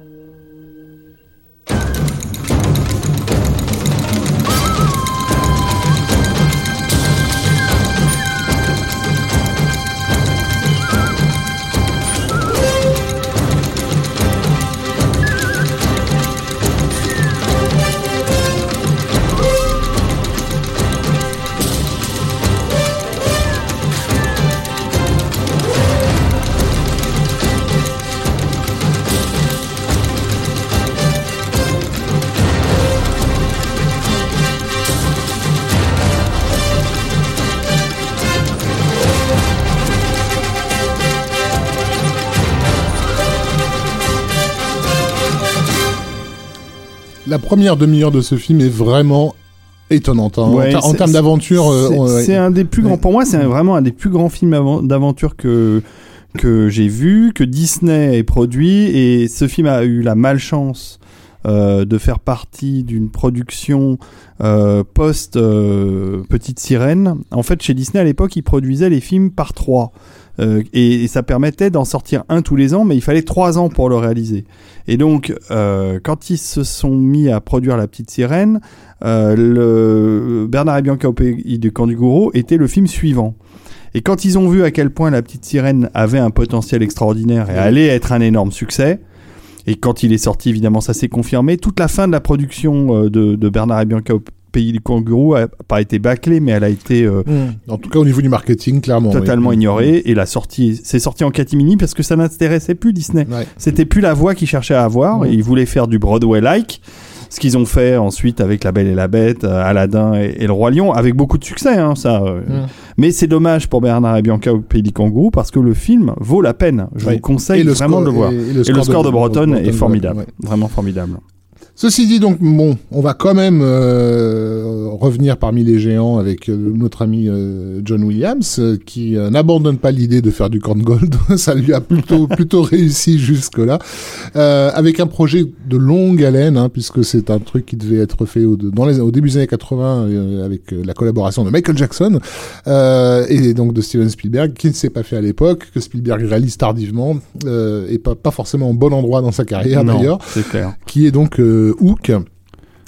La première demi-heure de ce film est vraiment étonnante. hein. Ouais, en, termes d'aventure, euh, C'est- ouais. Un des plus grands. Pour moi, c'est vraiment un des plus grands films d'aventure que que j'ai vu, que Disney ait produit, et ce film a eu la malchance euh, de faire partie d'une production euh, post euh, Petite Sirène. En fait, chez Disney à l'époque, ils produisaient les films par trois. Euh, et, et ça permettait d'en sortir un tous les ans, mais il fallait trois ans pour le réaliser. Et donc, euh, quand ils se sont mis à produire La Petite Sirène, euh, le Bernard et Bianca au pays du camp du gourou était le film suivant. Et quand ils ont vu à quel point La Petite Sirène avait un potentiel extraordinaire et allait être un énorme succès, et quand il est sorti, évidemment, ça s'est confirmé, toute la fin de la production euh, de, de Bernard et Bianca au pays du kangourou a pas été bâclée, mais elle a été euh, En tout cas, au niveau du marketing, clairement. oui. totalement ignorée. Et la sortie, c'est sorti en catimini parce que ça n'intéressait plus Disney. Ouais. C'était plus la voix qu'ils cherchaient à avoir. Et ils voulaient faire du Broadway-like. Ce qu'ils ont fait ensuite avec La Belle et la Bête, euh, Aladdin et, et Le Roi Lion, avec beaucoup de succès, hein, ça. euh. Mais c'est dommage pour Bernard et Bianca au Pays du Kangourou parce que le film vaut la peine. Je vous conseille vraiment de le voir. et- Et, et le score de, Breton Breton, est formidable. Vraiment formidable. Ceci dit, donc, bon, on va quand même euh, revenir parmi les géants avec euh, notre ami euh, John Williams, euh, qui n'abandonne pas l'idée de faire du corn gold. <laughs> Ça lui a plutôt <laughs> plutôt réussi jusque-là, euh, avec un projet de longue haleine, hein, puisque c'est un truc qui devait être fait au, dans les, au début des années 80 euh, avec la collaboration de Michael Jackson euh, et donc de Steven Spielberg, qui ne s'est pas fait à l'époque, que Spielberg réalise tardivement euh, et pas, pas forcément au bon endroit dans sa carrière d'ailleurs c'est clair. qui est donc Hook.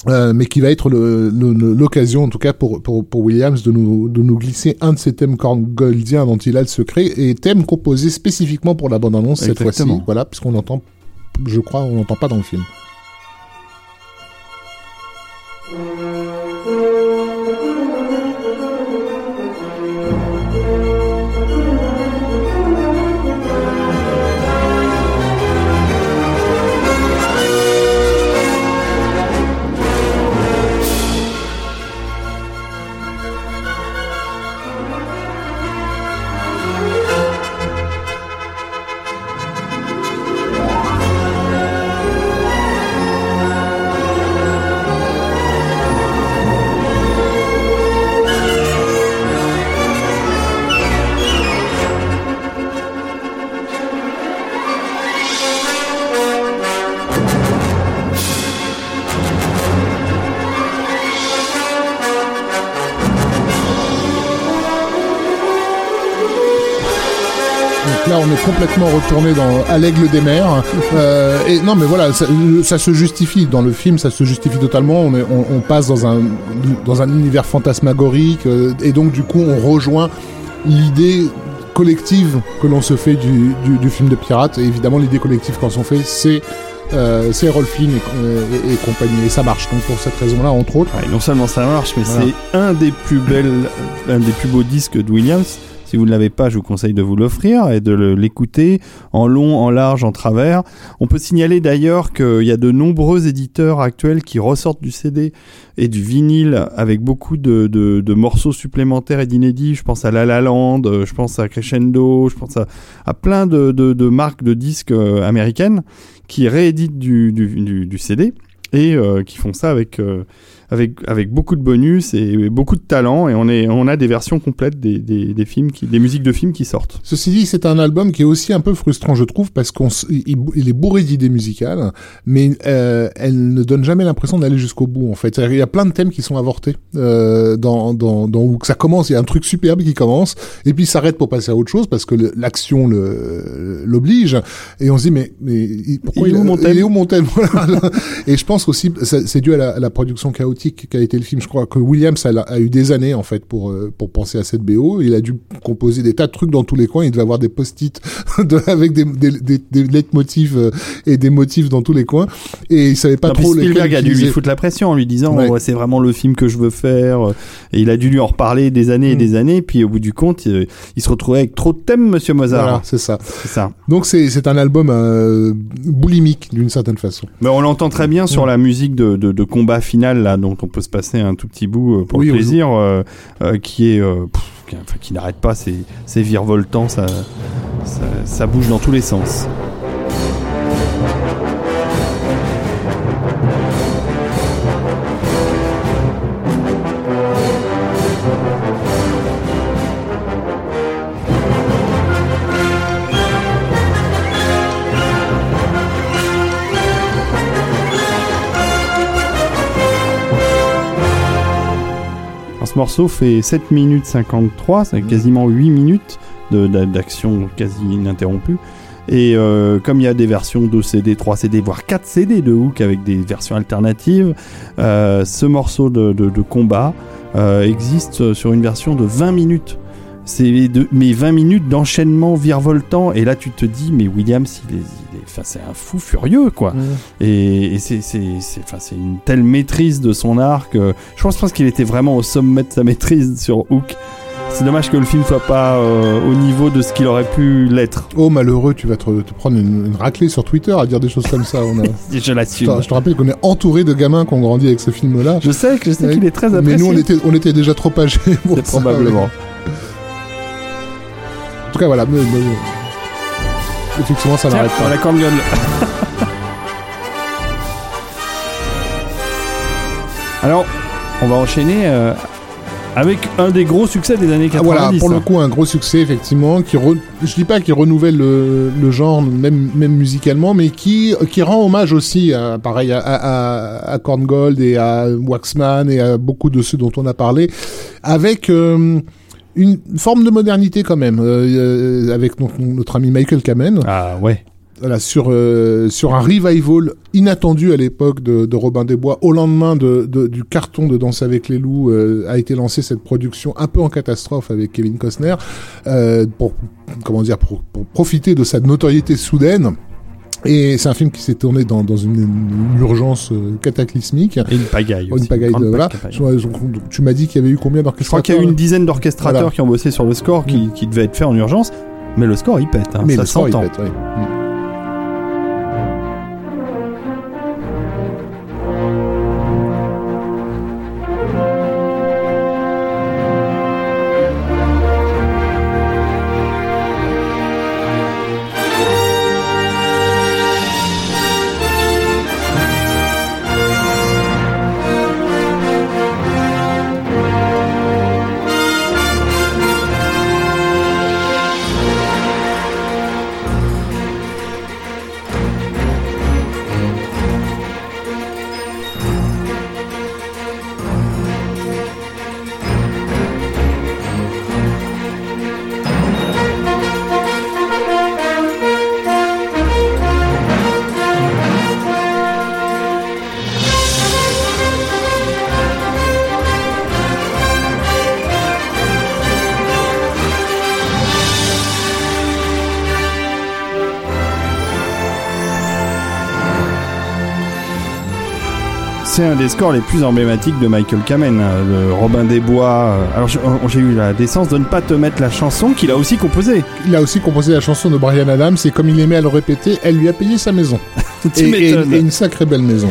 euh, mais qui va être l'occasion, en tout cas pour, pour, pour Williams, de nous, de nous glisser un de ces thèmes goldiens dont il a le secret, et thème composé spécifiquement pour la bande-annonce cette fois-ci. Voilà, puisqu'on entend, je crois, on n'entend pas dans le film. Complètement retourné dans à l'aigle des mers. Euh, et non, mais voilà, ça, ça, se justifie dans le film, ça se justifie totalement. On, est, on, on passe dans un dans un univers fantasmagorique, euh, et donc du coup, on rejoint l'idée collective que l'on se fait du, du, du, film de pirate. Et évidemment, l'idée collective qu'on s'en fait, c'est euh, c'est Rolf Flynn et, et, compagnie. Et ça marche. Donc pour cette raison-là, entre autres. Ouais, non seulement ça marche, mais voilà. c'est un des plus belles, un des plus beaux disques de Williams. Si vous ne l'avez pas, je vous conseille de vous l'offrir et de l'écouter en long, en large, en travers. On peut signaler d'ailleurs qu'il y a de nombreux éditeurs actuels qui ressortent du CD et du vinyle avec beaucoup de, morceaux supplémentaires et d'inédits. Je pense à La La Land, je pense à Crescendo, je pense à, plein de, marques de disques euh, américaines qui rééditent du, CD et euh, qui font ça avec, euh, avec, avec beaucoup de bonus et beaucoup de talent. Et on, est, on a des versions complètes des, des, des films, qui, des musiques de films qui sortent. Ceci dit, c'est un album qui est aussi un peu frustrant, je trouve, parce qu'il il est bourré d'idées musicales, mais euh, elle ne donne jamais l'impression d'aller jusqu'au bout, en fait. Il y a plein de thèmes qui sont avortés euh, dans, dans, dans où ça commence, il y a un truc superbe qui commence, et puis s'arrête pour passer à autre chose, parce que l'action l'oblige, et on se dit, mais, mais pourquoi il, est où mon thème il est où mon thème? <laughs> Et je pense aussi, c'est dû à la, à la production chaotique qu'a été le film. Je crois que Williams a, a, eu des années en fait pour pour penser à cette BO. Il a dû composer des tas de trucs dans tous les coins. Il devait avoir des post-it <laughs> de, avec des, des, des, des leitmotifs et des motifs dans tous les coins. Et il savait pas non, trop. Spielberg a dû lui foutre la pression en lui disant ouais. oh, c'est vraiment le film que je veux faire. Et il a dû lui en reparler des années et mm. des années. Puis au bout du compte, il, il se retrouvait avec trop de thèmes, Monsieur Mozart. Voilà, c'est ça. C'est ça. Donc c'est c'est un album euh, boulimique d'une certaine façon. Mais on l'entend très bien sur la musique de, de, de, combat final là, dont on peut se passer un tout petit bout pour oui, le plaisir, oui. euh, euh, qui est euh, pff, qui, enfin, qui n'arrête pas, c'est c'est virevoltant, ça, ça ça bouge dans tous les sens. Ce morceau fait 7 minutes 53, c'est quasiment 8 minutes d'action quasi ininterrompue. Et euh, comme il y a des versions 2 CD, 3 CD, voire 4 CD de Hook avec des versions alternatives, euh, ce morceau de, de, de combat euh, existe sur une version de 20 minutes. C'est mais 20 minutes d'enchaînement virevoltant et là tu te dis mais Williams il est, il est enfin c'est un fou furieux quoi Mmh. et, et c'est c'est c'est c'est une telle maîtrise de son arc euh, je pense, qu'il était vraiment au sommet de sa maîtrise sur Hook c'est dommage que le film soit pas euh, au niveau de ce qu'il aurait pu l'être. Oh malheureux, tu vas te, te prendre une, une, raclée sur Twitter à dire des choses comme ça. On a... <laughs> je l'assume. Je, je, te rappelle qu'on est entouré de gamins qui ont grandi avec ce film-là. Je sais que je sais qu'il est très apprécié. Mais nous on était, on était déjà trop âgés <laughs> pour ça. Probablement. Ouais. En tout cas voilà. Mais, mais... Effectivement, ça n'arrête pas. La corneole. <laughs> Alors, on va enchaîner euh, avec un des gros succès des années 90. Ah, voilà, pour le coup, un gros succès, effectivement, qui re... je dis pas qu'il renouvelle le, le, genre, même, même musicalement, mais qui, qui rend hommage aussi, à, pareil, à, à, à Korn Gold et à Waxman et à beaucoup de ceux dont on a parlé, avec euh, une forme de modernité quand même, euh, avec notre, notre ami Michael Kamen. Ah ouais voilà, sur, euh, sur un revival inattendu à l'époque de, de, Robin des Bois. Au lendemain de, de, du carton de Danse avec les loups, euh, a été lancée cette production un peu en catastrophe avec Kevin Costner euh, pour, comment dire, pour, pour profiter de sa notoriété soudaine. Et c'est un film qui s'est tourné dans, dans une, une, urgence euh, cataclysmique. Et une pagaille. Aussi, une pagaille de, voilà. Je, tu m'as dit qu'il y avait eu combien d'orchestrateurs Je crois qu'il y a eu une dizaine d'orchestrateurs voilà. qui ont bossé sur le score qui, mmh. qui devait être fait en urgence. Mais le score, il pète. Hein, Mais ça s'entend. ouais. Mmh. Des scores les plus emblématiques de Michael Kamen, le Robin des Bois. euh, Alors j'ai eu la décence de ne pas te mettre la chanson qu'il a aussi composée. Il a aussi composé la chanson de Brian Adams et comme il aimait à le répéter, elle lui a payé sa maison. <laughs> Et, et- une sacrée belle maison.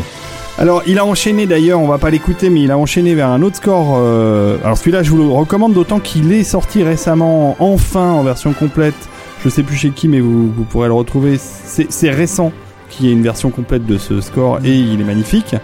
Alors, il a enchaîné d'ailleurs, on va pas l'écouter, mais il a enchaîné vers un autre score. euh, Alors, celui-là, je vous le recommande, d'autant qu'il est sorti récemment, enfin, en version complète. Je sais plus chez qui, mais vous, vous pourrez le retrouver. C'est récent qu'il y ait une version complète de ce score et il est magnifique.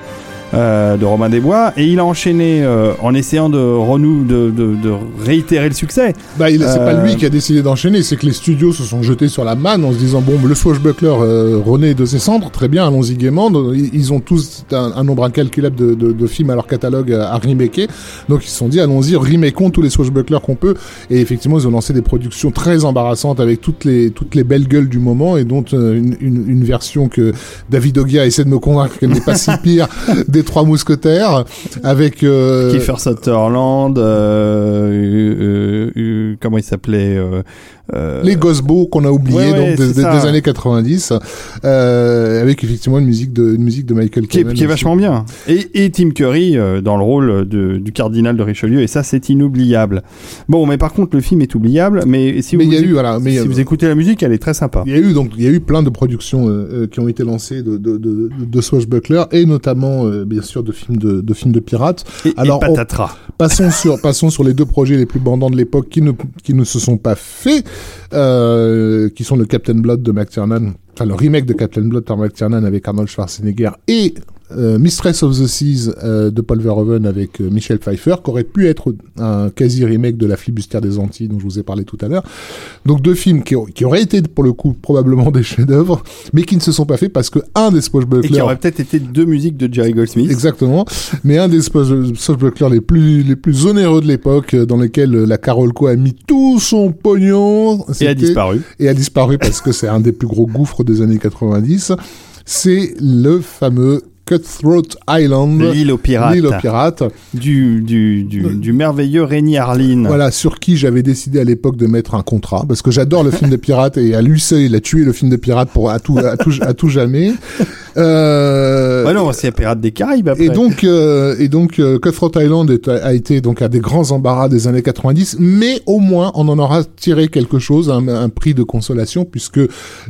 Euh, de Robin des Bois et il a enchaîné euh, en essayant de renou de, de, de réitérer le succès. Bah, il- c'est Euh, pas lui qui a décidé d'enchaîner, c'est que les studios se sont jetés sur la manne en se disant bon, le swashbuckler euh, renaît de ses cendres, très bien, allons-y gaiement. Ils ont tous un, un nombre incalculable de, de, de films à leur catalogue à remaker, donc ils se sont dit allons-y, remakeons tous les swashbucklers qu'on peut. Et effectivement, ils ont lancé des productions très embarrassantes avec toutes les toutes les belles gueules du moment et dont euh, une, une, une version que David Ogia essaie de me convaincre qu'elle n'est pas <laughs> si pire des Trois Mousquetaires, avec euh, Kiefer Sutherland, euh, euh, comment il s'appelait euh, euh, les Gosbo qu'on a oublié Ouais, ouais, donc des, des- années 90 euh, avec effectivement une musique de une musique de Michael qui est, qui est vachement bien. Et, et Tim Curry euh, dans le rôle de- du cardinal de Richelieu, et ça c'est inoubliable. Bon, mais par contre le film est oubliable, mais si mais vous, eu voilà mais si euh, vous écoutez la musique, elle est très sympa. il y a eu donc il y a eu plein de productions euh, euh, qui ont été lancées de de de, de Swashbuckler et notamment euh, bien sûr de films de de films de pirates Et, Alors, et on- patatras. Passons sur, passons sur les deux projets les plus bandants de l'époque qui ne, qui ne se sont pas faits, euh, qui sont le Captain Blood de McTiernan, enfin le remake de Captain Blood par McTiernan avec Arnold Schwarzenegger et Mistress of the Seas euh, de Paul Verhoeven avec euh, Michel Pfeiffer, qui aurait pu être un quasi remake de La flibustière des Antilles dont je vous ai parlé tout à l'heure. Donc deux films qui, qui auraient été pour le coup probablement <laughs> des chefs-d'œuvre, mais qui ne se sont pas faits parce que un des Et qui Swashbucklers aurait peut-être été deux musiques de Jerry Goldsmith. Exactement. Mais un des swashbucklers les plus, les plus onéreux de l'époque, euh, dans lequel euh, la Carolco a mis tout son pognon. Et a disparu. Et a disparu parce que c'est un des plus gros gouffres des années 90. C'est le fameux Cutthroat Island. L'île aux pirates. L'île aux pirates. Du, du, du, du merveilleux Rémi Harlin. Voilà, sur qui j'avais décidé à l'époque de mettre un contrat, parce que j'adore le film de pirates et à lui seul, il a tué le film de pirates pour à tout, à tout, à tout jamais. Euh, Ouais, non, c'est Pirates des Caraïbes après. Et donc, euh, et donc, euh, Cutthroat Island est- a été donc un des grands embarras des années 90, mais au moins on en aura tiré quelque chose, un, un prix de consolation, puisque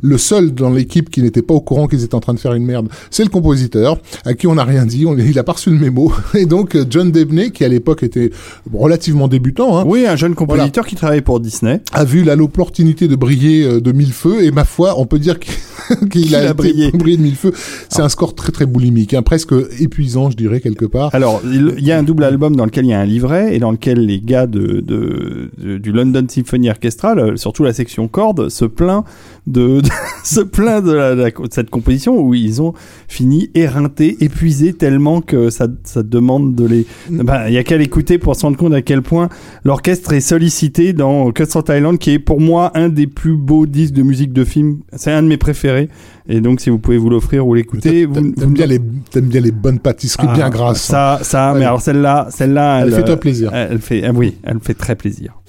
le seul dans l'équipe qui n'était pas au courant qu'ils étaient en train de faire une merde, c'est le compositeur, à qui on n'a rien dit, on, il a pas reçu le mémo, <laughs> et donc euh, John Debney, qui à l'époque était relativement débutant, hein, Oui, un jeune compositeur qui travaillait pour Disney. a vu la- l'opportunité de briller euh, de mille feux, et ma foi, on peut dire qu'il <laughs> a, a été brillé. brillé de mille feux. C'est un score très très boulimique, hein, presque épuisant, je dirais quelque part. Alors, il y a un double album dans lequel il y a un livret et dans lequel les gars de, de, du London Symphony Orchestra, surtout la section cordes, se plaint de, de- <laughs> se plaint de, la- la- de cette composition où ils ont fini éreintés, épuisés tellement que ça, ça demande de les. Ben, il y a qu'à l'écouter pour se rendre compte à quel point l'orchestre est sollicité dans Cutthroat Island, qui est pour moi un des plus beaux disques de musique de film. C'est un de mes préférés. Et donc, si vous pouvez vous l'offrir ou l'écouter, vous, T'aimes vous bien les, t'aimes bien les bonnes pâtisseries ah, bien grasses. Ça, ça, mais alors celle-là, celle-là, Elle fait toi plaisir. Elle fait, ah oui, elle me fait très plaisir.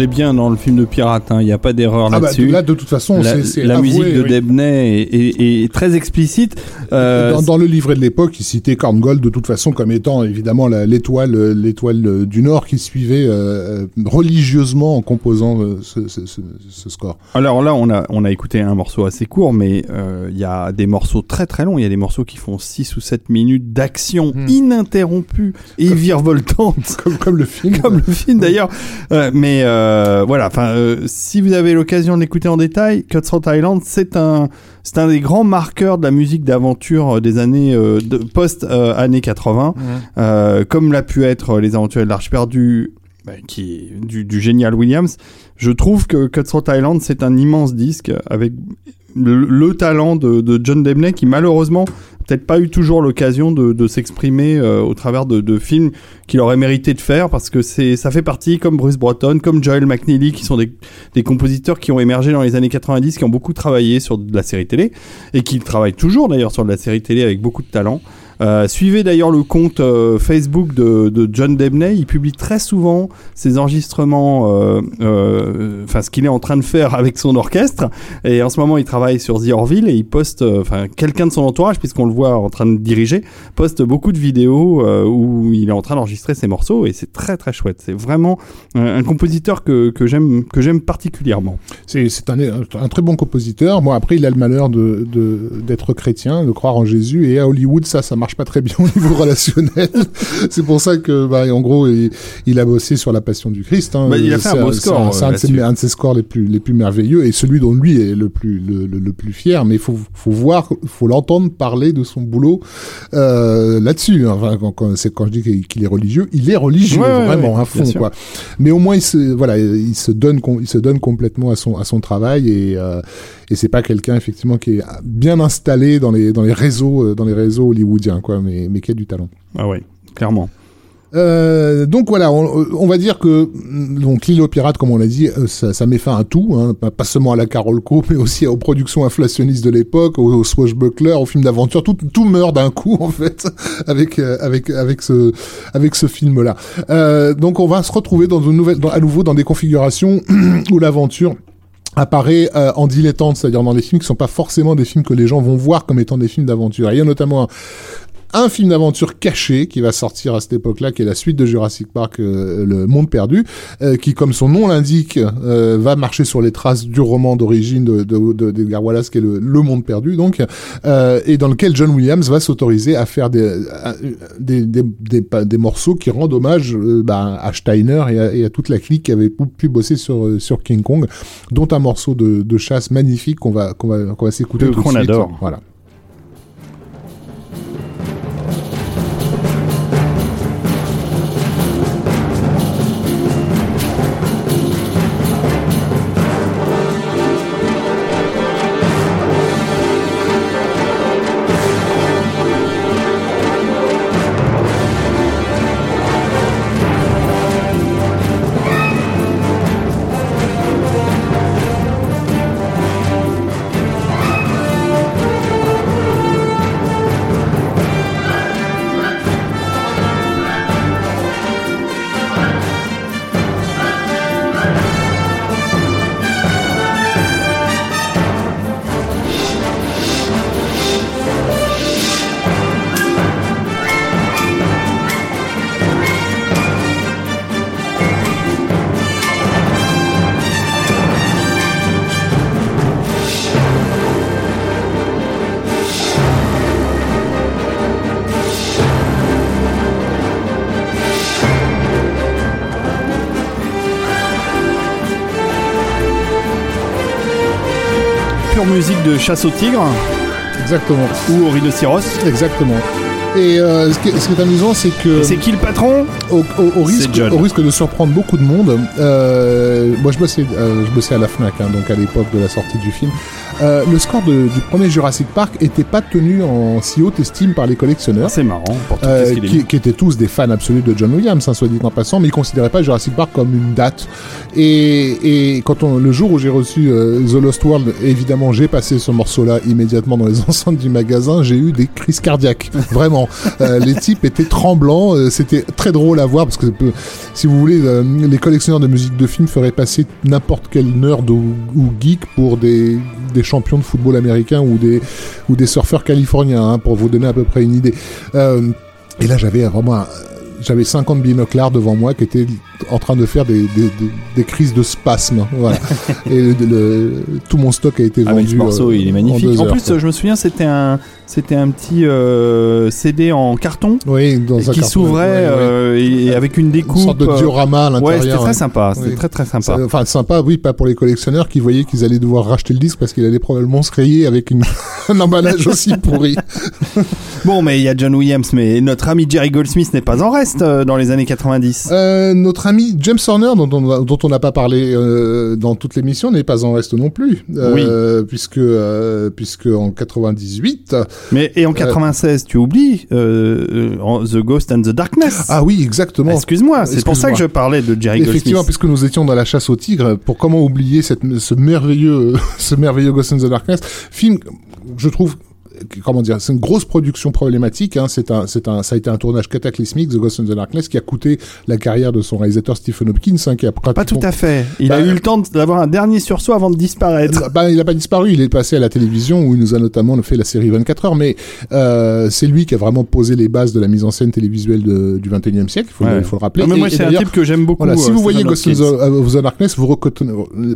Est bien dans le film de pirate, hein, il n'y a pas d'erreur Ah bah, là-dessus. là, de toute façon, la c'est, c'est la avoué, musique de oui. Debney est, est- est très explicite. Euh, Dans, dans le livret de l'époque, il citait Korngold de toute façon comme étant évidemment la- l'étoile, l'étoile du Nord qui suivait euh, euh, religieusement en composant ce, ce- ce- ce score. Alors là, on a, on a écouté un morceau assez court, mais il y a des morceaux très très longs. Il y a des morceaux qui font 6 ou 7 minutes d'action Hmm. ininterrompue et virevoltante. <laughs> Comme, comme le film. comme le film d'ailleurs. Euh, mais euh, euh, voilà. Enfin, euh, si vous avez l'occasion de l'écouter en détail, Cutthroat Island, c'est un, c'est un des grands marqueurs de la musique d'aventure euh, des années euh, de, post années 80, euh, comme l'a pu être les Aventuriers de l'Arche perdue, bah, qui du, du génial Williams. Je trouve que Cutthroat Island, c'est un immense disque avec le, le talent de, de John Debney qui malheureusement peut-être pas eu toujours l'occasion de, s'exprimer euh, au travers de, de films qu'il aurait mérité de faire parce que c'est ça fait partie comme Bruce Broughton, comme Joel McNeely qui sont des, des compositeurs qui ont émergé dans les années 90 qui ont beaucoup travaillé sur de la série télé et qui travaillent toujours d'ailleurs sur de la série télé avec beaucoup de talent. Euh, suivez d'ailleurs le compte euh, Facebook de, John Debney. Il publie très souvent ses enregistrements, euh, enfin ce qu'il est en train de faire avec son orchestre. Et en ce moment, il travaille sur The Orville et il poste, enfin quelqu'un de son entourage, puisqu'on le voit en train de diriger, poste beaucoup de vidéos où il est en train d'enregistrer ses morceaux et c'est très très chouette. C'est vraiment un, compositeur que, que j'aime que j'aime particulièrement. C'est un, un très bon compositeur. Bon, après, il a le malheur de- d'être chrétien, de croire en Jésus. Et à Hollywood, ça, ça marche pas très bien au niveau relationnel. <laughs> c'est pour ça que, bah, en gros, il, il a bossé sur la Passion du Christ. Hein. Bah, il a fait un C'est beau score, C'est un, de ses- là-dessus. un de ses scores les plus les plus merveilleux et celui dont lui est le plus le, le, le plus fier. Mais il faut faut voir, faut l'entendre parler de son boulot euh, là-dessus. Enfin, quand, quand, c'est quand je dis qu'il- est religieux, il est religieux Ouais, vraiment ouais, à fond, quoi. Mais au moins, il se, voilà, il se donne, com- il se donne complètement à son, à son travail et, euh, et c'est pas quelqu'un effectivement qui est bien installé dans les, dans les réseaux, euh, dans les réseaux hollywoodiens, quoi, mais, mais qui a du talent. Ah ouais, clairement. Euh, donc voilà, on, on va dire que donc l'île aux pirates, comme on l'a dit, euh, ça, ça met fin à tout, hein, pas, seulement à la Carolco, mais aussi aux productions inflationnistes de l'époque, aux, aux swashbucklers, aux films d'aventure, tout, tout meurt d'un coup <laughs> en fait avec avec avec ce avec ce film-là. Euh, donc on va se retrouver dans une nouvelle, dans- à nouveau dans des configurations <clears throat> où l'aventure apparaît euh, en dilettante, c'est-à-dire dans des films qui sont pas forcément des films que les gens vont voir comme étant des films d'aventure. Il y a notamment un, film d'aventure caché qui va sortir à cette époque-là, qui est la suite de Jurassic Park, euh, Le Monde Perdu, euh, qui, comme son nom l'indique, euh, va marcher sur les traces du roman d'origine de, de, de, d'Edgar Wallace, qui est le, Le Monde Perdu, donc, euh, et dans lequel John Williams va s'autoriser à faire des, à- des, des, des, des morceaux qui rendent hommage euh, bah, à Steiner et à, et à toute la clique qui avait pu, bosser sur, euh, sur King Kong, dont un morceau de, de chasse magnifique qu'on va, qu'on va, qu'on va s'écouter tout de qu'on suite. adore. Voilà. Chasse au tigre Exactement. ou au rhinocéros. Exactement. Et euh, ce, qui est, ce qui est amusant, c'est que c'est qui le patron? au, au- au risque, John. au risque de surprendre beaucoup de monde, euh, moi je bossais, euh, je bossais à la Fnac, hein, donc à l'époque de la sortie du film. Le score de- du premier Jurassic Park était pas tenu en si haute estime par les collectionneurs. C'est marrant pour tout ce qui, étaient tous des fans absolus de John Williams, hein, soit dit en passant, mais ils considéraient pas Jurassic Park comme une date. Et, et quand on, le jour où j'ai reçu euh, The Lost World, évidemment, j'ai passé ce morceau-là immédiatement dans les <laughs> enceintes du magasin, j'ai eu des crises cardiaques. Vraiment. Euh, les types étaient tremblants, euh, c'était très drôle à voir parce que, si vous voulez, euh, les collectionneurs de musique de film feraient passer n'importe quel nerd ou, ou geek pour des, des champions de football américain ou des, ou des surfeurs californiens, hein, pour vous donner à peu près une idée. Euh, et là, j'avais vraiment j'avais 50 binoclars devant moi qui étaient en train de faire des, des, des, des crises de spasme. Voilà. <laughs> et le, le- tout mon stock a été Ah, mais vendu. ce morceau, euh, il est magnifique. En, heures, plus, quoi. je me souviens, c'était un, c'était un petit euh, CD en carton oui, dans un qui s'ouvrait ouais, ouais. euh, et avec une Une découpe. sorte de diorama à Ouais, l'intérieur. c'était très ouais. sympa. C'était très très sympa. Enfin, sympa, oui, pas pour les collectionneurs qui voyaient qu'ils allaient devoir racheter le disque parce qu'il allait probablement se rayer avec une, <laughs> un emballage aussi pourri. <laughs> Bon, mais il y a John Williams, mais notre ami Jerry Goldsmith n'est pas en reste euh, dans les années 90. Euh, notre ami James Horner, dont on a- dont on n'a pas parlé euh, dans toute l'émission, n'est pas en reste non plus, euh, puisque euh, puisque en 98. Mais et en 96, tu oublies euh, euh, en The Ghost and the Darkness. Ah oui, exactement. Excuse-moi, c'est pour ça que je parlais de Jerry Effectivement, Goldsmith. puisque nous étions dans la chasse au tigre, pour comment oublier cette, ce merveilleux, <laughs> ce merveilleux Ghost in the Darkness, film, je trouve, comment dire, c'est une grosse production problématique. Hein, c'est un, c'est un, ça a été un tournage cataclysmique, The Ghost in the Darkness, qui a coûté la carrière de son réalisateur Stephen Hopkins, hein, qui a Pas pratiquement tout à fait. Il Bah, a eu le temps d'avoir un dernier sursaut avant de disparaître. Bah, il n'a pas disparu, il est passé à la télévision où il nous a notamment fait la série 24 heures, mais euh, c'est lui qui a vraiment posé les bases de la mise en scène télévisuelle de- du 21e siècle, il faut, le- Ouais. il faut le rappeler. Non, mais Et- moi, et c'est un type que j'aime beaucoup. Voilà, si euh, vous voyez Ghost in the, Hopkins. of the Darkness, vous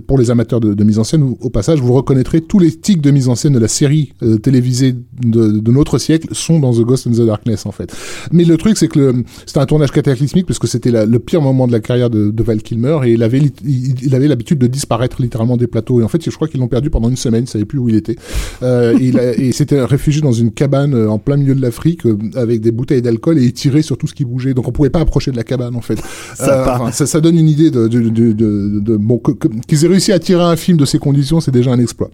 pour les amateurs de, de mise en scène, au passage, vous reconnaîtrez tous les tics de mise en scène de la série euh, télévisée de, de notre siècle sont dans The Ghost in the Darkness en fait. Mais le truc c'est que c'était un tournage cataclysmique parce que c'était le pire moment de la carrière de, de Val Kilmer et il avait il, il avait l'habitude de disparaître littéralement des plateaux et en fait je crois qu'ils l'ont perdu pendant une semaine, ils savaient plus où il était. Euh, il a- et c'était réfugié dans une cabane euh, en plein milieu de l'Afrique euh, avec des bouteilles d'alcool et il tirait sur tout ce qui bougeait donc on pouvait pas approcher de la cabane en fait. Sympa. enfin, ça, ça donne une idée de, de, de, de, de- bon qu'ils aient réussi à tirer un film de ces conditions, c'est déjà un exploit.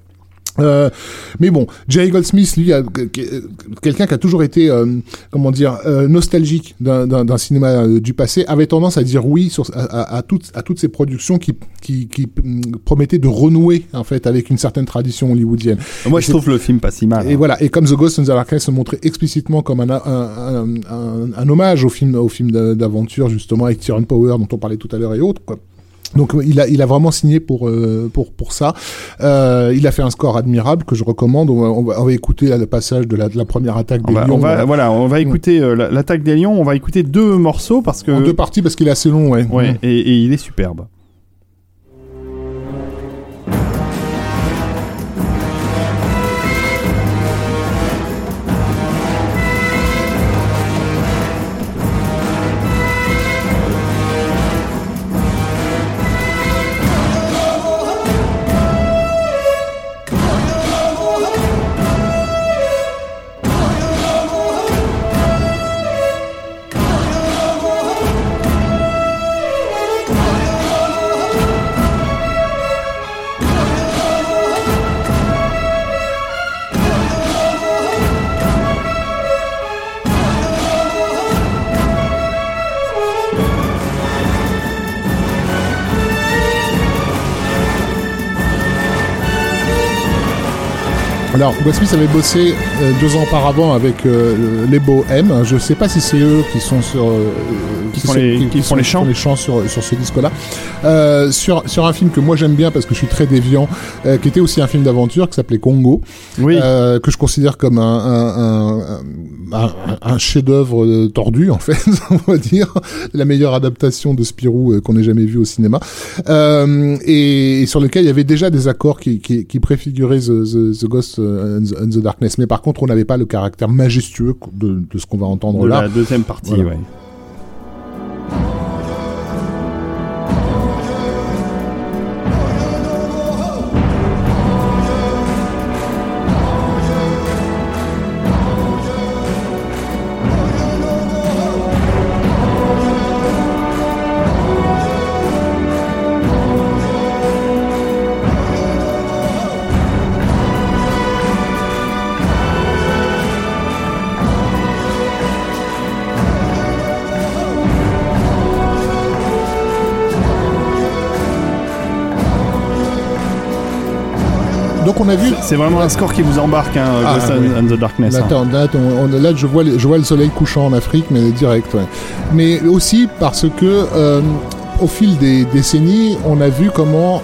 Euh, mais bon, Jerry Goldsmith, lui, que- quelqu'un qui a toujours été, euh, comment dire, euh, nostalgique d'un- cinéma euh, du passé, avait tendance à dire oui sur, à, toutes, à toutes ces productions qui, qui, qui hum, promettaient de renouer en fait avec une certaine tradition hollywoodienne. Moi, je trouve le film pas si mal. Et hein. voilà, et comme The Ghost in the Darkness se montrait explicitement comme un, un, un, un- un hommage au film, au film d'a- d'aventure justement avec Tyrone Power dont on parlait tout à l'heure et autres. Quoi. Donc il a, il a vraiment signé pour, euh, pour, pour ça. Euh, il a fait un score admirable que je recommande. On va, on va, on va écouter là, le passage de la, de la première attaque On des va, Lions. on va- voilà. on va écouter euh, la- l'attaque des lions. On va écouter deux morceaux parce que En deux parties parce qu'il est assez long, ouais. ouais, et, et il est superbe. Alors, Goldsmith avait bossé euh, deux ans auparavant avec euh, les Beaux M. Je sais pas si c'est eux qui sont sur euh, Qui font les- qui font les chants. les chants sur sur ce disque-là. Euh, sur sur un film que moi j'aime bien parce que je suis très déviant, qui était aussi un film d'aventure qui s'appelait Congo, Oui. que je considère comme un un, un, un, un chef-d'œuvre tordu en fait, <laughs> on va dire, la meilleure adaptation de Spirou qu'on ait jamais vu au cinéma, et, et sur lequel il y avait déjà des accords qui qui, qui préfiguraient the, the, the Ghost euh, and the, and the Darkness, mais par contre on n'avait pas le caractère majestueux de, de ce qu'on va entendre de là. la deuxième partie, Voilà. ouais. Donc on a vu C'est vraiment un score qui vous embarque, hein, Ah, Ghost oui. and, and the Darkness. Là, hein. là, on- on- là, je vois, le- je vois le soleil couchant en Afrique, mais direct. ouais. Mais aussi parce que, euh, au fil des décennies, on a vu comment,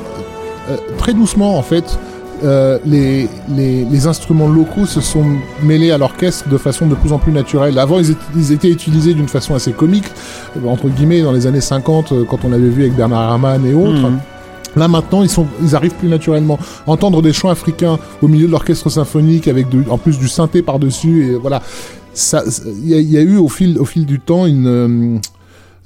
euh, très doucement, en fait, euh, les, les, les, instruments locaux se sont mêlés à l'orchestre de façon de plus en plus naturelle. Avant, ils étaient, ils étaient utilisés d'une façon assez comique, entre guillemets, dans les années 50, quand on avait vu avec Bernard Herrmann et autres. Mmh. Là maintenant, ils, sont, ils arrivent plus naturellement. Entendre des chants africains au milieu de l'orchestre symphonique avec en plus du synthé par-dessus, et voilà. Il y, y, a eu au fil, au fil du temps une, euh,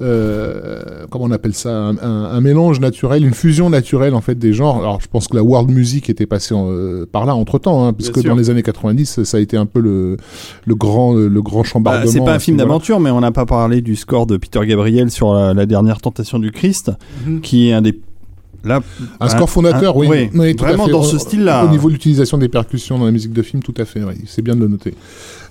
euh, comment on appelle ça, un, un, mélange naturel, une fusion naturelle en fait des genres. Alors je pense que la world music était passée euh, par là entre temps, hein, puisque dans les années 90, ça a été un peu le, le grand, le grand chambardement. Bah, c'est pas un film d'aventure, mais on n'a pas parlé du score de Peter Gabriel sur la, dernière tentation du Christ, mhm. qui est un des Là, un score fondateur, oui. oui, vraiment dans ce style-là. Au, niveau de l'utilisation des percussions dans la musique de film, tout à fait. Oui. C'est bien de le noter.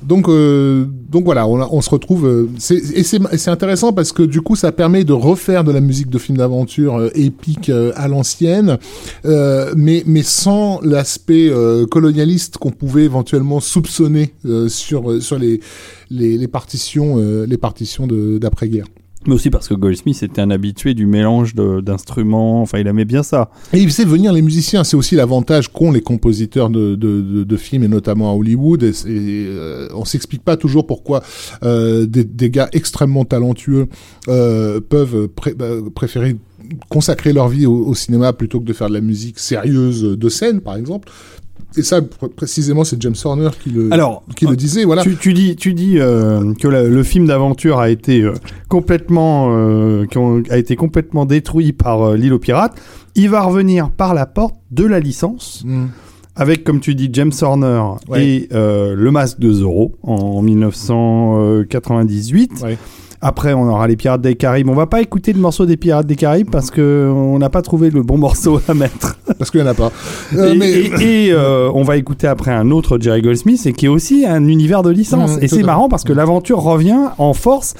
Donc, euh, donc voilà, on, on, se retrouve. Euh, et c'est intéressant parce que du coup, ça permet de refaire de la musique de film d'aventure euh, épique à l'ancienne, mais mais sans l'aspect colonialiste qu'on pouvait éventuellement soupçonner sur sur les les, les partitions les partitions d'après-guerre. Mais aussi parce que Goldsmith était un habitué du mélange d'instruments, enfin il aimait bien ça. Et il faisait venir les musiciens, c'est aussi l'avantage qu'ont les compositeurs de, de, de, films, et notamment à Hollywood. Et, euh, on s'explique pas toujours pourquoi euh, des, des, gars extrêmement talentueux euh, peuvent bah, préférer consacrer leur vie au, cinéma plutôt que de faire de la musique sérieuse de scène, par exemple et ça précisément c'est James Horner qui le qui le disait voilà tu, tu dis tu dis euh, que le film d'aventure a été euh, complètement euh, a été complètement détruit par euh, l'île aux pirates il va revenir par la porte de la licence hmm. avec comme tu dis James Horner et le masque de Zorro en 1998 ouais. Après, on aura les Pirates des Caraïbes. On va pas écouter le morceau des Pirates des Caraïbes parce que on n'a pas trouvé le bon morceau à mettre. <laughs> Parce qu'il y en a pas. Euh, et, mais... et, euh, on va écouter après un autre Jerry Goldsmith et qui est aussi un univers de licence. Mmh, et c'est marrant parce que l'aventure revient en force.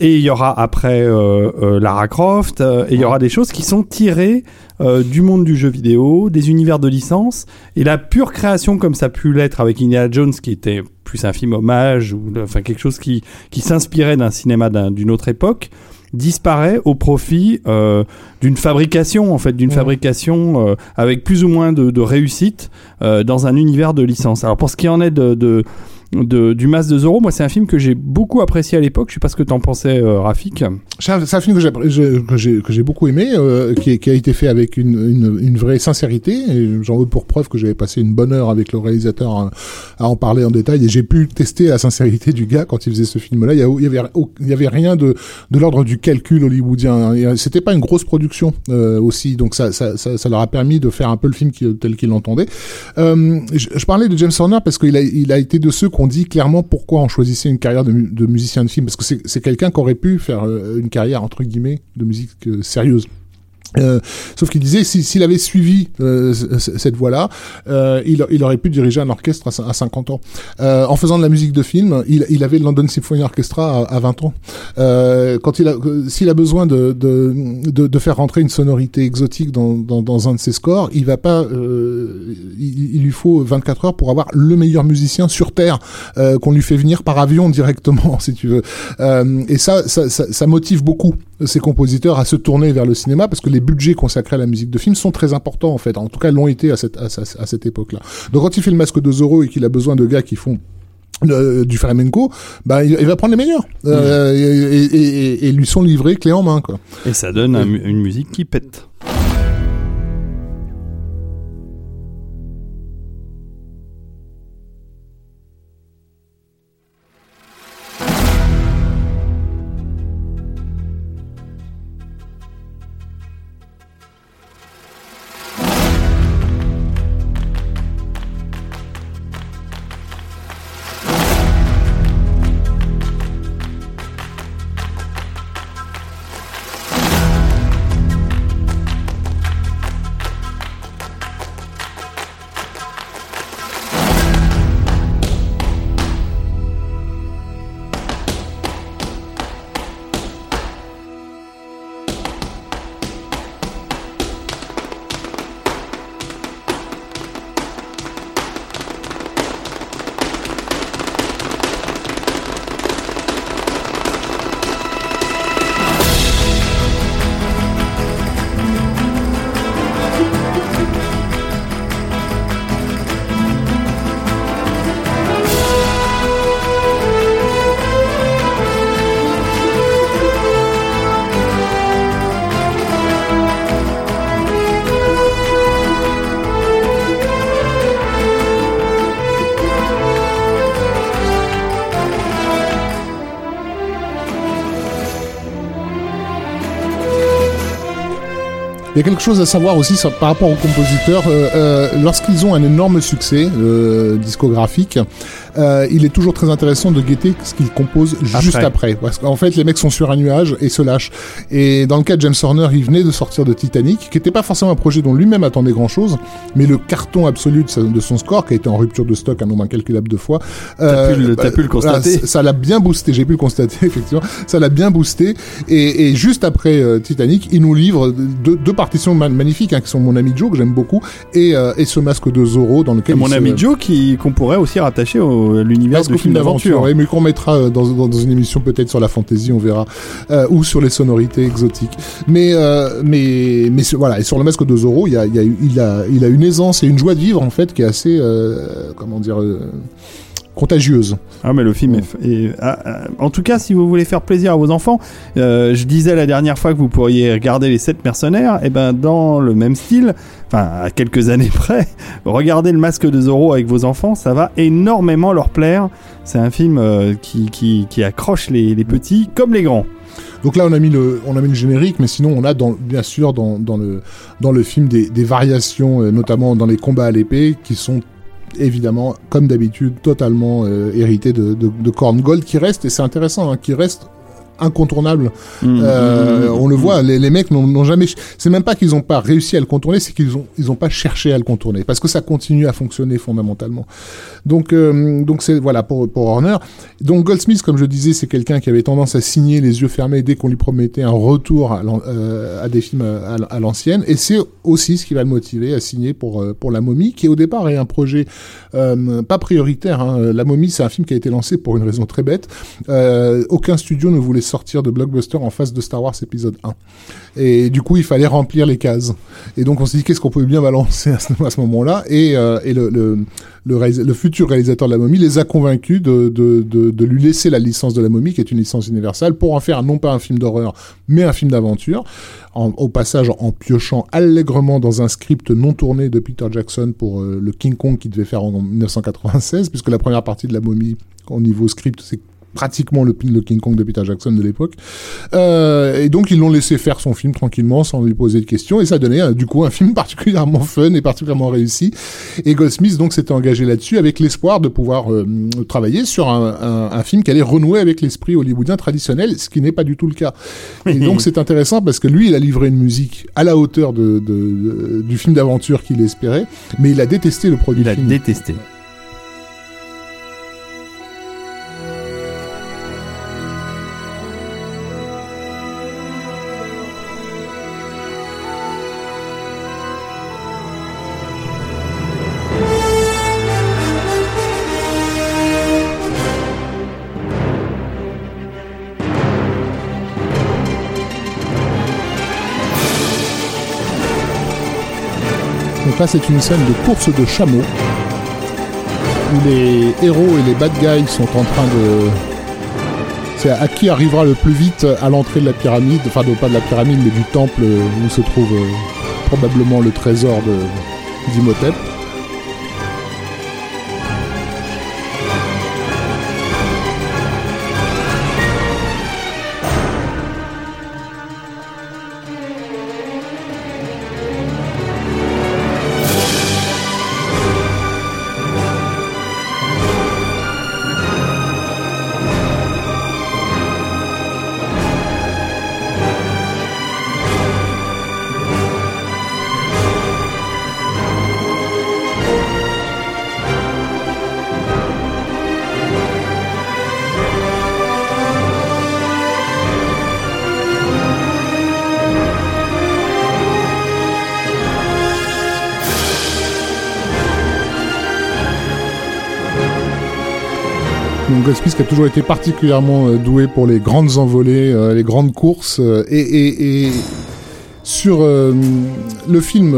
Et il y aura après euh, euh Lara Croft, et il y aura des choses qui sont tirées euh, du monde du jeu vidéo, des univers de licence, et la pure création comme ça a pu l'être avec Indiana Jones, qui était plus un film hommage, ou enfin quelque chose qui, qui s'inspirait d'un cinéma d'une autre époque, disparaît au profit euh, d'une fabrication en fait d'une fabrication euh, avec plus ou moins de, de réussite euh, dans un univers de licence. Alors pour ce qui en est de, de de, du Mas de Zorro. Moi, c'est un film que j'ai beaucoup apprécié à l'époque. Je sais pas ce que t'en pensais, euh, Rafik. C'est un, film que j'ai que j'ai beaucoup aimé, euh, qui, a été fait avec une, une, vraie sincérité. J'en veux pour preuve que j'avais passé une bonne heure avec le réalisateur à, en parler en détail. Et j'ai pu tester la sincérité du gars quand il faisait ce film-là. Il y, avait il y avait rien de de l'ordre du calcul hollywoodien. C'était pas une grosse production euh, aussi, donc ça, ça, ça, leur a permis de faire un peu le film tel qu'il l'entendait. Euh, je, parlais de James Horner parce qu'il a il a été de ceux dit clairement pourquoi on choisissait une carrière de, de musicien de film, parce que c'est quelqu'un qui aurait pu faire euh, une carrière entre guillemets de musique euh, sérieuse. Euh, sauf qu'il disait s'il avait suivi euh, cette voie-là, euh, il, aurait pu diriger un orchestre à, à 50 ans. Euh, en faisant de la musique de film, il, avait le London Symphony Orchestra à, à 20 ans. Euh, quand il a, s'il a besoin de, de, de, de, faire rentrer une sonorité exotique dans, dans, dans un de ses scores, il va pas, il, il, lui faut 24 heures pour avoir le meilleur musicien sur terre qu'on lui fait venir par avion directement, <laughs> si tu veux. et ça, ça, ça, ça motive beaucoup ces compositeurs à se tourner vers le cinéma parce que les budgets consacrés à la musique de film sont très importants en fait. En tout cas, l'ont été à cette, à, à cette époque-là. Donc quand il fait le masque de Zorro et qu'il a besoin de gars qui font euh, du flamenco, bah, il, va prendre les meilleurs euh, mmh. et, et, et, et, lui sont livrés clé en main. Quoi. Et ça donne un, une musique qui pète. Il y a quelque chose à savoir aussi par rapport aux compositeurs. Euh, euh, lorsqu'ils ont un énorme succès discographique, il est toujours très intéressant de guetter ce qu'ils composent juste après. Parce qu'en fait, les mecs sont sur un nuage et se lâchent. Et dans le cas de James Horner, il venait de sortir de Titanic, qui n'était pas forcément un projet dont lui-même attendait grand-chose, mais le carton absolu de, son score, qui a été en rupture de stock un nombre incalculable de fois. T'as pu, le bah, constater. ça l'a bien boosté, j'ai pu le constater, <laughs> effectivement. Ça l'a bien boosté. Et, et juste après Titanic, il nous livre deux, deux partitions magnifiques hein, qui sont Mon ami Joe que j'aime beaucoup et, euh, et ce masque de Zorro dans lequel Mon ami Joe qui qu'on pourrait aussi rattacher au l'univers du film d'aventure, mais qu'on mettra euh, dans, dans, une émission peut-être sur la fantasy, on verra, euh, ou sur les sonorités exotiques. Mais euh, mais mais voilà et sur le masque de Zorro, il y a il y a il a il a une aisance et une joie de vivre en fait qui est assez comment dire contagieuse. Ah mais le film est, ah, ah, en tout cas si vous voulez faire plaisir à vos enfants, euh, je disais la dernière fois que vous pourriez regarder les sept mercenaires, et eh ben dans le même style, enfin à quelques <laughs> années près, regardez le masque de Zorro avec vos enfants, ça va énormément leur plaire. C'est un film euh, qui, qui, qui, accroche les, les, petits comme les grands. Donc là, on a mis le, on a mis le générique, mais sinon, on a dans, bien sûr dans, dans le, dans le film des, des variations, euh, notamment dans les combats à l'épée, qui sont évidemment, comme d'habitude, totalement euh, hérité de, de, Gold qui reste, et c'est intéressant, hein, qui reste incontournable. Mmh, euh, mmh, mmh, on le voit, les, les mecs n'ont jamais. C'est même pas qu'ils n'ont pas réussi à le contourner, c'est qu'ils ont ils ont pas cherché à le contourner parce que ça continue à fonctionner fondamentalement. Donc euh, donc c'est voilà pour pour Horner. Donc Goldsmith, comme je disais, c'est quelqu'un qui avait tendance à signer les yeux fermés dès qu'on lui promettait un retour à, euh, à des films à, l'ancienne, et c'est aussi ce qui va le motiver à signer pour pour La Momie, qui au départ est un projet pas prioritaire. Hein. La Momie, c'est un film qui a été lancé pour une raison très bête. aucun studio ne voulait sortir de blockbuster en face de Star Wars épisode 1. Et du coup, il fallait remplir les cases. Et donc, on s'est dit qu'est-ce qu'on pouvait bien balancer à ce, <laughs> moment-là? Et, euh, et le, le, futur réalisateur de la momie les a convaincus de, de, de, de, lui laisser la licence de la momie, qui est une licence universelle, pour en faire non pas un film d'horreur, mais un film d'aventure. au passage, en piochant allègrement dans un script non tourné de Peter Jackson pour euh, le King Kong qu'il devait faire en 1996, puisque la première partie de la momie, au niveau script, c'est pratiquement le, le, King Kong de Peter Jackson de l'époque. Euh, et donc ils l'ont laissé faire son film tranquillement sans lui poser de questions et ça donnait euh, du coup un film <laughs> particulièrement fun et particulièrement réussi. Et Goldsmith donc s'était engagé là-dessus avec l'espoir de pouvoir euh, travailler sur un, un, un, film qui allait renouer avec l'esprit hollywoodien traditionnel, ce qui n'est pas du tout le cas. Et donc <laughs> c'est intéressant parce que lui il a livré une musique à la hauteur de, de, du film d'aventure qu'il espérait, mais il a détesté le produit. Il a détesté. C'est une scène de course de chameaux où les héros et les bad guys sont en train de. C'est à qui arrivera le plus vite à l'entrée de la pyramide, enfin pas de la pyramide, mais du temple où se trouve euh, probablement le trésor d'Imhotep. Qui a toujours été particulièrement euh, doué pour les grandes envolées, euh, les grandes courses euh, et, sur le film,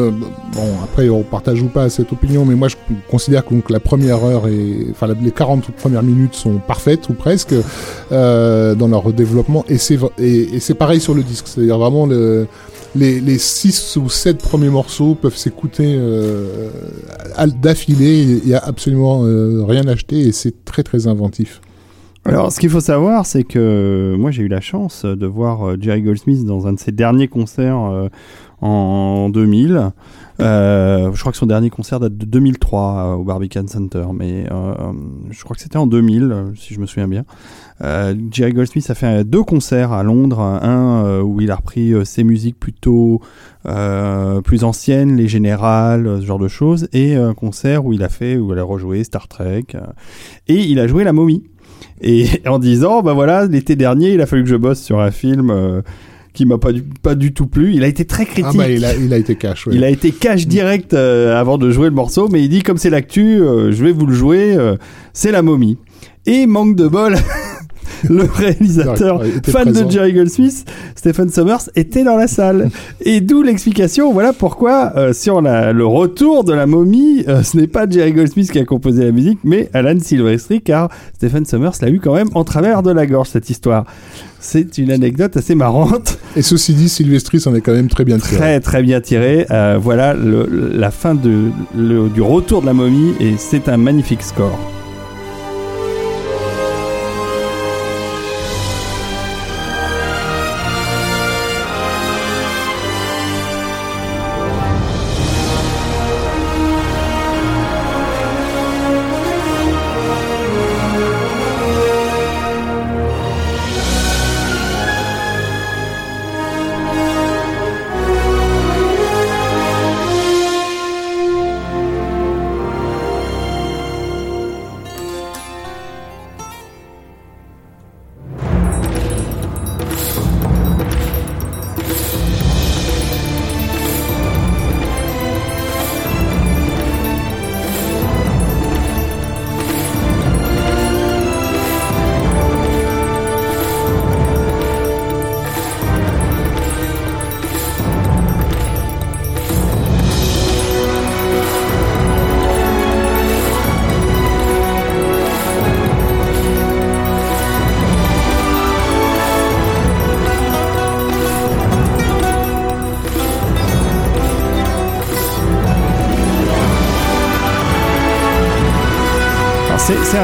bon après on partage ou pas cette opinion, mais moi je considère que la première heure et enfin les 40 premières minutes sont parfaites ou presque dans leur développement et c'est et, c'est pareil sur le disque, c'est-à-dire vraiment le les, les six ou sept premiers morceaux peuvent s'écouter d'affilée. Il n'y a absolument rien acheté et c'est très très inventif. Alors, ce qu'il faut savoir, c'est que moi, j'ai eu la chance de voir euh, Jerry Goldsmith dans un de ses derniers concerts euh, en 2000. Euh, je crois que son dernier concert date de 2003 euh, au Barbican Center, mais euh, je crois que c'était en 2000, euh, si je me souviens bien. Euh, Jerry Goldsmith a fait deux concerts à Londres, un euh, où il a repris euh, ses musiques plutôt euh, plus anciennes, les générales, euh, ce genre de choses, et un concert où il a fait, où il a rejoué Star Trek, euh, et il a joué la momie. Et <laughs> en disant, bah voilà, l'été dernier, il a fallu que je bosse sur un film euh, qui m'a pas du, pas du tout plu. Il a été très critique. Ah bah il a, il a été cash. Ouais. Il a été cash direct euh, avant de jouer le morceau, mais il dit comme c'est l'actu, euh, je vais vous le jouer, euh, c'est la momie. Et manque de bol, <laughs> <laughs> le réalisateur fan présent. de Jerry Goldsmith, Stephen Sommers, était dans la salle. <laughs> Et d'où l'explication, voilà pourquoi euh, sur la, le retour de la momie, euh, ce n'est pas Jerry Goldsmith qui a composé la musique, mais Alan Silvestri, car Stephen Sommers l'a eu quand même en travers de la gorge, cette histoire. C'est une anecdote assez marrante. Et ceci dit, Sylvestri s'en est quand même très bien tiré. Très très bien tiré. Euh, voilà le- la fin de, le- du retour de la momie et c'est un magnifique score.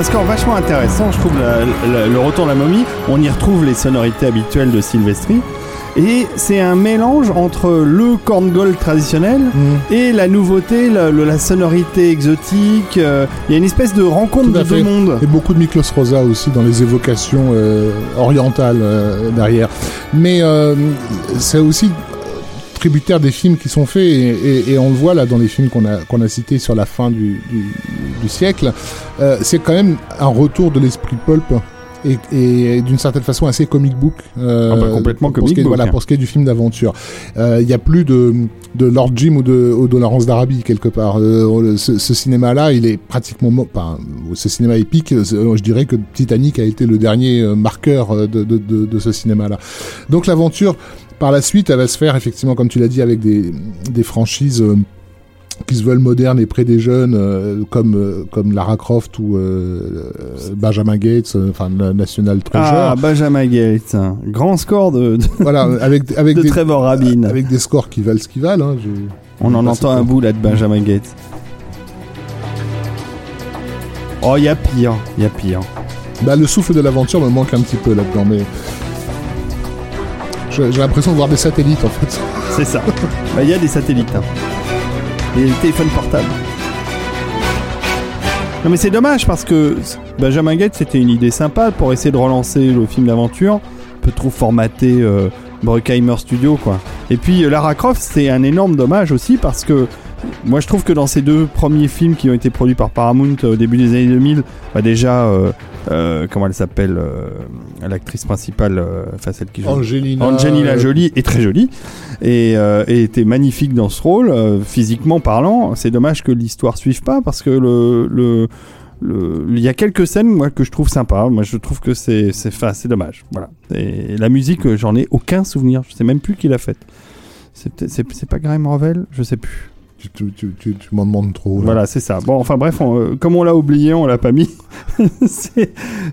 Un score vachement intéressant, je trouve, la- la- le retour de la momie. On y retrouve les sonorités habituelles de Silvestri. Et c'est un mélange entre le corn gold traditionnel Mm. et la nouveauté, la, sonorité exotique. euh, Il y a une espèce de rencontre de deux mondes. Et beaucoup de Miklos Rosa aussi dans les évocations euh, orientales euh, derrière. Mais c'est aussi tributaire des films qui sont faits et, et- et on le voit là dans les films qu'on a qu'on a cités sur la fin du, du, du siècle. Euh, c'est quand même un retour de l'esprit pulp. Et, et d'une certaine façon assez comic book. euh, Ah bah, complètement pour ce comic qui est- book. Voilà, pour ce qui est du film d'aventure. Euh, Il y a plus de, de Lord Jim ou de, ou de Laurence d'Arabie quelque part. Euh, ce, ce cinéma-là, il est pratiquement... Enfin, ce cinéma épique, euh, je dirais que Titanic a été le dernier euh, marqueur euh, de, de, de, de ce cinéma-là. Donc l'aventure, par la suite, elle va se faire effectivement, comme tu l'as dit, avec des, des franchises... euh, qui se veulent modernes et près des jeunes, euh, comme euh, comme Lara Croft ou euh, Benjamin Gates, enfin National Treasure. Ah, Benjamin Gates. un Grand score de, de, Voilà, avec avec de des Trevor Rabin. avec des scores qui valent ce qu'ils valent. Hein, je- On en entend un bout là de Benjamin Gates. Oh, il y a pire, il y a pire. Bah, le souffle de l'aventure me manque un petit peu là-dedans, mais j'ai l'impression de voir des satellites en fait. C'est ça. Bah, Il y a des satellites. hein. Et les téléphones portables. Non mais c'est dommage parce que Benjamin Gates c'était une idée sympa pour essayer de relancer le film d'aventure, un peu trop formaté euh, Bruckheimer Studio quoi. Et puis euh, Lara Croft c'est un énorme dommage aussi parce que moi je trouve que dans ces deux premiers films qui ont été produits par Paramount euh, au début des années 2000, bah déjà euh, euh, comment elle s'appelle euh, l'actrice principale, enfin celle qui joue Angelina, Angelina Jolie est très jolie et, et était magnifique dans ce rôle, physiquement parlant. C'est dommage que l'histoire suive pas parce que le, le, le- il y a quelques scènes moi que je trouve sympa. Moi je trouve que c'est c'est dommage. Voilà. Et la musique j'en ai aucun souvenir. Je sais même plus qui l'a faite. C'est pas Graham Revel, je sais plus. Tu, tu, tu, tu, tu m'en demandes trop. là. Voilà, c'est ça. Bon, enfin bref, on- euh, comme on l'a oublié, on l'a pas mis. <laughs>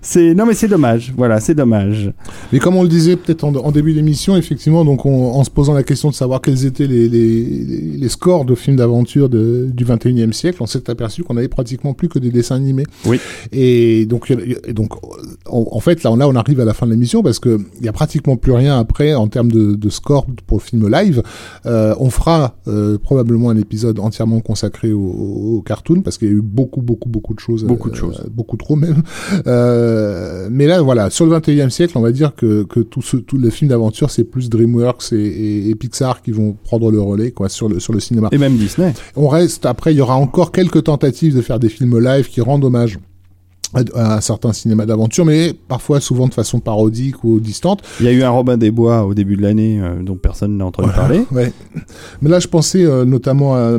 c'est, non mais c'est dommage. Voilà, c'est dommage. Mais comme on le disait peut-être en, en début d'émission, effectivement, donc on- en se posant la question de savoir quels étaient les, les, scores de films d'aventure du 21e siècle, on s'est aperçu qu'on avait pratiquement plus que des dessins animés. Oui. Et donc, et donc en, en fait, là, on- là, on arrive à la fin de l'émission parce que il y a pratiquement plus rien après en termes de, de score pour le film live. Euh, on fera euh, probablement un épisode entièrement consacré au, au, au cartoon parce qu'il y a eu beaucoup, beaucoup, beaucoup de choses. Beaucoup de euh, choses. beaucoup trop même. Euh, mais là, voilà, sur le 21e siècle, on va dire que, que tout ce, tout le film d'aventure, c'est plus DreamWorks et, et, et Pixar qui vont prendre le relais, quoi, sur le, sur le cinéma. Et même Disney. On reste, après, il y aura encore quelques tentatives de faire des films live qui rendent hommage à, à un certain cinéma d'aventure, mais parfois, souvent de façon parodique ou distante. Il y a eu un Robin des Bois au début de l'année euh, dont personne n'a entendu parler. <laughs> Ouais. Mais là, je pensais euh, notamment à,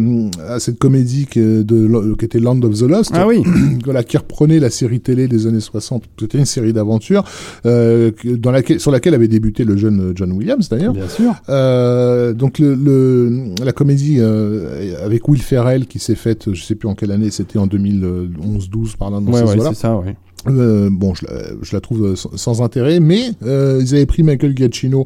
à cette comédie qui, de, qui était Land of the Lost. Ah oui. <coughs> voilà, qui reprenait la série télé des années 60. C'était une série d'aventures euh, dans laquelle, sur laquelle avait débuté le jeune John Williams d'ailleurs. Bien sûr. Euh, donc le, le- la comédie euh, avec Will Ferrell qui s'est faite, je sais plus en quelle année, c'était en 2011-12 par là dans Ouais, ces ouais, Euh, bon, je la, trouve euh, sans, intérêt, mais euh, ils avaient pris Michael Giacchino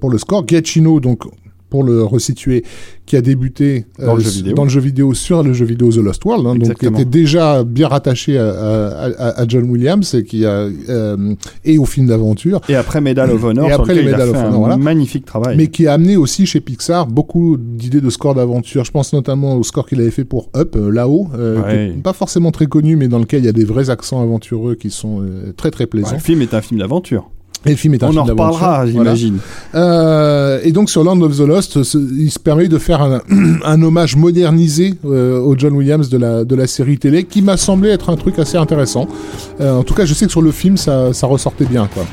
pour le score. Giacchino, donc pour le resituer, qui a débuté euh, Dans le jeu vidéo. dans le jeu vidéo sur le jeu vidéo The Lost World, hein, donc qui était déjà bien rattaché à, à, à- à John Williams et qui a euh, et au film d'aventure, Et après Medal of Honor, Et après les Medal of un Honor, voilà. magnifique travail. mais qui a amené aussi chez Pixar beaucoup d'idées de score d'aventure. Je pense notamment au score qu'il avait fait pour Up, euh, là-haut, Ouais. pas forcément très connu, mais dans lequel il y a des vrais accents aventureux qui sont très très Ouais, plaisants. le film est un film d'aventure. Et le film est un On film en reparlera, Voilà. j'imagine. Euh, et donc sur Land of the Lost, ce- il se permet de faire un, <clears throat> un hommage modernisé euh, au John Williams de la, de la série télé, qui m'a semblé être un truc assez intéressant. Euh, en tout cas, je sais que sur le film, ça, ça ressortait bien. Quoi.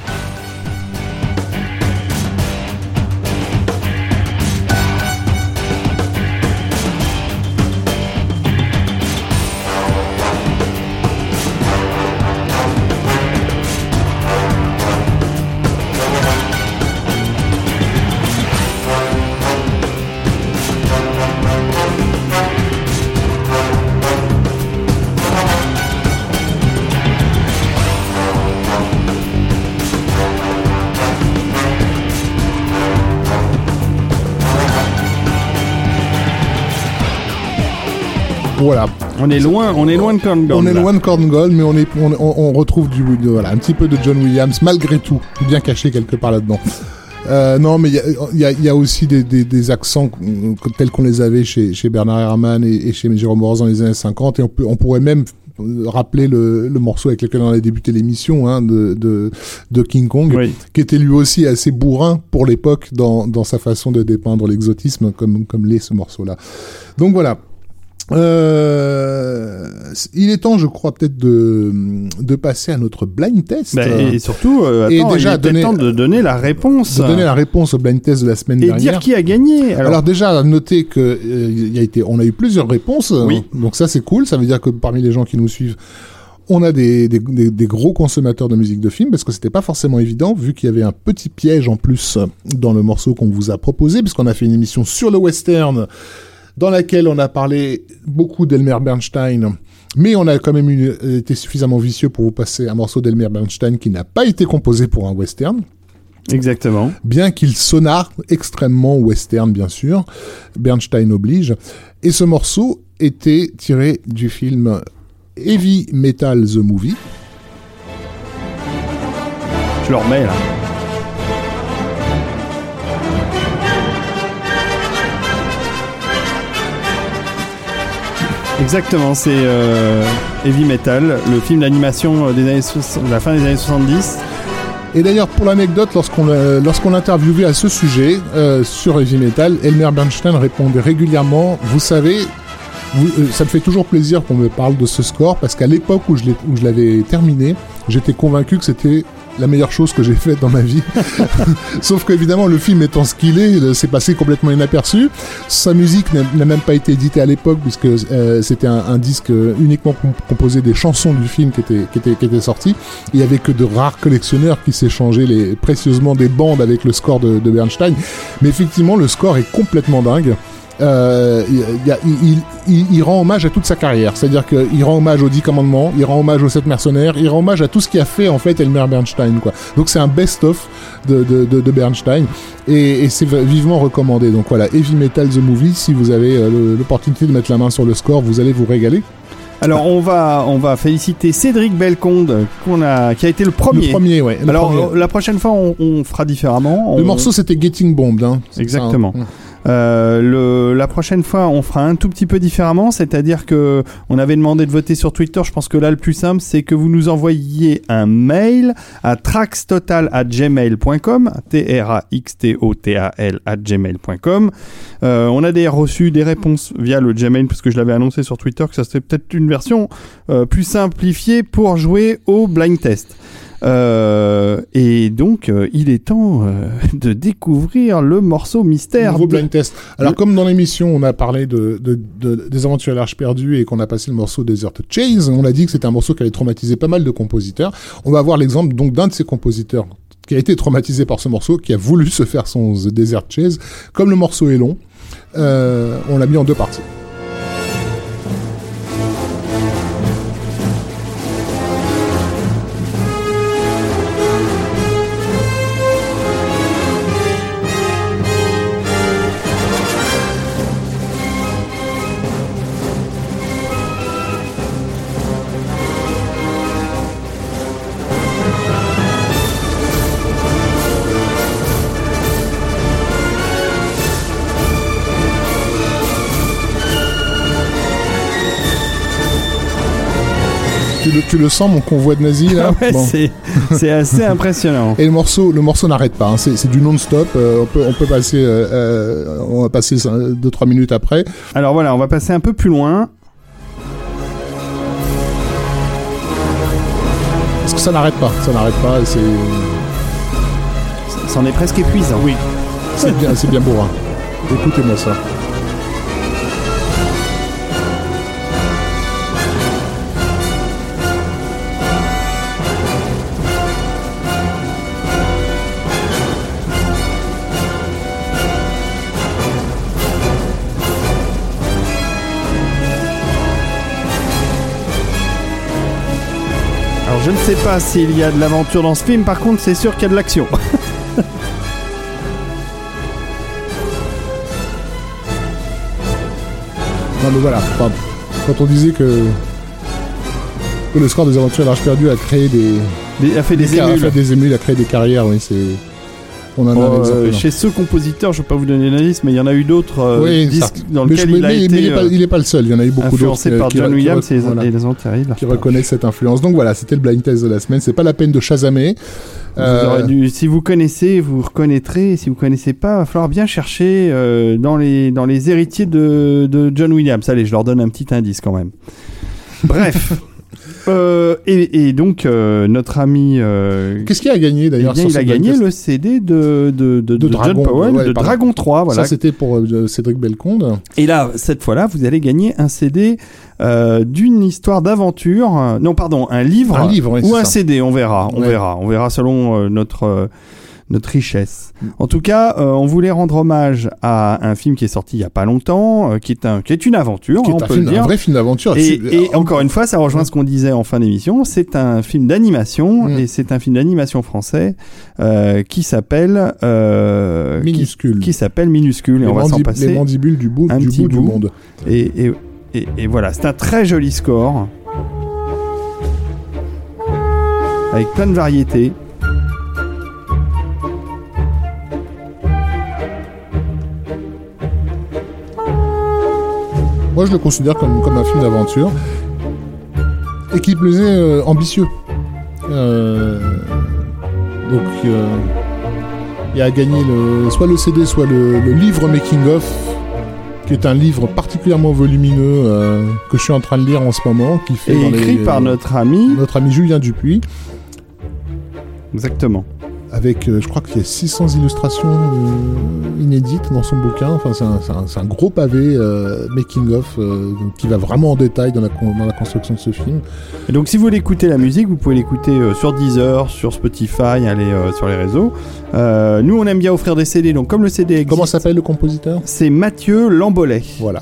On est loin, on est loin de Corn On est loin de Corn Gold, mais on, est, on, on- on retrouve du, de- voilà, un petit peu de John Williams, malgré tout, bien caché quelque part là-dedans. Euh, non, mais il y a, y, a, y a aussi des, des, des accents tels qu'on les avait chez, chez Bernard Herrmann et, et chez Jérôme Boraz dans les années 50, et on, peut, on pourrait même rappeler le, le morceau avec lequel on a débuté l'émission hein, de, de, de King Kong, Oui. qui était lui aussi assez bourrin pour l'époque dans, dans sa façon de dépeindre l'exotisme, comme, comme l'est ce morceau-là. Donc voilà. Euh, il est temps, je crois, peut-être de, de passer à notre blind test. Bah, et surtout, euh, Et attends, déjà il est donner- temps de donner la réponse. de donner la réponse au blind test de la semaine et dernière. dire qui a gagné. Alors, Alors, déjà, noter que euh, il a été, on a eu plusieurs réponses. Oui. Donc ça, c'est cool. Ça veut dire que parmi les gens qui nous suivent, on a des, des, des- des gros consommateurs de musique de film parce que c'était pas forcément évident vu qu'il y avait un petit piège en plus dans le morceau qu'on vous a proposé puisqu'on a fait une émission sur le western dans laquelle on a parlé beaucoup d'Elmer Bernstein. Mais on a quand même eu- été suffisamment vicieux pour vous passer un morceau d'Elmer Bernstein qui n'a pas été composé pour un western exactement. bien qu'il sonnât extrêmement western, bien sûr. Bernstein oblige. Et ce morceau était tiré du film Heavy Metal The Movie. Je le remets là. Exactement, c'est euh, Heavy Metal, le film d'animation euh, des années de la fin des années 70. Et d'ailleurs, pour l'anecdote, lorsqu'on l'a- lorsqu'on l'interviewait à ce sujet euh, sur Heavy Metal, Elmer Bernstein répondait régulièrement, vous savez, euh, ça me fait toujours plaisir qu'on me parle de ce score, parce qu'à l'époque où je l'avais terminé, j'étais convaincu que c'était la meilleure chose que j'ai faite dans ma vie. <laughs> Sauf qu'évidemment, le film étant ce qu'il est, c'est passé complètement inaperçu. Sa musique n'a même pas été éditée à l'époque, puisque euh, c'était un, disque uniquement com- composé des chansons du film qui étaient, qui sorties. Il y avait que de rares collectionneurs qui s'échangeaient précieusement des bandes avec le score de Bernstein. Mais effectivement, le score est complètement dingue. Euh, il, y a- il- il- il rend hommage à toute sa carrière. C'est-à-dire qu'il rend hommage aux Dix Commandements, il rend hommage aux Sept Mercenaires, il rend hommage à tout ce qui a fait en fait Elmer Bernstein. Quoi. Donc c'est un best-of de, de, de, de Bernstein et, et c'est vivement recommandé. Donc voilà, Heavy Metal the Movie, si vous avez euh, l'opportunité de mettre la main sur le score, vous allez vous régaler. Alors on va on va féliciter Cédric Belconde qu'on a qui a été le premier. Le premier, ouais. le Alors premier. euh, la prochaine fois on, on fera différemment. le morceau c'était Getting Bombed. Hein. C'est Exactement. ça, hein. Euh, la prochaine fois, on fera un tout petit peu différemment, c'est-à-dire que on avait demandé de voter sur Twitter. Je pense que là, le plus simple, c'est que vous nous envoyiez un mail à traxtotal@gmail.com, t r a x t o t a l @gmail.com. Euh, on a d'ailleurs reçu des réponses via le Gmail parce que je l'avais annoncé sur Twitter que ça serait peut-être une version euh, plus simplifiée pour jouer au blind test. Euh, et donc, euh, il est temps euh, <laughs> de découvrir le morceau mystère. Nouveau blind test. Alors, Le- comme dans l'émission, on a parlé de, de, de- des aventures à l'Arche perdue et qu'on a passé le morceau Desert Chase, on a dit que c'était un morceau qui allait traumatiser pas mal de compositeurs. On va voir l'exemple donc d'un de ces compositeurs qui a été traumatisé par ce morceau, qui a voulu se faire son The Desert Chase. Comme le morceau est long, on l'a mis en deux parties. Tu le, sens, mon convoi de nazis, là <laughs> Ouais, Bon. c'est assez <laughs> impressionnant. Et le morceau, le morceau n'arrête pas. hein. C'est du non-stop. Euh, on peut, on peut passer, euh, euh, on va passer 2-3 minutes après. Alors voilà, on va passer un peu plus loin. Parce que ça n'arrête pas. Ça n'arrête pas. C'est, C'en est presque épuisant. oui, c'est bien, c'est bien beau. Hein. Écoutez-moi ça. Je ne sais pas s'il y a de l'aventure dans ce film, par contre c'est sûr qu'il y a de l'action. <laughs> Non mais voilà. Enfin, quand on disait que, que le score des aventures à l'Arche perdue a créé des, Il a fait des a émules. fait des émules, a créé des carrières. Oui, c'est. On en a euh, chez ce compositeur, je ne vais pas vous donner la liste, mais il y en a eu d'autres euh, Oui, dans je- il a mais- mais été il est pas, euh, il est pas le seul. Il y en a eu beaucoup d'autres. influencé qui- par qui- John qui- Williams et les, voilà. qui reconnaissent cette influence. Donc voilà, c'était le blind test de la semaine. C'est pas la peine de chasamer. Vous aurez dû- si vous connaissez, vous reconnaîtrez. Si vous connaissez pas, il va falloir bien chercher euh, dans, les, dans les héritiers de, de John Williams. Allez, je leur donne un petit indice quand même. Bref. <laughs> Euh, et, et donc, euh, notre ami. euh, Qu'est-ce qu'il a gagné eh d'ailleurs il a gagné le CD de, de, de, de Dragon, John Powell, ouais, de pardon. Dragon 3. Voilà. Ça, c'était pour Cédric Belconde. Et là, cette fois-là, vous allez gagner un CD d'une histoire d'aventure. non, pardon, un livre. Un livre, oui, ou un ça. CD, on verra, on Ouais. verra, on verra selon notre notre richesse. Mm. En tout cas, euh, on voulait rendre hommage à un film qui est sorti il y a pas longtemps, euh, qui est un qui est une aventure, Qui hein, est on un, peut film, le dire. un vrai film d'aventure. Et, encore une fois, ça rejoint ce qu'on disait en fin d'émission. C'est un film d'animation Mm. et c'est un film d'animation français euh, qui s'appelle qui, minuscule. qui s'appelle minuscule et on va s'en passer. les mandibules du bout, un du, petit bout du bout. monde. Et, et, et, et voilà, c'est un très joli score. Avec plein de variétés. Moi, je le considère comme, comme un film d'aventure. Et qui plaisait euh, ambitieux. Euh, donc, euh, il a gagné le, soit le CD, soit le, le livre Making of, qui est un livre particulièrement volumineux euh, que je suis en train de lire en ce moment, qui fait Et dans les- écrit par notre ami. notre ami Julien Dupuis. Exactement. Avec, euh, je crois qu'il y a 600 illustrations euh, inédites dans son bouquin. Enfin, c'est un, gros pavé euh, making of qui va vraiment en détail dans la, con- dans la construction de ce film. Et donc, si vous voulez écouter la musique, vous pouvez l'écouter sur Deezer, sur Spotify, aller sur les réseaux. Nous, on aime bien offrir des CD, donc comme le CD existe, Comment s'appelle le compositeur? c'est Mathieu Lambolet. Voilà.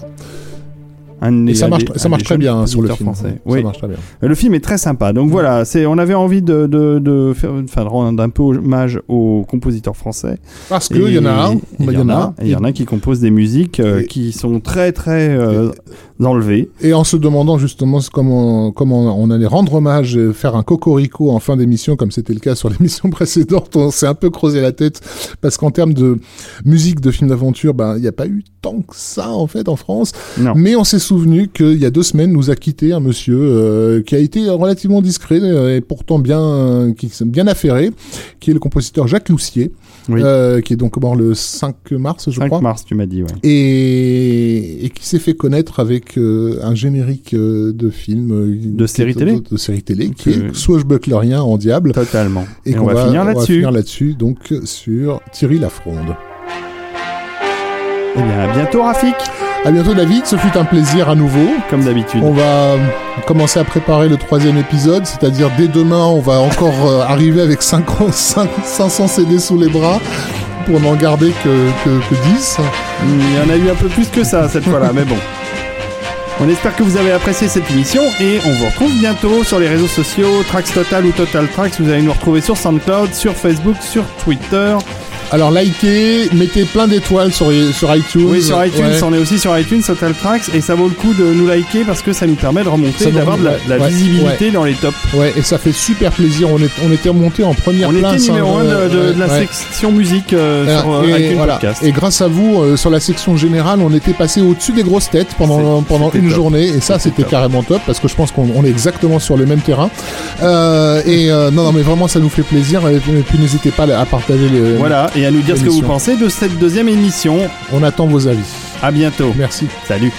Un Et ça marche, des- ça un marche des très bien sur le film. français. Ça Oui. marche très bien. Le film est très sympa. Donc voilà, c'est, on avait envie de, de, de faire, enfin, de rendre un peu hommage aux compositeurs français. Parce qu'il y en a un, il y en a, il y en a qui composent des musiques euh, qui sont très très euh, enlevées. Et en se demandant justement comment, comment on allait rendre hommage, et faire un cocorico en fin d'émission, comme c'était le cas sur <laughs> l'émission précédente, on s'est un peu creusé la tête, parce qu'en termes de musique de film d'aventure, ben, il n'y a pas eu tant que ça, en fait, en France. Non. Mais on s'est souvenu qu'il y a deux semaines, nous a quitté un monsieur euh, qui a été relativement discret euh, et pourtant bien, qui s'est bien affairé, qui est le compositeur Jacques Loussier, Oui. euh, qui est donc mort le 5 mars, je 5 crois mars, tu m'as dit, ouais. et, et qui s'est fait connaître avec euh, un générique euh, de film euh, De série télé de, de série télé qui est swashbucklerien en diable Totalement. Et, on, qu'on va, finir on va là-dessus. finir là-dessus donc sur Thierry Lafronde. Eh bien, à bientôt, Rafik, À bientôt David, ce fut un plaisir à nouveau. comme d'habitude. On va commencer à préparer le troisième épisode, c'est-à-dire dès demain, on va encore euh, arriver avec 50, 500 CD sous les bras pour n'en garder que, que, que 10. Il y en a eu un peu plus que ça cette fois-là, mais bon. On espère que vous avez apprécié cette émission et on vous retrouve bientôt sur les réseaux sociaux, Trax Total ou Total Trax. Vous allez nous retrouver sur SoundCloud, sur Facebook, sur Twitter. Alors likez, mettez plein d'étoiles sur, sur iTunes. Oui, sur iTunes, Ouais. on est aussi sur iTunes, Total Tracks, et ça vaut le coup de nous liker parce que ça nous permet de remonter, d'avoir de la, ouais, visibilité dans les tops. Ouais, et ça fait super plaisir. On, est, on était remonté en première On était place. numéro hein, 1 de, de- de la section musique euh, Euh, sur euh, et, iTunes voilà. Podcast. et grâce à vous, euh, sur la section générale, on était passé au-dessus des grosses têtes pendant, pendant une top. journée, et ça, C'était carrément top, parce que je pense qu'on on est exactement sur le même terrain. Euh, et non, non, mais vraiment, ça nous fait plaisir. Et, puis- et puis, n'hésitez pas à partager les. Voilà, et à nous dire ce que vous pensez de cette deuxième émission. On attend vos avis. À bientôt. Merci. Salut.